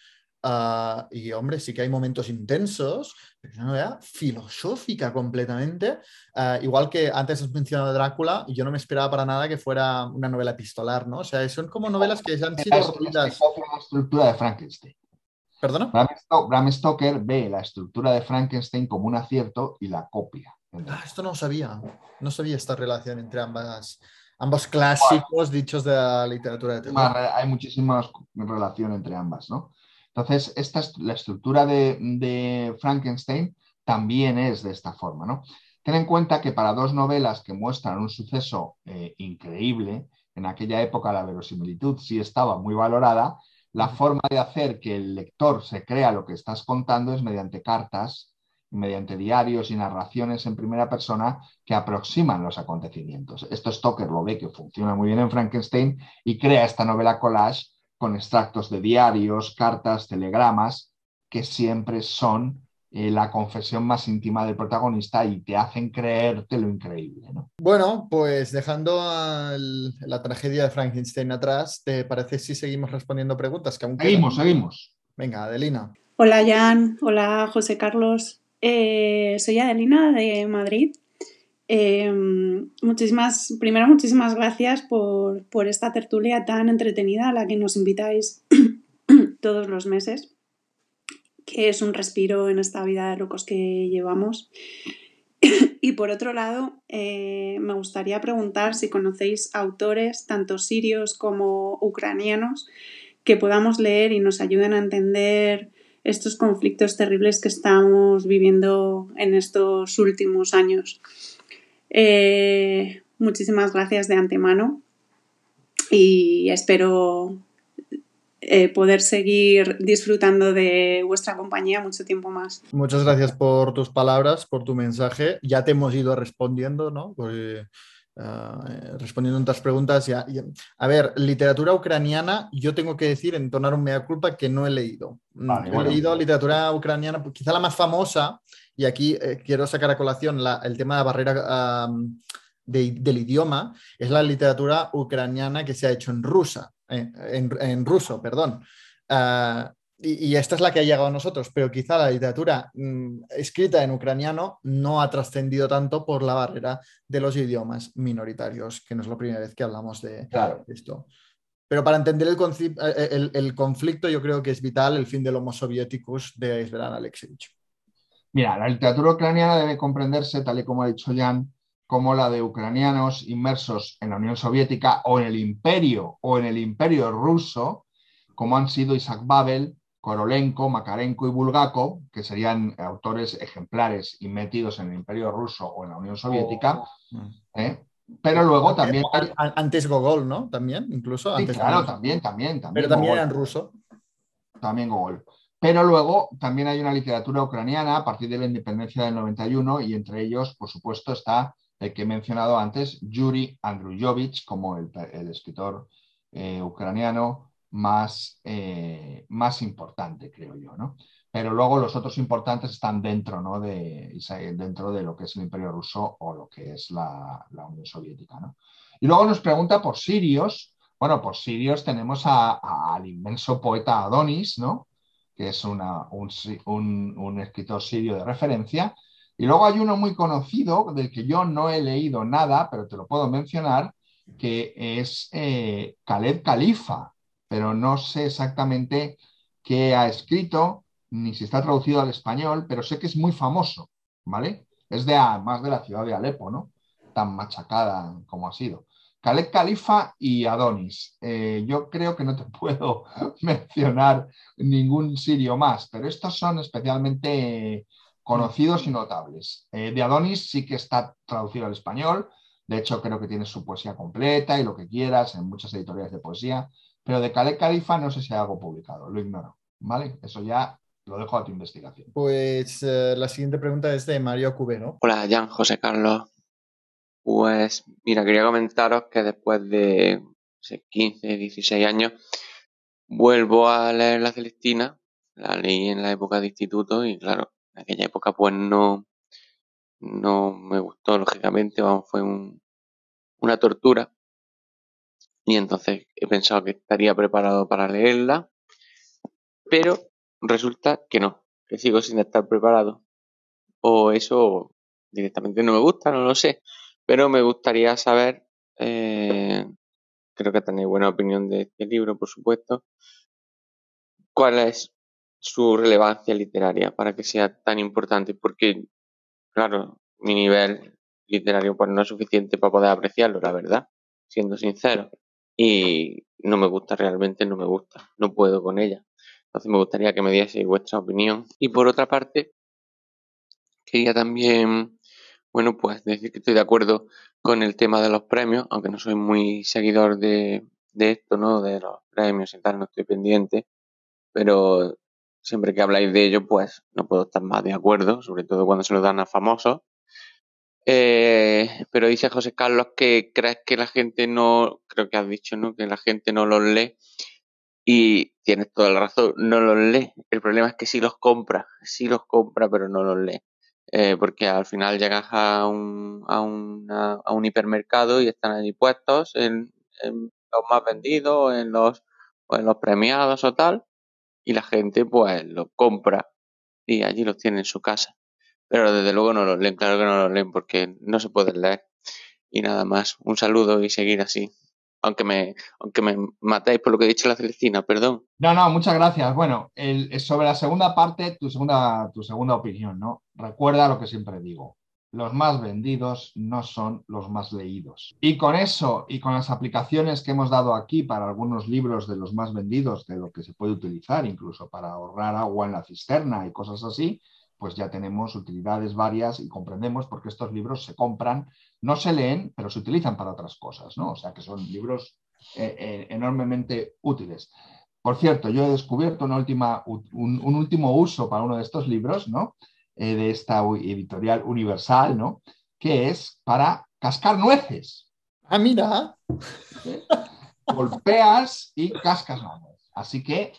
ah, y hombre, sí que hay momentos intensos, pero es una novela filosófica completamente. Ah, igual que antes has mencionado Drácula, y yo no me esperaba para nada que fuera una novela epistolar, ¿no? O sea, son como novelas que ya han sido ruidas. La estructura de Frankenstein. ¿Perdona? Bram Stoker ve la estructura de Frankenstein como un acierto y la copia. Ah, esto no sabía. No sabía esta relación entre ambas, ambos clásicos dichos de la literatura de terror. Hay muchísimas relación entre ambas, ¿no? Entonces, esta es la estructura de, Frankenstein también es de esta forma, ¿no? Ten en cuenta que para dos novelas que muestran un suceso eh, increíble, en aquella época la verosimilitud sí estaba muy valorada, la forma de hacer que el lector se crea lo que estás contando es mediante cartas mediante diarios y narraciones en primera persona que aproximan los acontecimientos. Esto Stoker lo ve que funciona muy bien en Frankenstein y crea esta novela collage con extractos de diarios, cartas, telegramas, que siempre son eh, la confesión más íntima del protagonista y te hacen creerte lo increíble. Bueno, pues dejando la tragedia de Frankenstein atrás, ¿te parece si seguimos respondiendo preguntas? Que seguimos, seguimos. Venga, Adelina. Hola Jan, hola José Carlos. Eh, soy Adelina de Madrid. Em, muchísimas, primero, muchísimas gracias por, esta tertulia tan entretenida a la que nos invitáis todos los meses, que es un respiro en esta vida de locos que llevamos. y por otro lado, eh, me gustaría preguntar si conocéis autores, tanto sirios como ucranianos, que podamos leer y nos ayuden a entender estos conflictos terribles que estamos viviendo en estos últimos años. Eh, muchísimas gracias de antemano y espero eh, poder seguir disfrutando de vuestra compañía mucho tiempo más. Muchas gracias por tus palabras, por tu mensaje. Ya te hemos ido respondiendo, ¿no? Uh, respondiendo a otras preguntas, ya, a ver, literatura ucraniana, yo tengo que decir, entonar un mea culpa que no he leído. Mm, he leído literatura ucraniana, quizá la más famosa, y aquí eh, quiero sacar a colación el tema de la barrera del idioma, es la literatura ucraniana que se ha hecho en rusa, en, ruso, perdón. Uh, y, esta es la que ha llegado a nosotros, pero quizá la literatura mm, escrita en ucraniano no ha trascendido tanto por la barrera de los idiomas minoritarios, que no es la primera vez que hablamos de, esto. Pero para entender eh, eh, el, el, conflicto, yo creo que es vital el fin del Homo Soviéticos de Svetlana Alexievich. Mira, la literatura ucraniana debe comprenderse, tal y como ha dicho Jan, como la de ucranianos inmersos en la Unión Soviética o en el imperio o en el imperio ruso, como han sido Isaac Babel, Korolenko, Makarenko y Bulgakov, que serían autores ejemplares y metidos en el Imperio Ruso o en la Unión Soviética. Oh, mm. ¿eh? Pero luego también. Antes Gogol, ¿no? También, incluso. Sí, claro, también, también, también. Pero también en ruso. También Gogol. Pero luego también hay una literatura ucraniana a partir de la independencia del 91 y entre ellos, por supuesto, está el que he mencionado antes, Yuri Andruyovich, como el, escritor eh, ucraniano más, eh, más importante, creo yo, ¿no? Pero luego los otros importantes están dentro, ¿no? de, dentro de lo que es el Imperio Ruso o lo que es la, Unión Soviética, ¿no? Y luego nos pregunta por sirios. Bueno, por sirios tenemos al inmenso poeta Adonis, ¿no? Que es una, un, un, escritor sirio de referencia. Y luego hay uno muy conocido, del que yo no he leído nada, pero te lo puedo mencionar, que es eh, Khaled Khalifa, pero no sé exactamente qué ha escrito, ni si está traducido al español, pero sé que es muy famoso, ¿vale? Es de más de la ciudad de Alepo, ¿no? Tan machacada como ha sido. Khaled Khalifa y Adonis. Eh, yo creo que no te puedo mencionar ningún sirio más, pero estos son especialmente conocidos y notables. Eh, de Adonis sí que está traducido al español, de hecho creo que tiene su poesía completa y lo que quieras en muchas editoriales de poesía, pero de Khaled Khalifa no sé si hay algo publicado, lo ignoro. ¿Vale? Eso ya lo dejo a tu investigación. Pues eh, la siguiente pregunta es de Mario Cubero. Hola, Jan, José Carlos. Pues mira, quería comentaros que después de 15, 16 años vuelvo a leer La Celestina. La leí en la época de instituto y claro, en aquella época pues no, no me gustó, lógicamente, fue una tortura y entonces he pensado que estaría preparado para leerla, pero resulta que no, que sigo sin estar preparado. O eso directamente no me gusta, no lo sé. Pero me gustaría saber, eh, creo que tenéis buena opinión de este libro, por supuesto, cuál es su relevancia literaria para que sea tan importante, porque, claro, mi nivel literario pues no es suficiente para poder apreciarlo, la verdad, siendo sincero. Y no me gusta realmente, no me gusta, no puedo con ella. Entonces me gustaría que me diese vuestra opinión. Y por otra parte, quería también, bueno, pues decir que estoy de acuerdo con el tema de los premios, aunque no soy muy seguidor de, de esto, ¿no? De los premios y tal, no estoy pendiente. Pero siempre que habláis de ello, pues no puedo estar más de acuerdo, sobre todo cuando se lo dan a famosos. Eh, pero dice José Carlos que crees que la gente no, creo que has dicho, ¿no? Que la gente no los lee. Y tienes toda la razón, no los lee. El problema es que sí los compra, sí los compra, pero no los lee. Eh, porque al final llegas a un, a, a un hipermercado y están allí puestos en, los más vendidos, en los, en los premiados o tal, y la gente pues los compra y allí los tiene en su casa. Pero desde luego no los leen, claro que no los leen porque no se pueden leer. Y nada más, un saludo y seguir así. Aunque me, aunque me matéis por lo que he dicho la Celestina, perdón. No, no, muchas gracias. Bueno, el, sobre la segunda parte, tu segunda, tu segunda opinión, ¿no? Recuerda lo que siempre digo los más vendidos no son los más leídos. Y con eso y con las aplicaciones que hemos dado aquí para algunos libros de los más vendidos, de lo que se puede utilizar incluso para ahorrar agua en la cisterna y cosas así, pues ya tenemos utilidades varias y comprendemos por qué estos libros se compran, no se leen, pero se utilizan para otras cosas, ¿no? O sea que son libros eh, eh, enormemente útiles. Por cierto, yo he descubierto un, un último uso para uno de estos libros, ¿no? Eh, de esta editorial universal, ¿no? Que es para cascar nueces. Ah, mira. Golpeas y cascas nueces. Así que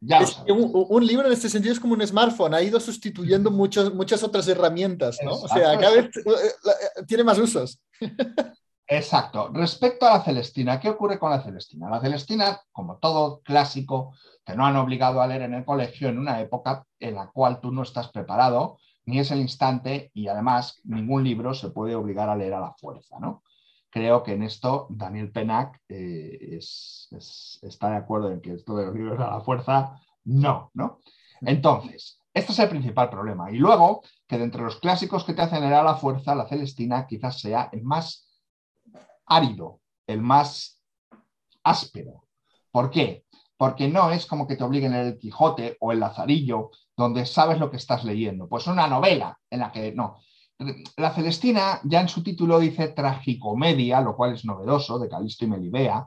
ya un, libro en este sentido es como un smartphone, ha ido sustituyendo muchos, muchas otras herramientas, ¿no? o sea, cada vez eh, eh, tiene más usos. Exacto. Respecto a la Celestina, ¿qué ocurre con la Celestina? La Celestina, como todo clásico, te no han obligado a leer en el colegio en una época en la cual tú no estás preparado, ni es el instante, y además ningún libro se puede obligar a leer a la fuerza, ¿no? Creo que en esto Daniel Penac eh, está de acuerdo en que esto de los libros a la fuerza, no, ¿no? Entonces, este es el principal problema. Y luego, que de entre los clásicos que te hacen leer a la fuerza, la Celestina quizás sea el más árido, el más áspero. ¿Por qué? Porque no es como que te obliguen el Quijote o el Lazarillo, donde sabes lo que estás leyendo. Pues una novela en la que no. La Celestina ya en su título dice tragicomedia, lo cual es novedoso, de Calisto y Melibea.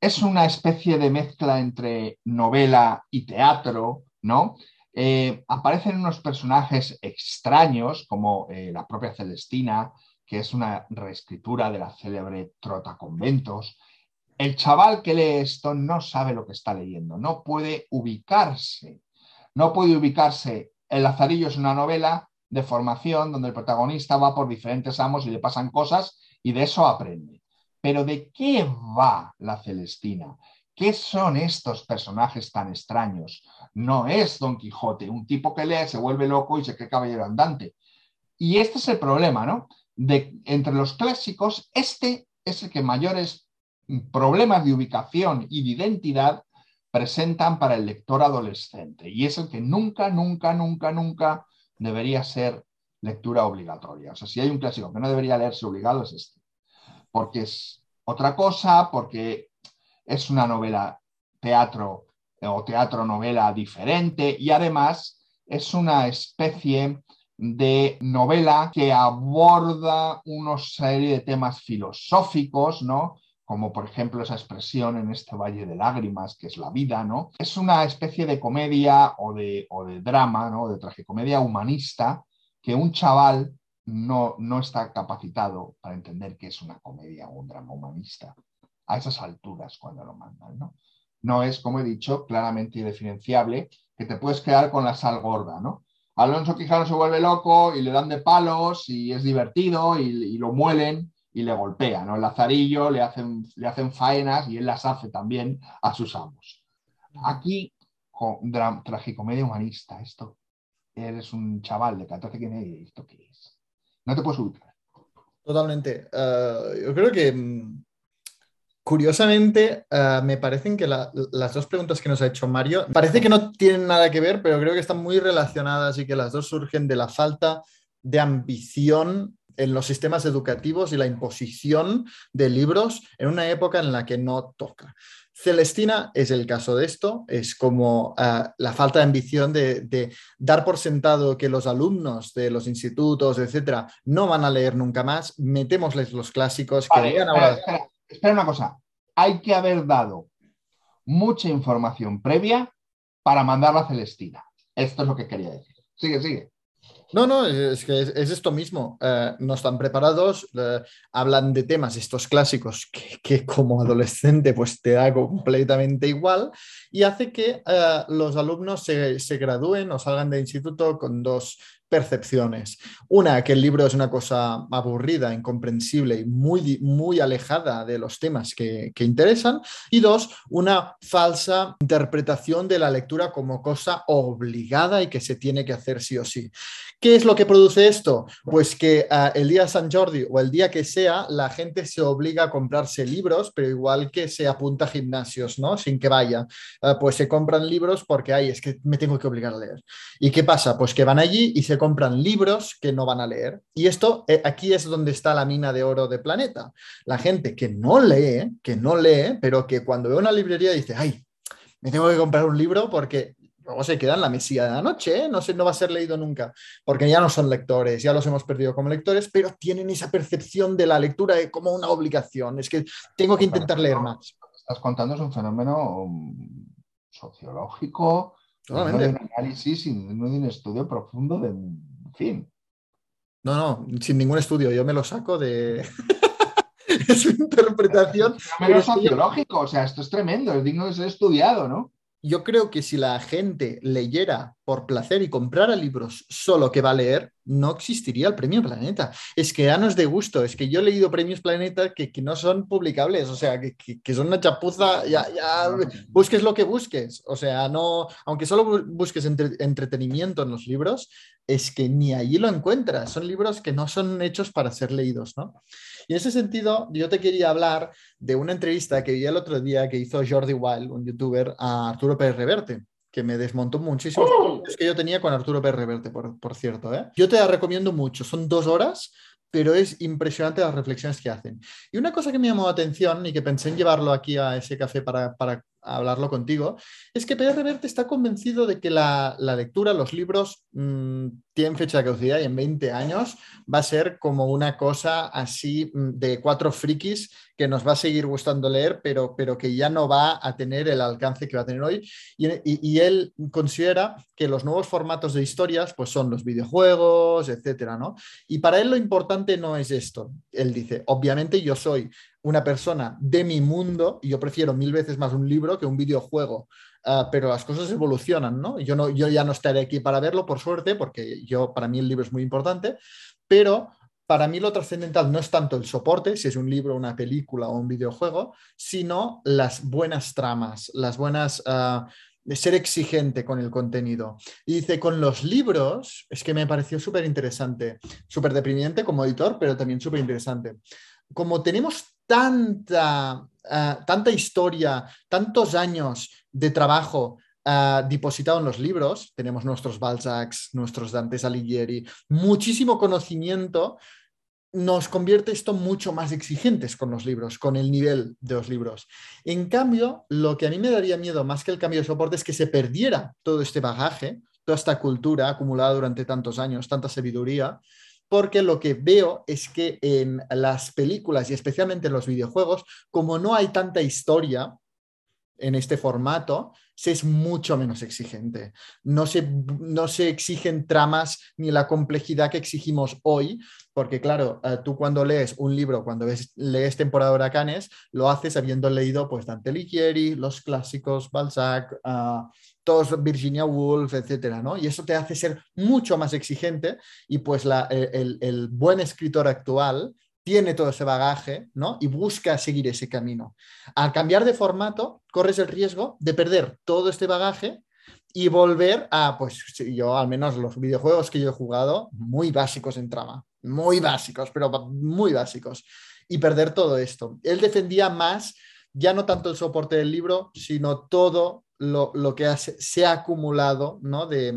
Es una especie de mezcla entre novela y teatro, ¿no? Eh, aparecen unos personajes extraños, como eh, la propia Celestina, que es una reescritura de la célebre Trota Conventos. El chaval que lee esto no sabe lo que está leyendo, no puede ubicarse. No puede ubicarse. El Lazarillo es una novela de formación donde el protagonista va por diferentes amos y le pasan cosas y de eso aprende. Pero ¿de qué va la Celestina? ¿Qué son estos personajes tan extraños? No es Don Quijote, un tipo que lee, se vuelve loco y se cree caballero andante. Y este es el problema, ¿no? De, entre los clásicos, este es el que mayores problemas de ubicación y de identidad presentan para el lector adolescente y es el que nunca, nunca, nunca, nunca debería ser lectura obligatoria. O sea, si hay un clásico que no debería leerse obligado es este, porque es otra cosa, porque es una novela teatro o teatro novela diferente y además es una especie de novela que aborda una serie de temas filosóficos, ¿no? Como por ejemplo esa expresión en este valle de lágrimas, que es la vida, ¿no? Es una especie de comedia o de, o de drama, ¿no? De tragicomedia humanista que un chaval no, no está capacitado para entender que es una comedia o un drama humanista a esas alturas cuando lo mandan, ¿no? No es, como he dicho, claramente indiferenciable que te puedes quedar con la sal gorda, ¿no? Alonso Quijano se vuelve loco y le dan de palos y es divertido y, lo muelen y le golpean. ¿no? El Lazarillo le hacen, le hacen faenas y él las hace también a sus amos. Aquí co- dra- tragicomedia humanista. Esto eres un chaval de 14 que me ¿esto qué es? No te puedes ubicar. Totalmente. Eh, yo creo que, mm, curiosamente, eh, me parecen que la- las dos preguntas que nos ha hecho Mario, parece que no tienen nada que ver, pero creo que están muy relacionadas y que las dos surgen de la falta de ambición en los sistemas educativos y la imposición de libros en una época en la que no toca. Celestina es el caso de esto, es como eh, la falta de ambición de, de dar por sentado que los alumnos de los institutos, etcétera, no van a leer nunca más, metémosles los clásicos que Vale, lean ahora. espera, espera una cosa. Hay que haber dado mucha información previa para mandarla a Celestina. Esto es lo que quería decir. Sigue, sigue. No, no, es que es, es esto mismo. Eh, no están preparados, eh, hablan de temas, estos clásicos, que, que como adolescente pues te da completamente igual y hace que eh, los alumnos se, se gradúen o salgan de instituto con dos percepciones. Una, que el libro es una cosa aburrida, incomprensible y muy, muy alejada de los temas que, que interesan. Y dos, una falsa interpretación de la lectura como cosa obligada y que se tiene que hacer sí o sí. ¿Qué es lo que produce esto? Pues que ah, el día San Jordi o el día que sea, la gente se obliga a comprarse libros, pero igual que se apunta a gimnasios, ¿no? Sin que vaya. Ah, pues se compran libros porque, ay, es que me tengo que obligar a leer. ¿Y qué pasa? Pues que van allí y se compran libros que no van a leer. Y esto, eh, aquí es donde está la mina de oro de Planeta. La gente que no lee, que no lee, pero que cuando ve una librería dice, ay, me tengo que comprar un libro porque luego se queda en la mesilla de la noche, ¿eh? no, sé, no va a ser leído nunca, porque ya no son lectores, ya los hemos perdido como lectores, pero tienen esa percepción de la lectura de como una obligación, es que tengo que intentar leer más. Estás contando es un fenómeno mm, sociológico, no de Totalmente. un análisis y no de un estudio profundo de, fin. No, no, sin ningún estudio, yo me lo saco de... su interpretación. Es yo- sociológico, o sea, esto es tremendo, es digno de ser estudiado, ¿no? yo creo que si la gente leyera por placer y comprara libros solo que va a leer, no existiría el premio Planeta. Es que ya no es de gusto, es que yo he leído premios Planeta que, que no son publicables, o sea, que, que- que son una chapuza, ya, ya busques lo que busques, o sea, no, aunque solo bu- busques entre- entretenimiento en los libros, es que ni allí lo encuentras, son libros que no son hechos para ser leídos, ¿no? Y en ese sentido, yo te quería hablar de una entrevista que vi el otro día que hizo Jordi Wild, un youtuber, a Arturo Pérez Reverte, que me desmontó muchísimos problemas que yo tenía con Arturo Pérez por, por cierto. ¿eh? Yo te la recomiendo mucho, son dos horas, pero es impresionante las reflexiones que hacen. Y una cosa que me llamó la atención y que pensé en llevarlo aquí a ese café para, para hablarlo contigo, es que Pérez Reverte está convencido de que la, la lectura, los libros, mmm, tienen fecha de caducidad y en 20 años va a ser como una cosa así mm, de cuatro frikis que nos va a seguir gustando leer, pero, pero que ya no va a tener el alcance que va a tener hoy. Y, y, él considera que los nuevos formatos de historias pues son los videojuegos, etcétera, ¿no? Y para él lo importante no es esto. Él dice, obviamente yo soy una persona de mi mundo y yo prefiero mil veces más un libro que un videojuego. Uh, pero las cosas evolucionan, ¿no? Yo, ¿no? yo ya no estaré aquí para verlo, por suerte, porque yo, para mí el libro es muy importante, pero para mí lo trascendental no es tanto el soporte, si es un libro, una película o un videojuego, sino las buenas tramas, las buenas... De ser exigente con el contenido. Y dice, con los libros, es que me pareció súper interesante, súper deprimiente como editor, pero también súper interesante. Como tenemos tanta, uh, tanta historia, tantos años de trabajo uh, depositado en los libros, tenemos nuestros Balzacs, nuestros Dantes Alighieri, muchísimo conocimiento, nos convierte esto mucho más exigentes con los libros, con el nivel de los libros. En cambio, lo que a mí me daría miedo más que el cambio de soporte es que se perdiera todo este bagaje, toda esta cultura acumulada durante tantos años, tanta sabiduría, porque lo que veo es que en las películas y especialmente en los videojuegos, como no hay tanta historia en este formato, se es mucho menos exigente. No se, no se exigen tramas ni la complejidad que exigimos hoy, porque claro, uh, tú cuando lees un libro, cuando ves, lees Temporada de Huracanes, lo haces habiendo leído pues Dante Alighieri, los clásicos, Balzac, uh, todos Virginia Woolf, etcétera, ¿no? Y eso te hace ser mucho más exigente y pues la, el, el buen escritor actual tiene todo ese bagaje, ¿no? Y busca seguir ese camino. Al cambiar de formato, corres el riesgo de perder todo este bagaje y volver a, pues yo al menos los videojuegos que yo he jugado, muy básicos en trama, muy básicos, pero muy básicos, y perder todo esto. Él defendía más, ya no tanto el soporte del libro, sino todo lo, que se ha acumulado, ¿no? De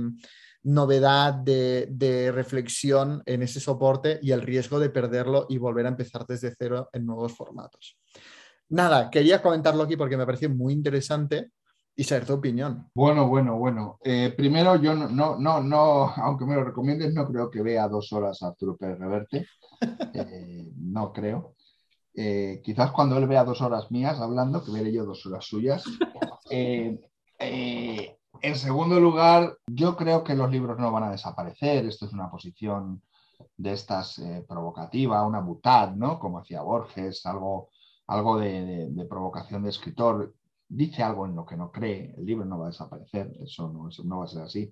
novedad, de, de, reflexión en ese soporte y el riesgo de perderlo y volver a empezar desde cero en nuevos formatos. Nada, quería comentarlo aquí porque me pareció muy interesante y saber tu opinión. Bueno, bueno, bueno. Eh, primero, yo no, no, no, no, aunque me lo recomiendes, no creo que vea dos horas a Arturo Pérez Reverte. Eh, no creo. Eh, quizás cuando él vea dos horas mías hablando, que veré yo dos horas suyas. en segundo lugar, yo creo que los libros no van a desaparecer. Esto es una posición de estas provocativa, una butad, ¿no? Como hacía Borges, algo, algo de, de provocación de escritor dice algo en lo que no cree, el libro no va a desaparecer, eso no, no va a ser así.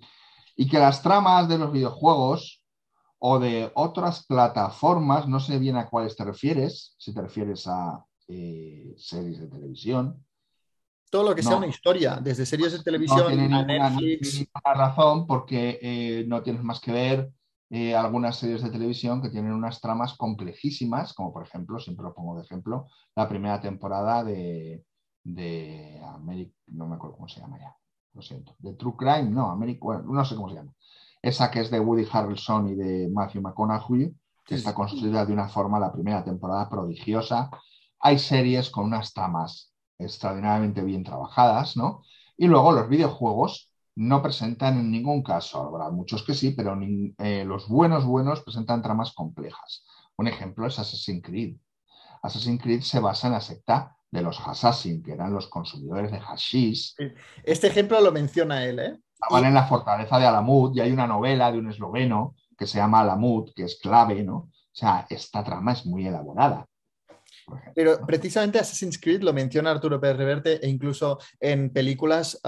Y que las tramas de los videojuegos o de otras plataformas, no sé bien a cuáles te refieres, si te refieres a eh, series de televisión. Todo lo que sea una historia, desde series de televisión no tiene a Netflix. razón porque eh, no tienes más que ver eh, algunas series de televisión que tienen unas tramas complejísimas, como por ejemplo, siempre lo pongo de ejemplo, la primera temporada de, de no me acuerdo cómo se llama ya, lo siento, de True Crime, no, America, no sé cómo se llama. Esa que es de Woody Harrelson y de Matthew McConaughey, que está construida de una forma la primera temporada prodigiosa. Hay series con unas tramas extraordinariamente bien trabajadas, ¿no? Y luego los videojuegos no presentan en ningún caso, habrá muchos que sí, pero eh, los buenos buenos presentan tramas complejas. Un ejemplo es Assassin's Creed. Assassin's Creed se basa en la secta de los Assassin, que eran los consumidores de hashish. Este ejemplo lo menciona él, ¿eh? Estaban en la fortaleza de Alamut y hay una novela de un esloveno que se llama Alamut, que es clave, ¿no? O sea, esta trama es muy elaborada. Pero precisamente Assassin's Creed lo menciona Arturo Pérez Reverte e incluso en películas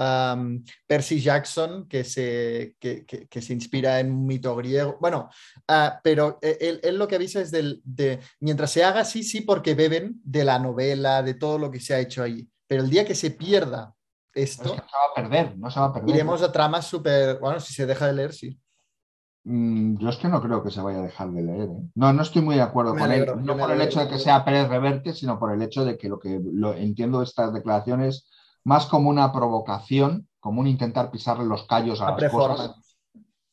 Percy Jackson, que se, que, se inspira en un mito griego. Bueno, ah, pero e, él, lo que avisa es del, de, mientras se haga así, sí, porque beben de la novela, de todo lo que se ha hecho ahí. Pero el día que se pierda esto... No se va a perder, no se va a perder. Iremos a tramas súper... Bueno, si se deja de leer, sí. Mm, yo es que no creo que se vaya a dejar de leer. ¿eh? No, no estoy muy de acuerdo con él. No por el hecho de que sea Pérez Reverte, sino por el hecho de que lo que lo, entiendo de estas declaraciones más como una provocación, como un intentar pisarle los callos a las cosas.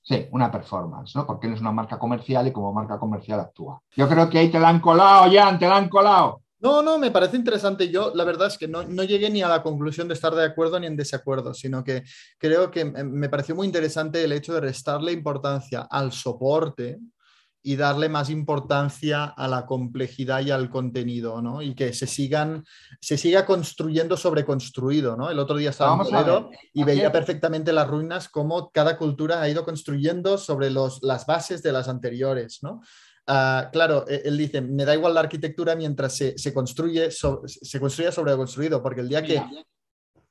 Sí, una performance, ¿no? Porque él es una marca comercial y como marca comercial actúa. Yo creo que ahí te la han colado, Jan, te la han colado. No, no, me parece interesante. Yo, la verdad es que no, llegué ni a la conclusión de estar de acuerdo ni en desacuerdo, sino que creo que me pareció muy interesante el hecho de restarle importancia al soporte y darle más importancia a la complejidad y al contenido, ¿no? Y que se sigan, se siga construyendo sobre construido, ¿no? El otro día estaba en Toledo y veía perfectamente las ruinas, como cada cultura ha ido construyendo sobre los, las bases de las anteriores, ¿no? Ah, claro, e-, él dice, me da igual la arquitectura mientras se, construye se construya sobre construido, porque el día que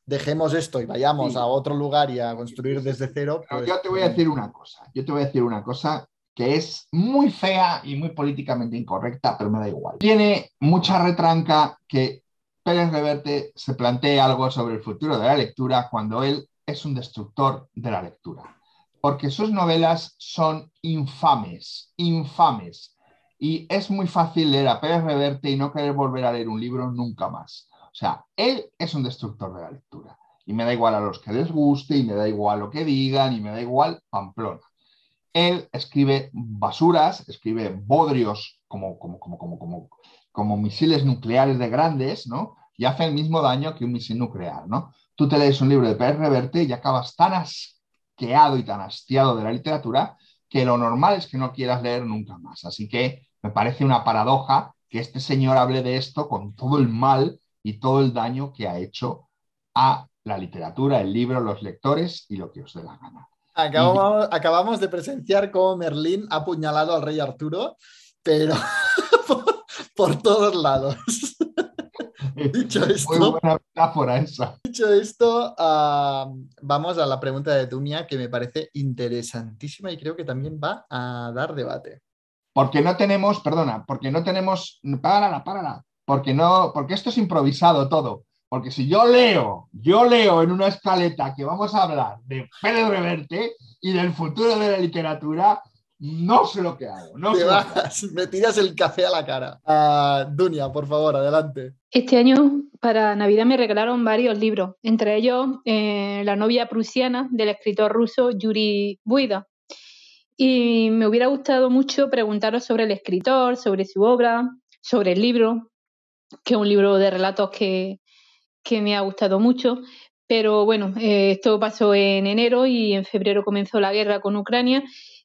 dejemos esto y vayamos a otro lugar y a construir desde cero. Pues... Yo te voy a decir una cosa, yo te voy a decir una cosa que es muy fea y muy políticamente incorrecta, pero me da igual. Tiene mucha retranca que Pérez Reverte se plantee algo sobre el futuro de la lectura cuando él es un destructor de la lectura porque sus novelas son infames, infames. Y es muy fácil leer a Pérez Reverte y no querer volver a leer un libro nunca más. O sea, él es un destructor de la lectura. Y me da igual a los que les guste, y me da igual lo que digan, y me da igual Pamplona. Él escribe basuras, escribe bodrios como, como, como, como, como, como misiles nucleares de grandes, ¿no? Y hace el mismo daño que un misil nuclear, ¿no? Tú te lees un libro de Pérez Reverte y acabas tan y tan hastiado de la literatura que lo normal es que no quieras leer nunca más. Así que me parece una paradoja que este señor hable de esto con todo el mal y todo el daño que ha hecho a la literatura, el libro, los lectores y lo que os dé la gana. Acabamos, de presenciar cómo Merlín ha apuñalado al rey Arturo, pero por todos lados. Dicho esto, Muy buena metáfora esa. Dicho esto, vamos a la pregunta de Tunia que me parece interesantísima y creo que también va a dar debate. Porque no tenemos, perdona, porque no tenemos, párala, párala, porque no, porque esto es improvisado todo, Porque si yo leo, yo leo en una escaleta que vamos a hablar de Pérez Reverte y del futuro de la literatura, no sé lo que hago. No Te hago. bajas, me tiras el café a la cara. Ah, Dunia, por favor, adelante. Este año para Navidad me regalaron varios libros, entre ellos eh, La novia prusiana del escritor ruso Yuri Buida. Y me hubiera gustado mucho preguntaros sobre el escritor, sobre su obra, sobre el libro, que es un libro de relatos que, que me ha gustado mucho. Pero bueno, eh, esto pasó en enero y en febrero comenzó la guerra con Ucrania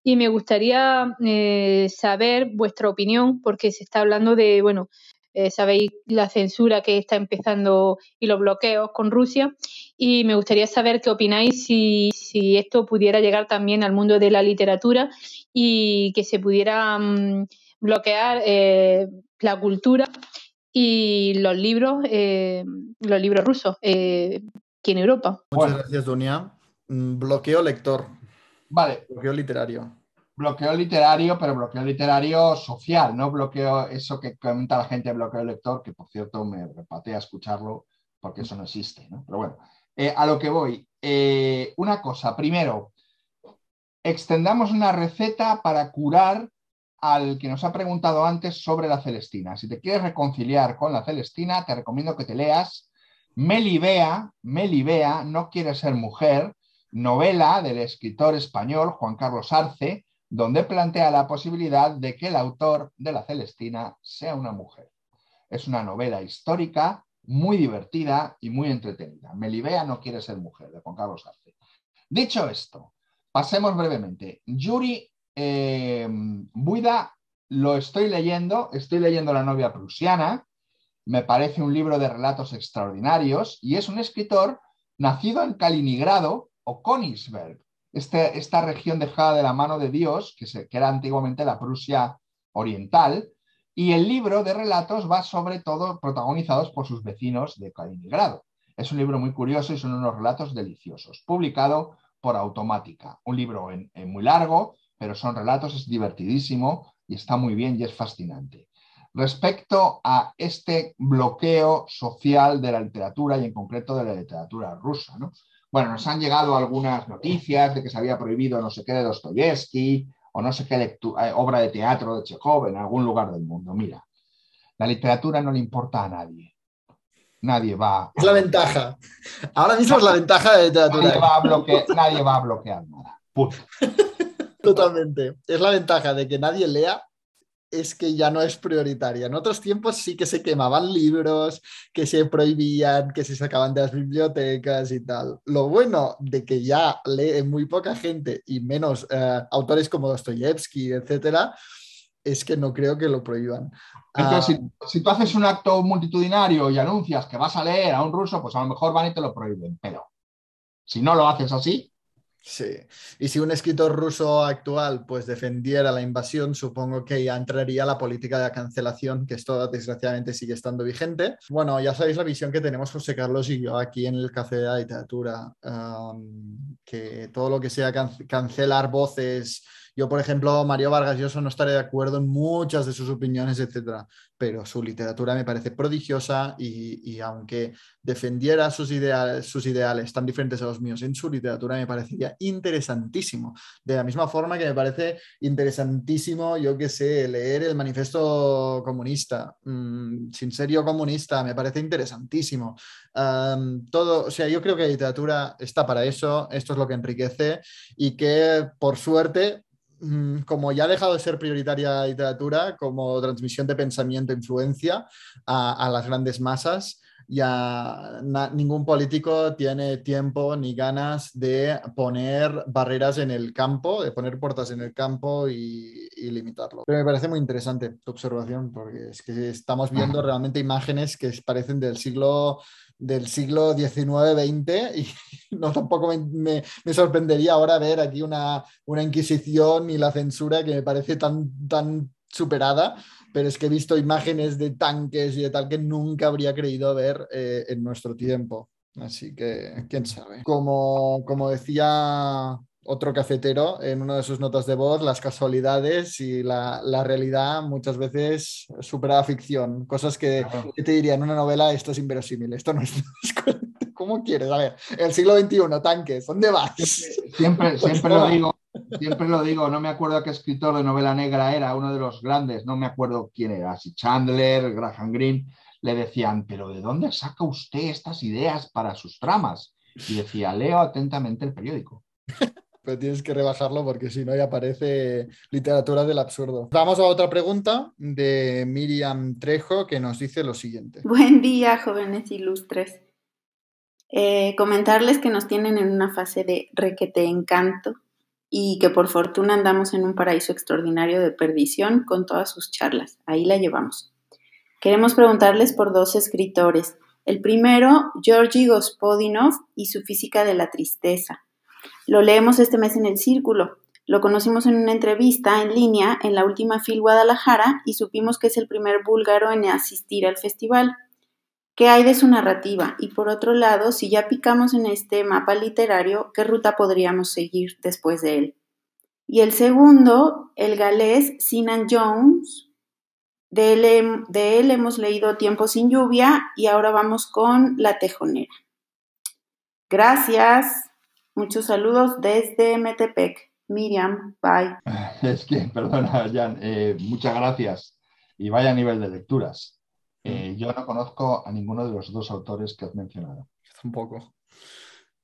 y me gustaría eh, saber vuestra opinión porque se está hablando de, bueno, eh, sabéis la censura que está empezando y los bloqueos con Rusia y me gustaría saber qué opináis si, si esto pudiera llegar también al mundo de la literatura y que se pudiera mm, bloquear eh, la cultura y los libros, eh, los libros rusos eh, aquí en Europa. Muchas gracias, Dunia. Mm, Bloqueo lector. Vale. Bloqueo literario. Bloqueo literario, pero bloqueo literario social, no bloqueo eso que comenta la gente, bloqueo lector, que por cierto me repatea escucharlo porque eso no existe, ¿no? Pero bueno, eh, a lo que voy. Eh, una cosa, primero, extendamos una receta para curar al que nos ha preguntado antes sobre la Celestina. Si te quieres reconciliar con la Celestina, te recomiendo que te leas Melibea, Melibea, no quiere ser mujer, novela del escritor español Juan Carlos Arce, donde plantea la posibilidad de que el autor de la Celestina sea una mujer. Es una novela histórica muy divertida y muy entretenida. Melibea no quiere ser mujer, de Juan Carlos Arce. Dicho esto, pasemos brevemente. Yuri eh, Buida lo estoy leyendo, estoy leyendo La novia prusiana, me parece un libro de relatos extraordinarios y es un escritor nacido en Kaliningrado o Königsberg, este, esta región dejada de la mano de Dios, que, se, era antiguamente la Prusia oriental, y el libro de relatos va sobre todo protagonizados por sus vecinos de Kaliningrado. Es un libro muy curioso y son unos relatos deliciosos, publicado por Automática. Un libro muy largo, pero son relatos, es divertidísimo y está muy bien y es fascinante. Respecto a este bloqueo social de la literatura y en concreto de la literatura rusa, ¿no? Bueno, nos han llegado algunas noticias de que se había prohibido no sé qué de Dostoyevsky o no sé qué eh, obra de teatro de Chekhov en algún lugar del mundo. Mira, la literatura no le importa a nadie. Nadie va. Es la ventaja. Ahora mismo es la ventaja de la literatura. Nadie va a, bloquear, nadie va a bloquear nada. Punto. Totalmente. Es la ventaja de que nadie lea es que ya no es prioritaria. En otros tiempos sí que se quemaban libros, que se prohibían, que se sacaban de las bibliotecas y tal. Lo bueno de que ya lee muy poca gente y menos eh, autores como Dostoyevsky, etcétera, es que no creo que lo prohíban. Entonces, Ah, si, si tú haces un acto multitudinario y anuncias que vas a leer a un ruso, pues a lo mejor van y te lo prohíben. Pero si no lo haces así, Sí, y si un escritor ruso actual pues defendiera la invasión, supongo que ya entraría la política de la cancelación, que esto desgraciadamente sigue estando vigente. Bueno, ya sabéis la visión que tenemos José Carlos y yo aquí en el Café de la Literatura, que todo lo que sea can cancelar voces, yo por ejemplo, Mario Vargas Llosa no estaré de acuerdo en muchas de sus opiniones, etcétera, pero su literatura me parece prodigiosa y, y aunque defendiera sus ideales, sus ideales tan diferentes a los míos en su literatura, me parecería interesantísimo. De la misma forma que me parece interesantísimo, yo que sé, leer el manifiesto comunista, mmm, sin serio comunista, me parece interesantísimo. Todo, o sea, yo creo que la literatura está para eso, esto es lo que enriquece y que por suerte como ya ha dejado de ser prioritaria la literatura como transmisión de pensamiento e influencia a, a las grandes masas, ya na, ningún político tiene tiempo ni ganas de poner barreras en el campo, de poner puertas en el campo y, y, limitarlo. Pero me parece muy interesante tu observación, porque es que estamos viendo realmente imágenes que parecen del siglo del siglo XIX-XX y no tampoco me, me, me, sorprendería ahora ver aquí una, una Inquisición y la censura que me parece tan, tan superada pero es que he visto imágenes de tanques y de tal que nunca habría creído ver eh, en nuestro tiempo. Así que, quién sabe. Como, como decía otro cafetero en una de sus notas de voz, las casualidades y la, la realidad muchas veces supera la ficción. Cosas que, Claro. que te diría en una novela, esto es inverosímil, esto no es... ¿Cómo quieres? A ver, el siglo XXI, tanques, ¿dónde vas? Siempre, Pues siempre nada. lo digo, siempre lo digo, no me acuerdo qué escritor de novela negra era, uno de los grandes, no me acuerdo quién era, si Chandler, Graham Greene, le decían, pero ¿de dónde saca usted estas ideas para sus tramas? Y decía, leo atentamente el periódico. Pero tienes que rebajarlo porque si no ya parece literatura del absurdo. Vamos a otra pregunta de Miriam Trejo que nos dice lo siguiente. Buen día, jóvenes ilustres. Eh, comentarles que nos tienen en una fase de requete encanto y que por fortuna andamos en un paraíso extraordinario de perdición con todas sus charlas. Ahí la llevamos. Queremos preguntarles por dos escritores. El primero, Georgi Gospodinov y su Física de la Tristeza. Lo leemos este mes en el Círculo. Lo conocimos en una entrevista en línea en la última FIL Guadalajara y supimos que es el primer búlgaro en asistir al festival. ¿Qué hay de su narrativa? Y por otro lado, si ya picamos en este mapa literario, ¿qué ruta podríamos seguir después de él? Y el segundo, el galés Sinan Jones. De él, de él hemos leído Tiempo sin lluvia y ahora vamos con La Tejonera. Gracias. Muchos saludos desde Metepec. Miriam, bye. Es que, perdona, Jan, eh, muchas gracias. Y vaya nivel de lecturas. Eh, yo no conozco a ninguno de los dos autores que has mencionado. Tampoco.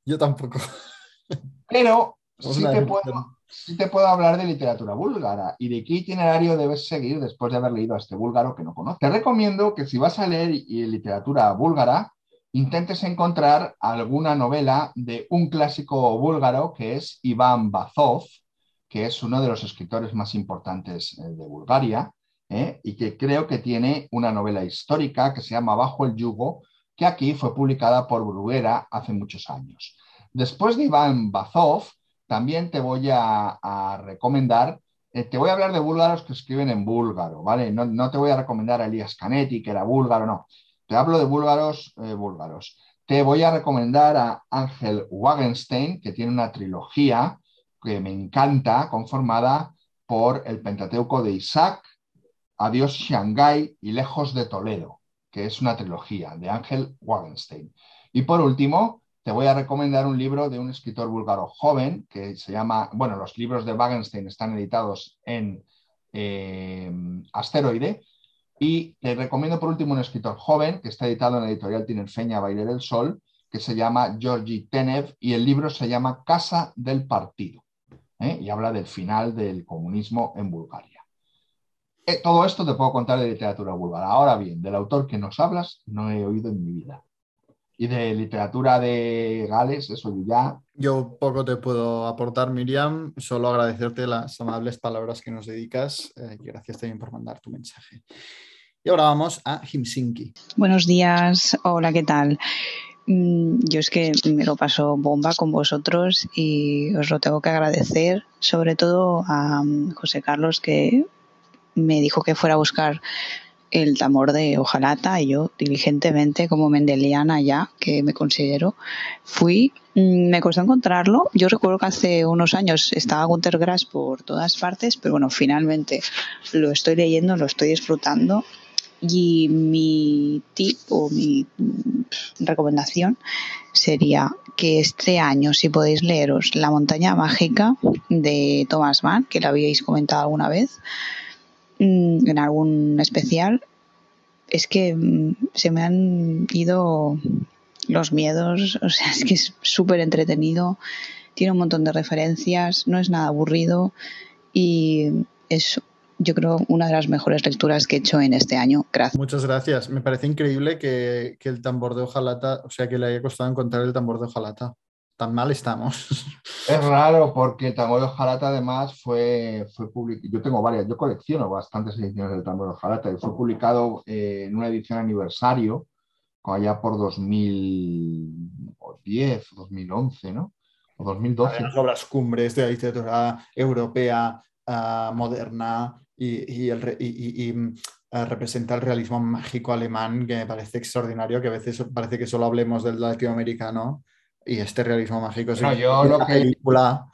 Yo tampoco. Pero sí te, puedo, sí te puedo hablar de literatura búlgara y de qué itinerario debes seguir después de haber leído a este búlgaro que no conoces. Te recomiendo que si vas a leer y- literatura búlgara, intentes encontrar alguna novela de un clásico búlgaro que es Iván Bazov, que es uno de los escritores más importantes eh, de Bulgaria, ¿eh? y que creo que tiene una novela histórica que se llama Bajo el yugo, que aquí fue publicada por Bruguera hace muchos años. Después de Iván Bazov, también te voy a, recomendar, eh, te voy a hablar de búlgaros que escriben en búlgaro, ¿vale? No, no te voy a recomendar a Elías Canetti, que era búlgaro, no. Te hablo de búlgaros eh, búlgaros. Te voy a recomendar a Ángel Wagenstein, que tiene una trilogía que me encanta, conformada por el Pentateuco de Isaac, Adiós Shanghái y Lejos de Toledo, que es una trilogía de Ángel Wagenstein. Y por último, te voy a recomendar un libro de un escritor búlgaro joven que se llama, bueno, los libros de Wagenstein están editados en eh, Asteroide. Y te recomiendo por último un escritor joven que está editado en la editorial Tinerfeña Baile del Sol, que se llama Georgi Tenev y el libro se llama Casa del Partido. ¿eh? Y habla del final del comunismo en Bulgaria. Eh, todo esto te puedo contar de literatura búlgara. Ahora bien, del autor que nos hablas no he oído en mi vida. Y de literatura de Gales, eso ya. Yo poco te puedo aportar, Miriam, solo agradecerte las amables palabras que nos dedicas eh, y gracias también por mandar tu mensaje. Y ahora vamos a Helsinki. Buenos días, hola, ¿qué tal? Mm, Yo es que me lo paso bomba con vosotros y os lo tengo que agradecer, sobre todo a mm, José Carlos que me dijo que fuera a buscar el tambor de hojalata y yo diligentemente como mendeliana ya que me considero fui mm, me costó encontrarlo. Yo recuerdo que hace unos años estaba Gunter Grass por todas partes pero bueno finalmente lo estoy leyendo lo estoy disfrutando. Y mi tip o mi mm, recomendación sería que este año, si podéis leeros La montaña mágica de Thomas Mann, que lo habíais comentado alguna vez, en algún especial, es que mm, se me han ido los miedos, o sea, es que es súper entretenido, tiene un montón de referencias, no es nada aburrido y es yo creo una de las mejores lecturas que he hecho en este año. Gracias. Muchas gracias. Me parece increíble que, que el tambor de hojalata, o sea, que le haya costado encontrar el tambor de hojalata. Tan mal estamos. Es raro porque el tambor de hojalata además fue, fue publicado. Yo tengo varias, yo colecciono bastantes ediciones del tambor de hojalata y fue publicado eh, en una edición aniversario, allá por 2010, 2011, ¿no? O 2012. Las obras cumbres de la literatura europea ah, moderna y, y el re- y- y- y, ah, representa el realismo mágico alemán que me parece extraordinario, que a veces parece que solo hablemos del latinoamericano y este realismo mágico es una yo lo que- película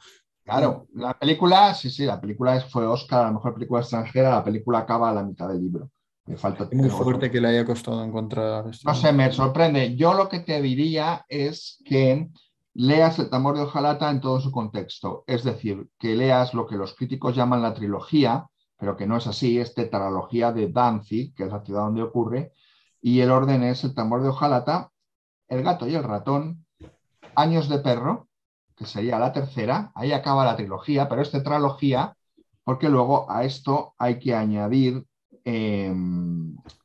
Claro, la película, sí, sí, la película fue Oscar, a la mejor película extranjera, la película acaba a la mitad del libro. Me falta Es muy fuerte que le haya costado encontrar esto. No sé, me sorprende. Yo lo que te diría es que leas el tambor de hojalata en todo su contexto. Es decir, que leas lo que los críticos llaman la trilogía, pero que no es así, es tetralogía de Danzig, que es la ciudad donde ocurre, y el orden es el tambor de hojalata, el gato y el ratón, años de perro, que sería la tercera, ahí acaba la trilogía, pero es tetralogía porque luego a esto hay que añadir eh,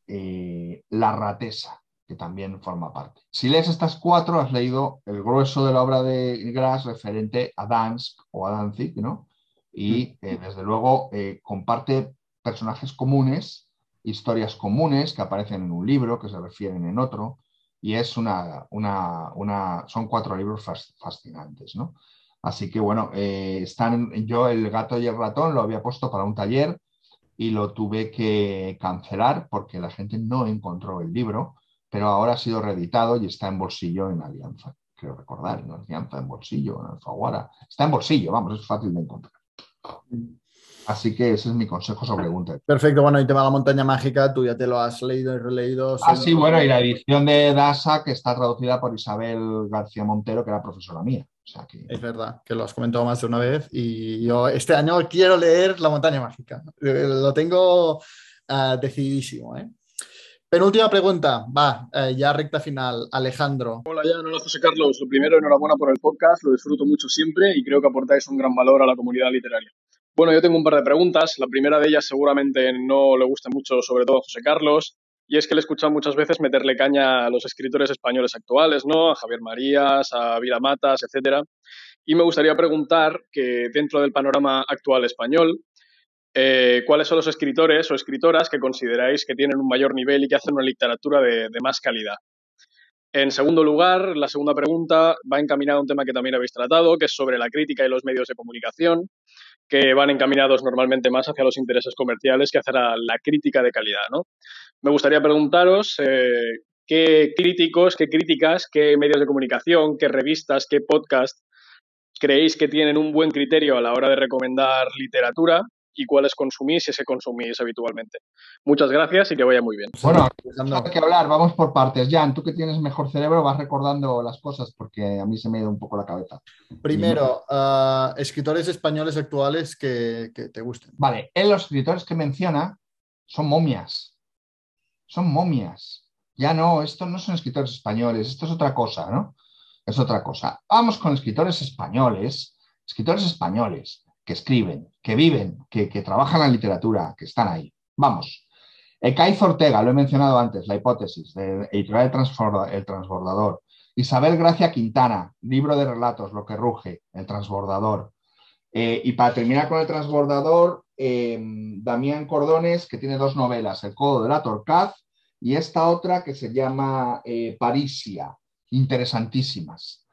eh, la ratesa, que también forma parte. Si lees estas cuatro, has leído el grueso de la obra de Grass referente a Dansk o a Danzig, ¿no? Y eh, desde luego eh, comparte personajes comunes, historias comunes que aparecen en un libro, que se refieren en otro, y es una, una, una son cuatro libros fas- fascinantes, ¿no? Así que bueno, eh, están, yo el gato y el ratón lo había puesto para un taller y lo tuve que cancelar porque la gente no encontró el libro, pero ahora ha sido reeditado y está en bolsillo en Alianza, creo recordar, en Alianza, en bolsillo, en Alfaguara. Está en bolsillo, vamos, es fácil de encontrar. Así que ese es mi consejo sobre Gunther. Perfecto, bueno, y tema de la montaña mágica, tú ya te lo has leído y releído. Ah, sí, bueno, y la edición de Dasa, que está traducida por Isabel García Montero, que era profesora mía. O sea que... Es verdad, que lo has comentado más de una vez y yo este año quiero leer La montaña mágica. Lo tengo ah, decididísimo. ¿eh? Penúltima pregunta, va, eh, ya recta final. Alejandro. Hola, Jan. Hola, José Carlos. Lo primero, enhorabuena por el podcast. Lo disfruto mucho siempre y creo que aportáis un gran valor a la comunidad literaria. Bueno, yo tengo un par de preguntas. La primera de ellas seguramente no le gusta mucho, sobre todo a José Carlos, y es que le he escuchado muchas veces meterle caña a los escritores españoles actuales, ¿no? A Javier Marías, a Vila Matas, etcétera. Y me gustaría preguntar que dentro del panorama actual español, eh, ¿cuáles son los escritores o escritoras que consideráis que tienen un mayor nivel y que hacen una literatura de más calidad? En segundo lugar, la segunda pregunta va encaminada a un tema que también habéis tratado, que es sobre la crítica y los medios de comunicación, que van encaminados normalmente más hacia los intereses comerciales que hacia la, crítica de calidad, ¿no? Me gustaría preguntaros eh, qué críticos, qué críticas, qué medios de comunicación, qué revistas, qué podcast creéis que tienen un buen criterio a la hora de recomendar literatura y cuáles consumís y se consumís habitualmente. Muchas gracias y que vaya muy bien. Bueno, hay que hablar, vamos por partes. Jan, tú que tienes mejor cerebro vas recordando las cosas porque a mí se me ha ido un poco la cabeza. Primero, ah, escritores españoles actuales que, que te gusten. Vale, él los escritores que menciona son momias. Son momias. Ya no, estos no son escritores españoles, esto es otra cosa, ¿no? Es otra cosa. Vamos con escritores españoles, escritores españoles que escriben, que viven, que, que trabajan la literatura, que están ahí. Vamos. Ecaiz Ortega, lo he mencionado antes, La hipótesis, de Editorial El Transbordador. Isabel Gracia Quintana, libro de relatos, Lo que ruge, El Transbordador. Eh, y para terminar con El Transbordador, eh, Damián Cordones, que tiene dos novelas, El Codo de la Torcaz y esta otra que se llama eh, Parisia, interesantísimas.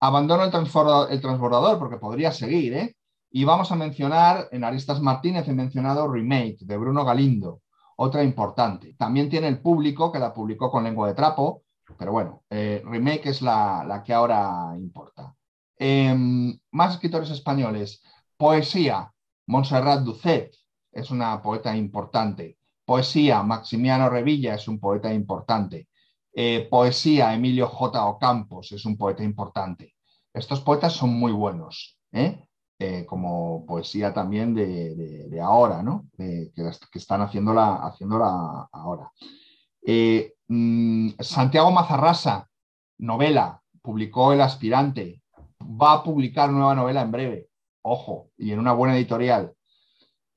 Abandono el, transborda- el transbordador porque podría seguir, ¿eh? Y vamos a mencionar, en Aristas Martínez he mencionado Remake de Bruno Galindo, otra importante. También tiene el público, que la publicó con lengua de trapo, pero bueno, eh, Remake es la, la que ahora importa. Em, más escritores españoles. Poesía, Montserrat Ducet es una poeta importante. Poesía, Maximiano Revilla es un poeta importante. Eh, poesía, Emilio J. Ocampos es un poeta importante. Estos poetas son muy buenos, ¿eh? Eh, como poesía también de, ahora, ¿no? Que, están haciéndola, ahora. Eh, mm, Santiago Mazarrasa, novela, publicó El Aspirante, va a publicar nueva novela en breve, ojo, y en una buena editorial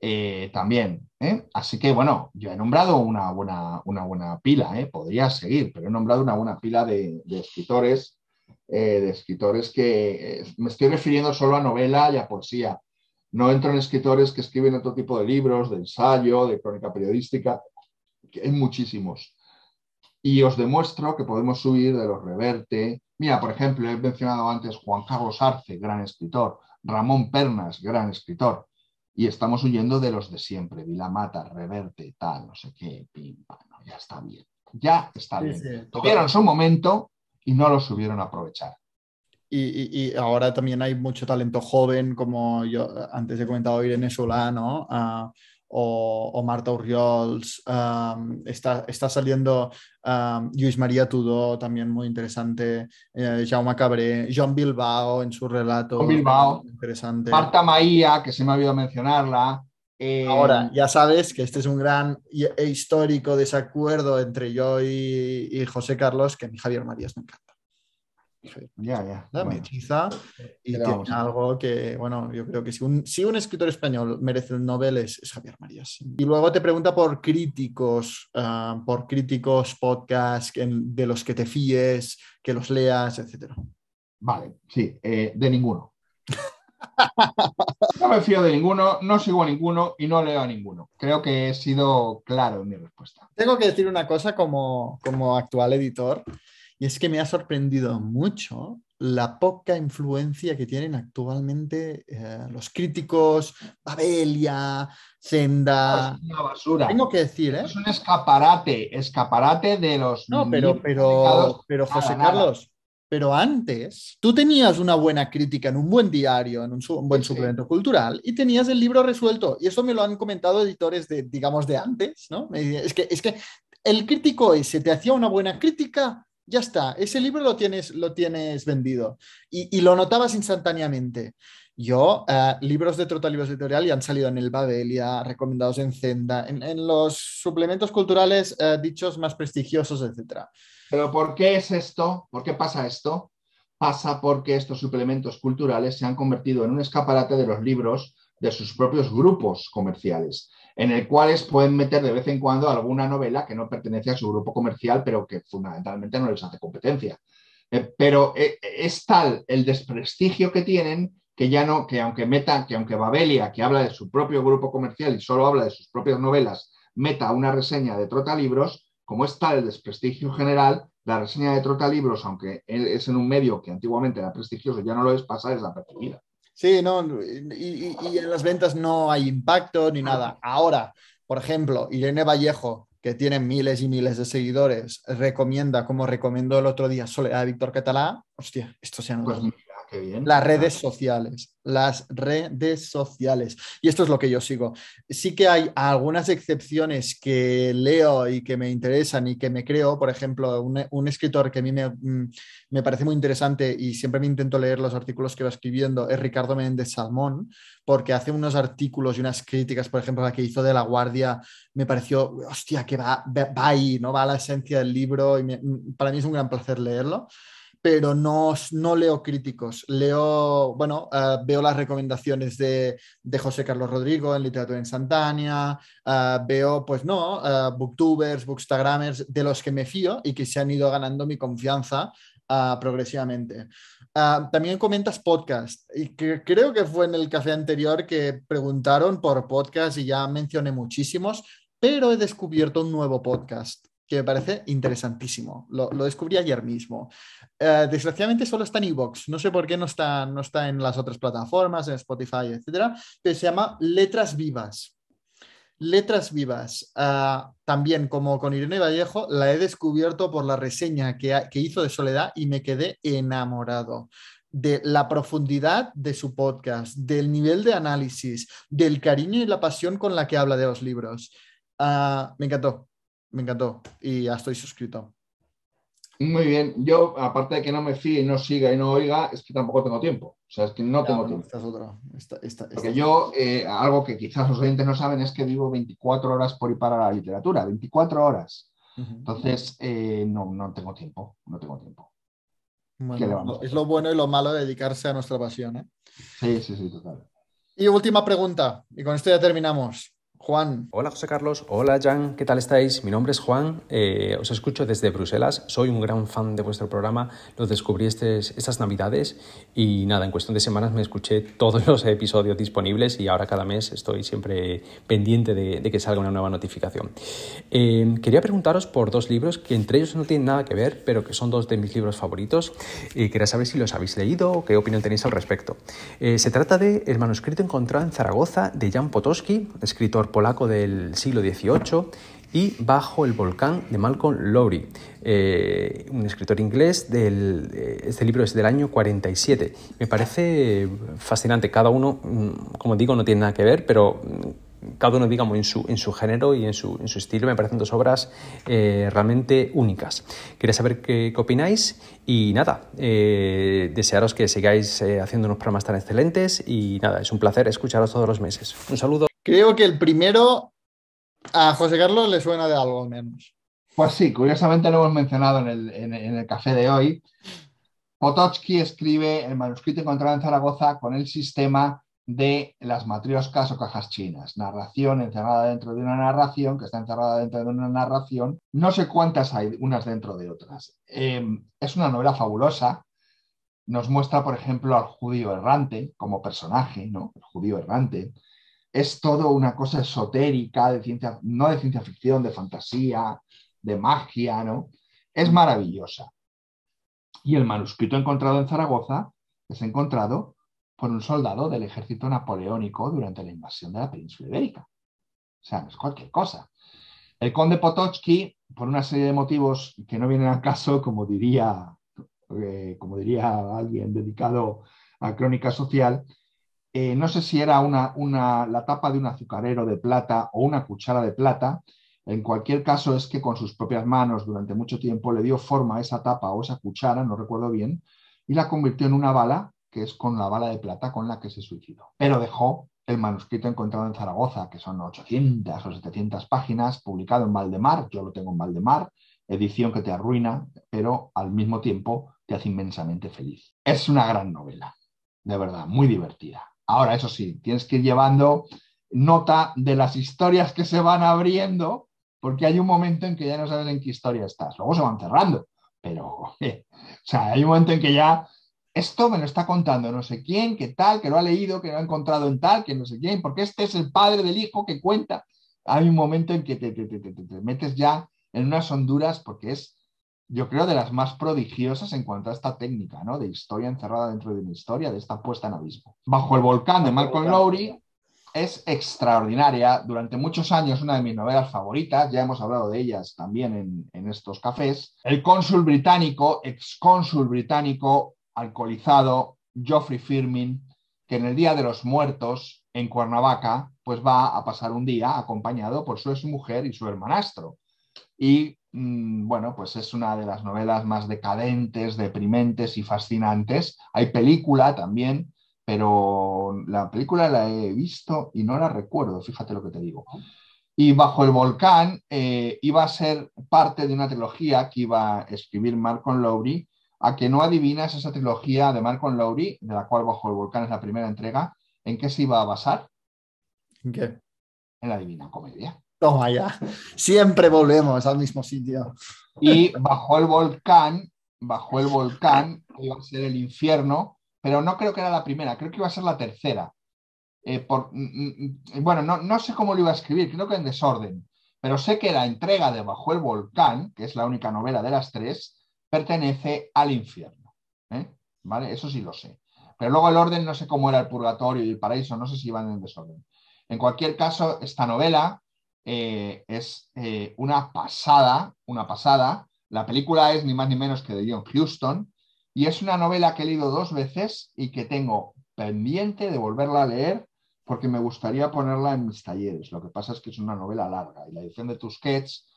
eh, también. Así que bueno, yo he nombrado una buena, una buena pila, podría seguir, pero he nombrado una buena pila de escritores, eh, de escritores que eh, me estoy refiriendo solo a novela y a poesía. No entro en escritores que escriben otro tipo de libros, de ensayo, de crónica periodística, que hay muchísimos. Y os demuestro que podemos subir de los Reverte. Mira, por ejemplo, he mencionado antes Juan Carlos Arce, gran escritor, Ramón Pernas, gran escritor. Y estamos huyendo de los de siempre, Vilamata, Reverte, tal, no sé qué, pim, pam, no, ya está bien. Ya está Sí, bien. sí. Tuvieron su momento y no lo supieron aprovechar. Y, y- y ahora también hay mucho talento joven, como yo antes he comentado Irene Solá, ¿no? Ah, o, o Marta Urriols, está, está saliendo Lluís María Tudó, también muy interesante, eh, Jaume Cabré, John Bilbao en su relato. John Bilbao. Interesante. Marta Maía, que se me ha olvidado mencionarla. Eh, Ahora, ya sabes que este es un gran e histórico desacuerdo entre yo y, y José Carlos, que a mí Javier Marías me encanta. Ya, ya. Me bueno. hechiza y algo que, bueno, yo creo que si un, si un escritor español merece el Nobel es, es Javier Marías. Y luego te pregunta por críticos, ah, por críticos, podcasts de los que te fíes, que los leas, etcétera. Vale, sí, eh, de ninguno. No me fío de ninguno, no sigo a ninguno y no leo a ninguno. Creo que he sido claro en mi respuesta. Tengo que decir una cosa como, como actual editor, y es que me ha sorprendido mucho la poca influencia que tienen actualmente eh, los críticos, Babelia, Zenda. Es una basura. Tengo que decir, ¿eh? Es un escaparate, escaparate de los. No, pero, pero, pero José nada. Carlos, pero antes tú tenías una buena crítica en un buen diario, en un, su- un buen Sí, sí. suplemento cultural y tenías el libro resuelto. Y eso me lo han comentado editores de, digamos, de antes, ¿no? Es que, es que el crítico ese te hacía una buena crítica, ya está, ese libro lo tienes, lo tienes vendido y, y lo notabas instantáneamente. Yo, eh, libros de Trota Libros Editorial ya han salido en el Babelia, recomendados en Zenda, en, en los suplementos culturales eh, dichos más prestigiosos, etcétera. Pero ¿por qué es esto? ¿Por qué pasa esto? Pasa porque estos suplementos culturales se han convertido en un escaparate de los libros de sus propios grupos comerciales, en el cuales pueden meter de vez en cuando alguna novela que no pertenece a su grupo comercial, pero que fundamentalmente no les hace competencia. Eh, pero eh, es tal el desprestigio que tienen que ya no, que aunque meta, que aunque Babelia, que habla de su propio grupo comercial y solo habla de sus propias novelas, meta una reseña de Trotalibros, como es tal el desprestigio general, la reseña de Trotalibros, aunque es en un medio que antiguamente era prestigioso, ya no lo es, pasa desapercibida. Sí, no, y, y- y en las ventas no hay impacto ni nada. Ahora, por ejemplo, Irene Vallejo, que tiene miles y miles de seguidores, recomienda, como recomendó el otro día Soledad Víctor Catalá, hostia, esto se ha Pues qué bien. Las redes sociales, las redes sociales. Y esto es lo que yo sigo. Sí que hay algunas excepciones que leo y que me interesan y que me creo. Por ejemplo, un, un escritor que a mí me, mm, me parece muy interesante y siempre me intento leer los artículos que va escribiendo es Ricardo Méndez Salmón, porque hace unos artículos y unas críticas, por ejemplo, la que hizo de La Guardia, me pareció, hostia, que va, va va ahí, ¿no? Va a la esencia del libro y me- para mí es un gran placer leerlo pero no, no leo críticos. Leo, bueno, eh, veo las recomendaciones de, de José Carlos Rodrigo en Literatura Instantánea, eh, veo, pues no, eh, booktubers, bookstagramers, de los que me fío y que se han ido ganando mi confianza ah, progresivamente. Ah, también comentas podcast y creo que fue en el café anterior que preguntaron por podcast y ya mencioné muchísimos, pero he descubierto un nuevo podcast que me parece interesantísimo. Lo, descubrí ayer mismo. Eh, desgraciadamente solo está en iVoox. No sé por qué no está, no está en las otras plataformas, en Spotify, etcétera. Pero se llama Letras Vivas. Letras Vivas. Ah, también, como con Irene Vallejo, la he descubierto por la reseña que, hizo de Soledad y me quedé enamorado de la profundidad de su podcast, del nivel de análisis, del cariño y la pasión con la que habla de los libros. Ah, me encantó, me encantó y ya estoy suscrito. Muy bien. Yo, aparte de que no me fíe y no siga y no oiga, es que tampoco tengo tiempo. O sea, es que no Ya, tengo tiempo. esta es otra. Esta- esta- Porque esta- yo, eh, algo que quizás los oyentes no saben es que vivo 24 horas por ir para la literatura, 24 horas. Entonces, eh, no, no tengo tiempo, no tengo tiempo. Bueno, ¿qué le vamos a lo- es lo bueno y lo malo de dedicarse a nuestra pasión. ¿eh? Sí, sí, sí, total. Y última pregunta, y con esto ya terminamos. Juan, Hola José Carlos, hola Jan, ¿qué tal estáis? Mi nombre es Juan, eh, os escucho desde Bruselas, soy un gran fan de vuestro programa, lo descubrí estes- estas navidades y nada, en cuestión de semanas me escuché todos los episodios disponibles y ahora cada mes estoy siempre pendiente de, que salga una nueva notificación. Eh, quería preguntaros por dos libros que entre ellos no tienen nada que ver, pero que son dos de mis libros favoritos y quería saber si los habéis leído o qué opinión tenéis al respecto. Eh, se trata de El manuscrito encontrado en Zaragoza de Jan Potosky, escritor polaco del siglo XVIII, y Bajo el volcán de Malcolm Lowry, eh, un escritor inglés. Del, eh, este libro es del año 47. Me parece fascinante. Cada uno, mm, como digo, no tiene nada que ver, pero mm, cada uno, digamos, en su, en su género y en su, en su estilo, me parecen dos obras eh, realmente únicas. Quería saber qué, qué opináis y nada, eh, desearos que sigáis haciendo unos programas tan excelentes y nada, es un placer escucharos todos los meses. Un saludo. Creo que el primero a José Carlos le suena de algo al menos. Pues sí, curiosamente lo hemos mencionado en el, en- el café de hoy. Potocki escribe el manuscrito encontrado en Zaragoza con el sistema de las matrioscas o cajas chinas. Narración encerrada dentro de una narración, que está encerrada dentro de una narración. No sé cuántas hay, unas dentro de otras. Eh, es una novela fabulosa. Nos muestra, por ejemplo, al judío errante como personaje, ¿no? El judío errante. Es todo una cosa esotérica, de ciencia, no de ciencia ficción, de fantasía, de magia, ¿no? Es maravillosa. Y el manuscrito encontrado en Zaragoza es encontrado por un soldado del ejército napoleónico durante la invasión de la península ibérica. O sea, no es cualquier cosa. El conde Potocki, por una serie de motivos que no vienen al caso, como diría, eh, como diría alguien dedicado a crónica social, eh, no sé si era una, la tapa de un azucarero de plata o una cuchara de plata. En cualquier caso, es que con sus propias manos durante mucho tiempo le dio forma a esa tapa o esa cuchara, no recuerdo bien, y la convirtió en una bala, que es con la bala de plata con la que se suicidó. Pero dejó el manuscrito encontrado en Zaragoza, que son 800 o 700 páginas, publicado en Valdemar, yo lo tengo en Valdemar, edición que te arruina, pero al mismo tiempo te hace inmensamente feliz. Es una gran novela, de verdad, muy divertida. Ahora, eso sí, tienes que ir llevando nota de las historias que se van abriendo, porque hay un momento en que ya no sabes en qué historia estás. Luego se van cerrando, pero, o sea, hay un momento en que ya esto me lo está contando no sé quién, que tal, que lo ha leído, que lo ha encontrado en tal, que no sé quién, porque este es el padre del hijo que cuenta. Hay un momento en que te- te- te- te metes ya en unas honduras porque es, yo creo, de las más prodigiosas en cuanto a esta técnica, ¿no? De historia encerrada dentro de una historia, de esta puesta en abismo. Bajo el volcán de Malcolm Lowry es extraordinaria. Durante muchos años, una de mis novelas favoritas, ya hemos hablado de ellas también en, en estos cafés. El cónsul británico, excónsul británico, alcoholizado, Geoffrey Firmin, que en el Día de los Muertos, en Cuernavaca, pues va a pasar un día acompañado por su exmujer y su hermanastro. Y bueno, pues es una de las novelas más decadentes, deprimentes y fascinantes. Hay película también, pero la película la he visto y no la recuerdo, fíjate lo que te digo. Y Bajo el Volcán eh, iba a ser parte de una trilogía que iba a escribir Malcolm Lowry, a que no adivinas esa trilogía de Malcolm Lowry, de la cual Bajo el Volcán es la primera entrega, ¿en qué se iba a basar? ¿En qué? En la Divina Comedia. Toma ya. Siempre volvemos al mismo sitio. Y bajo el volcán, bajo el volcán, iba a ser el infierno, pero no creo que era la primera, creo que iba a ser la tercera. Eh, por, mm, mm, bueno, no, no sé cómo lo iba a escribir, creo que en desorden, pero sé que la entrega de Bajo el Volcán, que es la única novela de las tres, pertenece al infierno. ¿eh? ¿Vale? Eso sí lo sé. Pero luego el orden, no sé cómo era el purgatorio y el paraíso, no sé si iban en desorden. En cualquier caso, esta novela eh, es eh, una pasada, una pasada. La película es ni más ni menos que de John Huston y es una novela que he leído dos veces y que tengo pendiente de volverla a leer porque me gustaría ponerla en mis talleres. Lo que pasa es que es una novela larga y la edición de Tusquets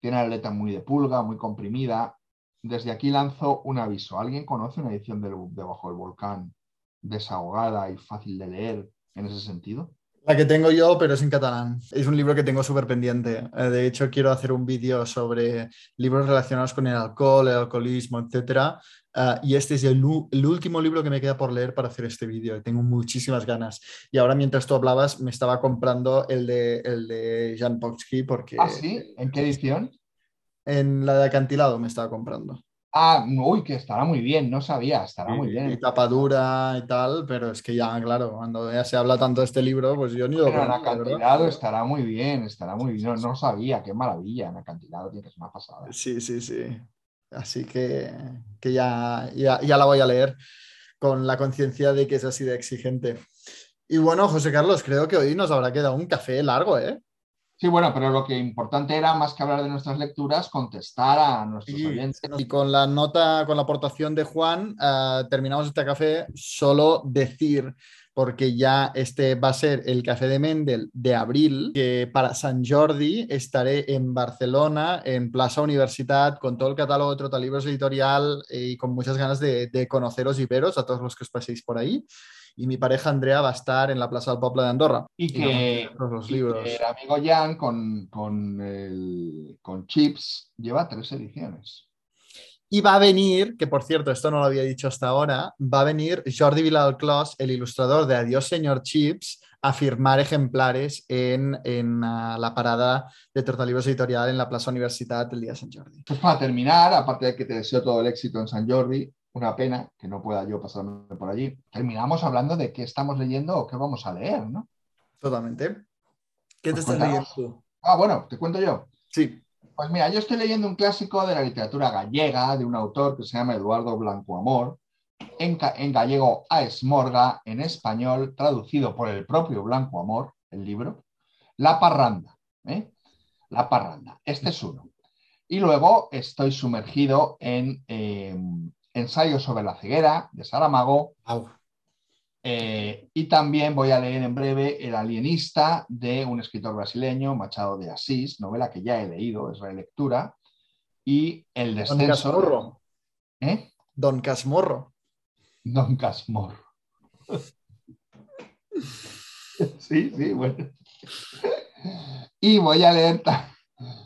tiene la letra muy de pulga, muy comprimida. Desde aquí lanzo un aviso. ¿Alguien conoce una edición de, de Bajo el Volcán desahogada y fácil de leer en ese sentido? La que tengo yo, pero es en catalán. Es un libro que tengo súper pendiente. Eh, De hecho, quiero hacer un vídeo sobre libros relacionados con el alcohol, el alcoholismo, etc. y este es el último libro que me queda por leer para hacer este vídeo. Tengo muchísimas ganas. Y ahora, mientras tú hablabas, me estaba comprando el de, el de Jan Potsky porque... ¿Ah, sí? ¿En qué edición? En la de acantilado me estaba comprando. Ah, uy, que estará muy bien, no sabía, estará muy Y bien. tapa dura y tal, pero es que ya, claro, cuando ya se habla tanto de este libro, pues yo ni lo Pero en conozco, la verdad. acantilado estará muy bien, estará muy bien. No, no sabía, qué maravilla. En acantilado tiene que ser una pasada. Sí, sí, sí. Así que, que ya, ya, ya la voy a leer con la conciencia de que es así de exigente. Y bueno, José Carlos, creo que hoy nos habrá quedado un café largo, ¿eh? Sí, bueno, pero lo que importante era, más que hablar de nuestras lecturas, contestar a nuestros Y, oyentes. y con la nota, con la aportación de Juan, ah, terminamos este café. Solo decir, porque ya este va a ser el café de Mendel de abril, que para San Jordi estaré en Barcelona, en Plaza Universitat, con todo el catálogo de Trotalibros Editorial eh, y con muchas ganas de, de conoceros y veros a todos los que os paséis por ahí. Y mi pareja Andrea va a estar en la Plaza del Poble de Andorra. Y que, todos los y libros. que el amigo Jan con, con, el- con Chips lleva tres ediciones. Y va a venir, que por cierto, esto no lo había dicho hasta ahora, va a venir Jordi Vilalclós, el ilustrador de Adiós Señor Chips, a firmar ejemplares en, en, ah, la parada de Tortalibros Editorial en la Plaza Universitat el día de San Jordi. Pues para terminar, aparte de que te deseo todo el éxito en San Jordi, una pena que no pueda yo pasarme por allí, terminamos hablando de qué estamos leyendo o qué vamos a leer, ¿no? Totalmente. ¿Qué te Pues estás leyendo tú? Ah, bueno, te cuento yo. Sí. Pues mira, yo estoy leyendo un clásico de la literatura gallega de un autor que se llama Eduardo Blanco Amor, en, en gallego a Esmorga, en español, traducido por el propio Blanco Amor, el libro, La Parranda. ¿eh? La Parranda. Este es uno. Y luego estoy sumergido en eh, Ensayo sobre la ceguera de Saramago. Eh, y también voy a leer en breve El alienista de un escritor brasileño, Machado de Asís, novela que ya he leído, es relectura. Y El Don descenso. Casmorro. ¿Eh? Don Casmorro. Don Casmorro. Sí, sí, bueno. Y voy a leer,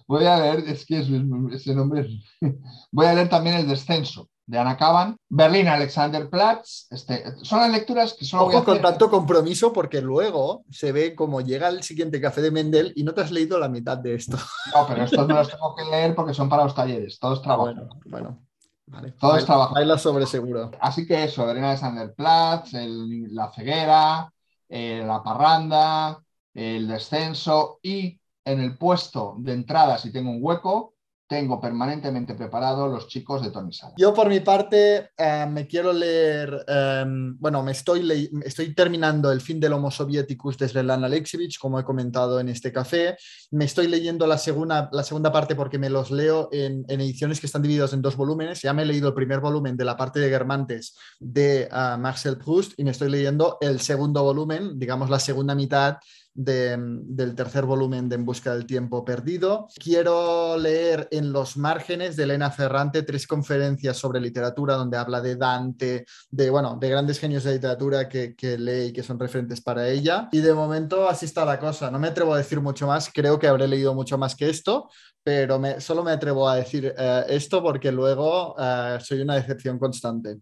voy a leer, es que es- ese nombre es- voy a leer también El descenso de Ana Kavan, Berlín Alexanderplatz. Este, son las lecturas que solo voy a Ojo con tanto compromiso porque luego se ve como llega el siguiente café de Mendel y no te has leído la mitad de esto. No, pero estos no los tengo que leer porque son para los talleres, todos trabajo. Ah, Bueno, vale. Todo es Baila- trabajo. Baila sobre seguro. Así que eso, Berlín Alexanderplatz, el- la ceguera, eh, la parranda, el descenso y en el puesto de entrada, si tengo un hueco, tengo permanentemente preparado los chicos de Tony Sala. Yo por mi parte eh, me quiero leer, eh, bueno, me estoy, le- estoy terminando el fin del Homo Sovieticus de Svetlana Alexievich, como he comentado en este café. Me estoy leyendo la segunda, la segunda parte porque me los leo en, en ediciones que están divididas en dos volúmenes. Ya me he leído el primer volumen de la parte de Guermantes de ah, Marcel Proust y me estoy leyendo el segundo volumen, digamos la segunda mitad de- del tercer volumen de En Busca del Tiempo Perdido. Quiero leer en los márgenes de Elena Ferrante tres conferencias sobre literatura donde habla de Dante, de, bueno, de grandes genios de literatura que, que lee y que son referentes para ella. Y de momento así está la cosa. No me atrevo a decir mucho más. Creo que habré leído mucho más que esto, pero me- solo me atrevo a decir eh, esto porque luego eh, soy una decepción constante.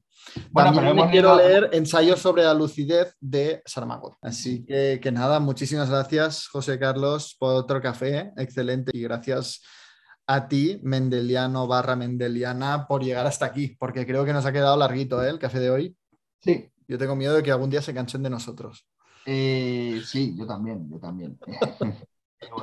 Bueno, También pero me quiero leer Ensayo sobre la lucidez de Saramago. Así que, que nada, muchísimas gracias, José Carlos, por otro café. Excelente. Y gracias a ti, Mendeliano barra Mendeliana, por llegar hasta aquí, porque creo que nos ha quedado larguito ¿eh? el café de hoy. Sí. Yo tengo miedo de que algún día se cansen de nosotros. Eh, sí, yo también, yo también.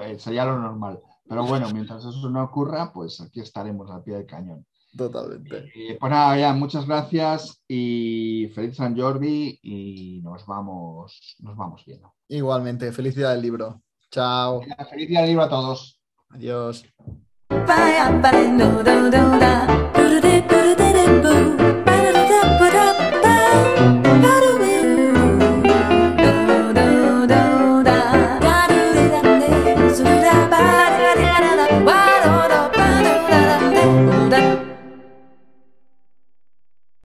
Eh, Sería lo normal. Pero bueno, mientras eso no ocurra, pues aquí estaremos al pie del cañón. Totalmente. Eh, pues nada, ya, muchas gracias y feliz San Jordi y nos vamos, nos vamos viendo. Igualmente, felicidad del libro. Chao. Feliz día del libro a todos. Adiós.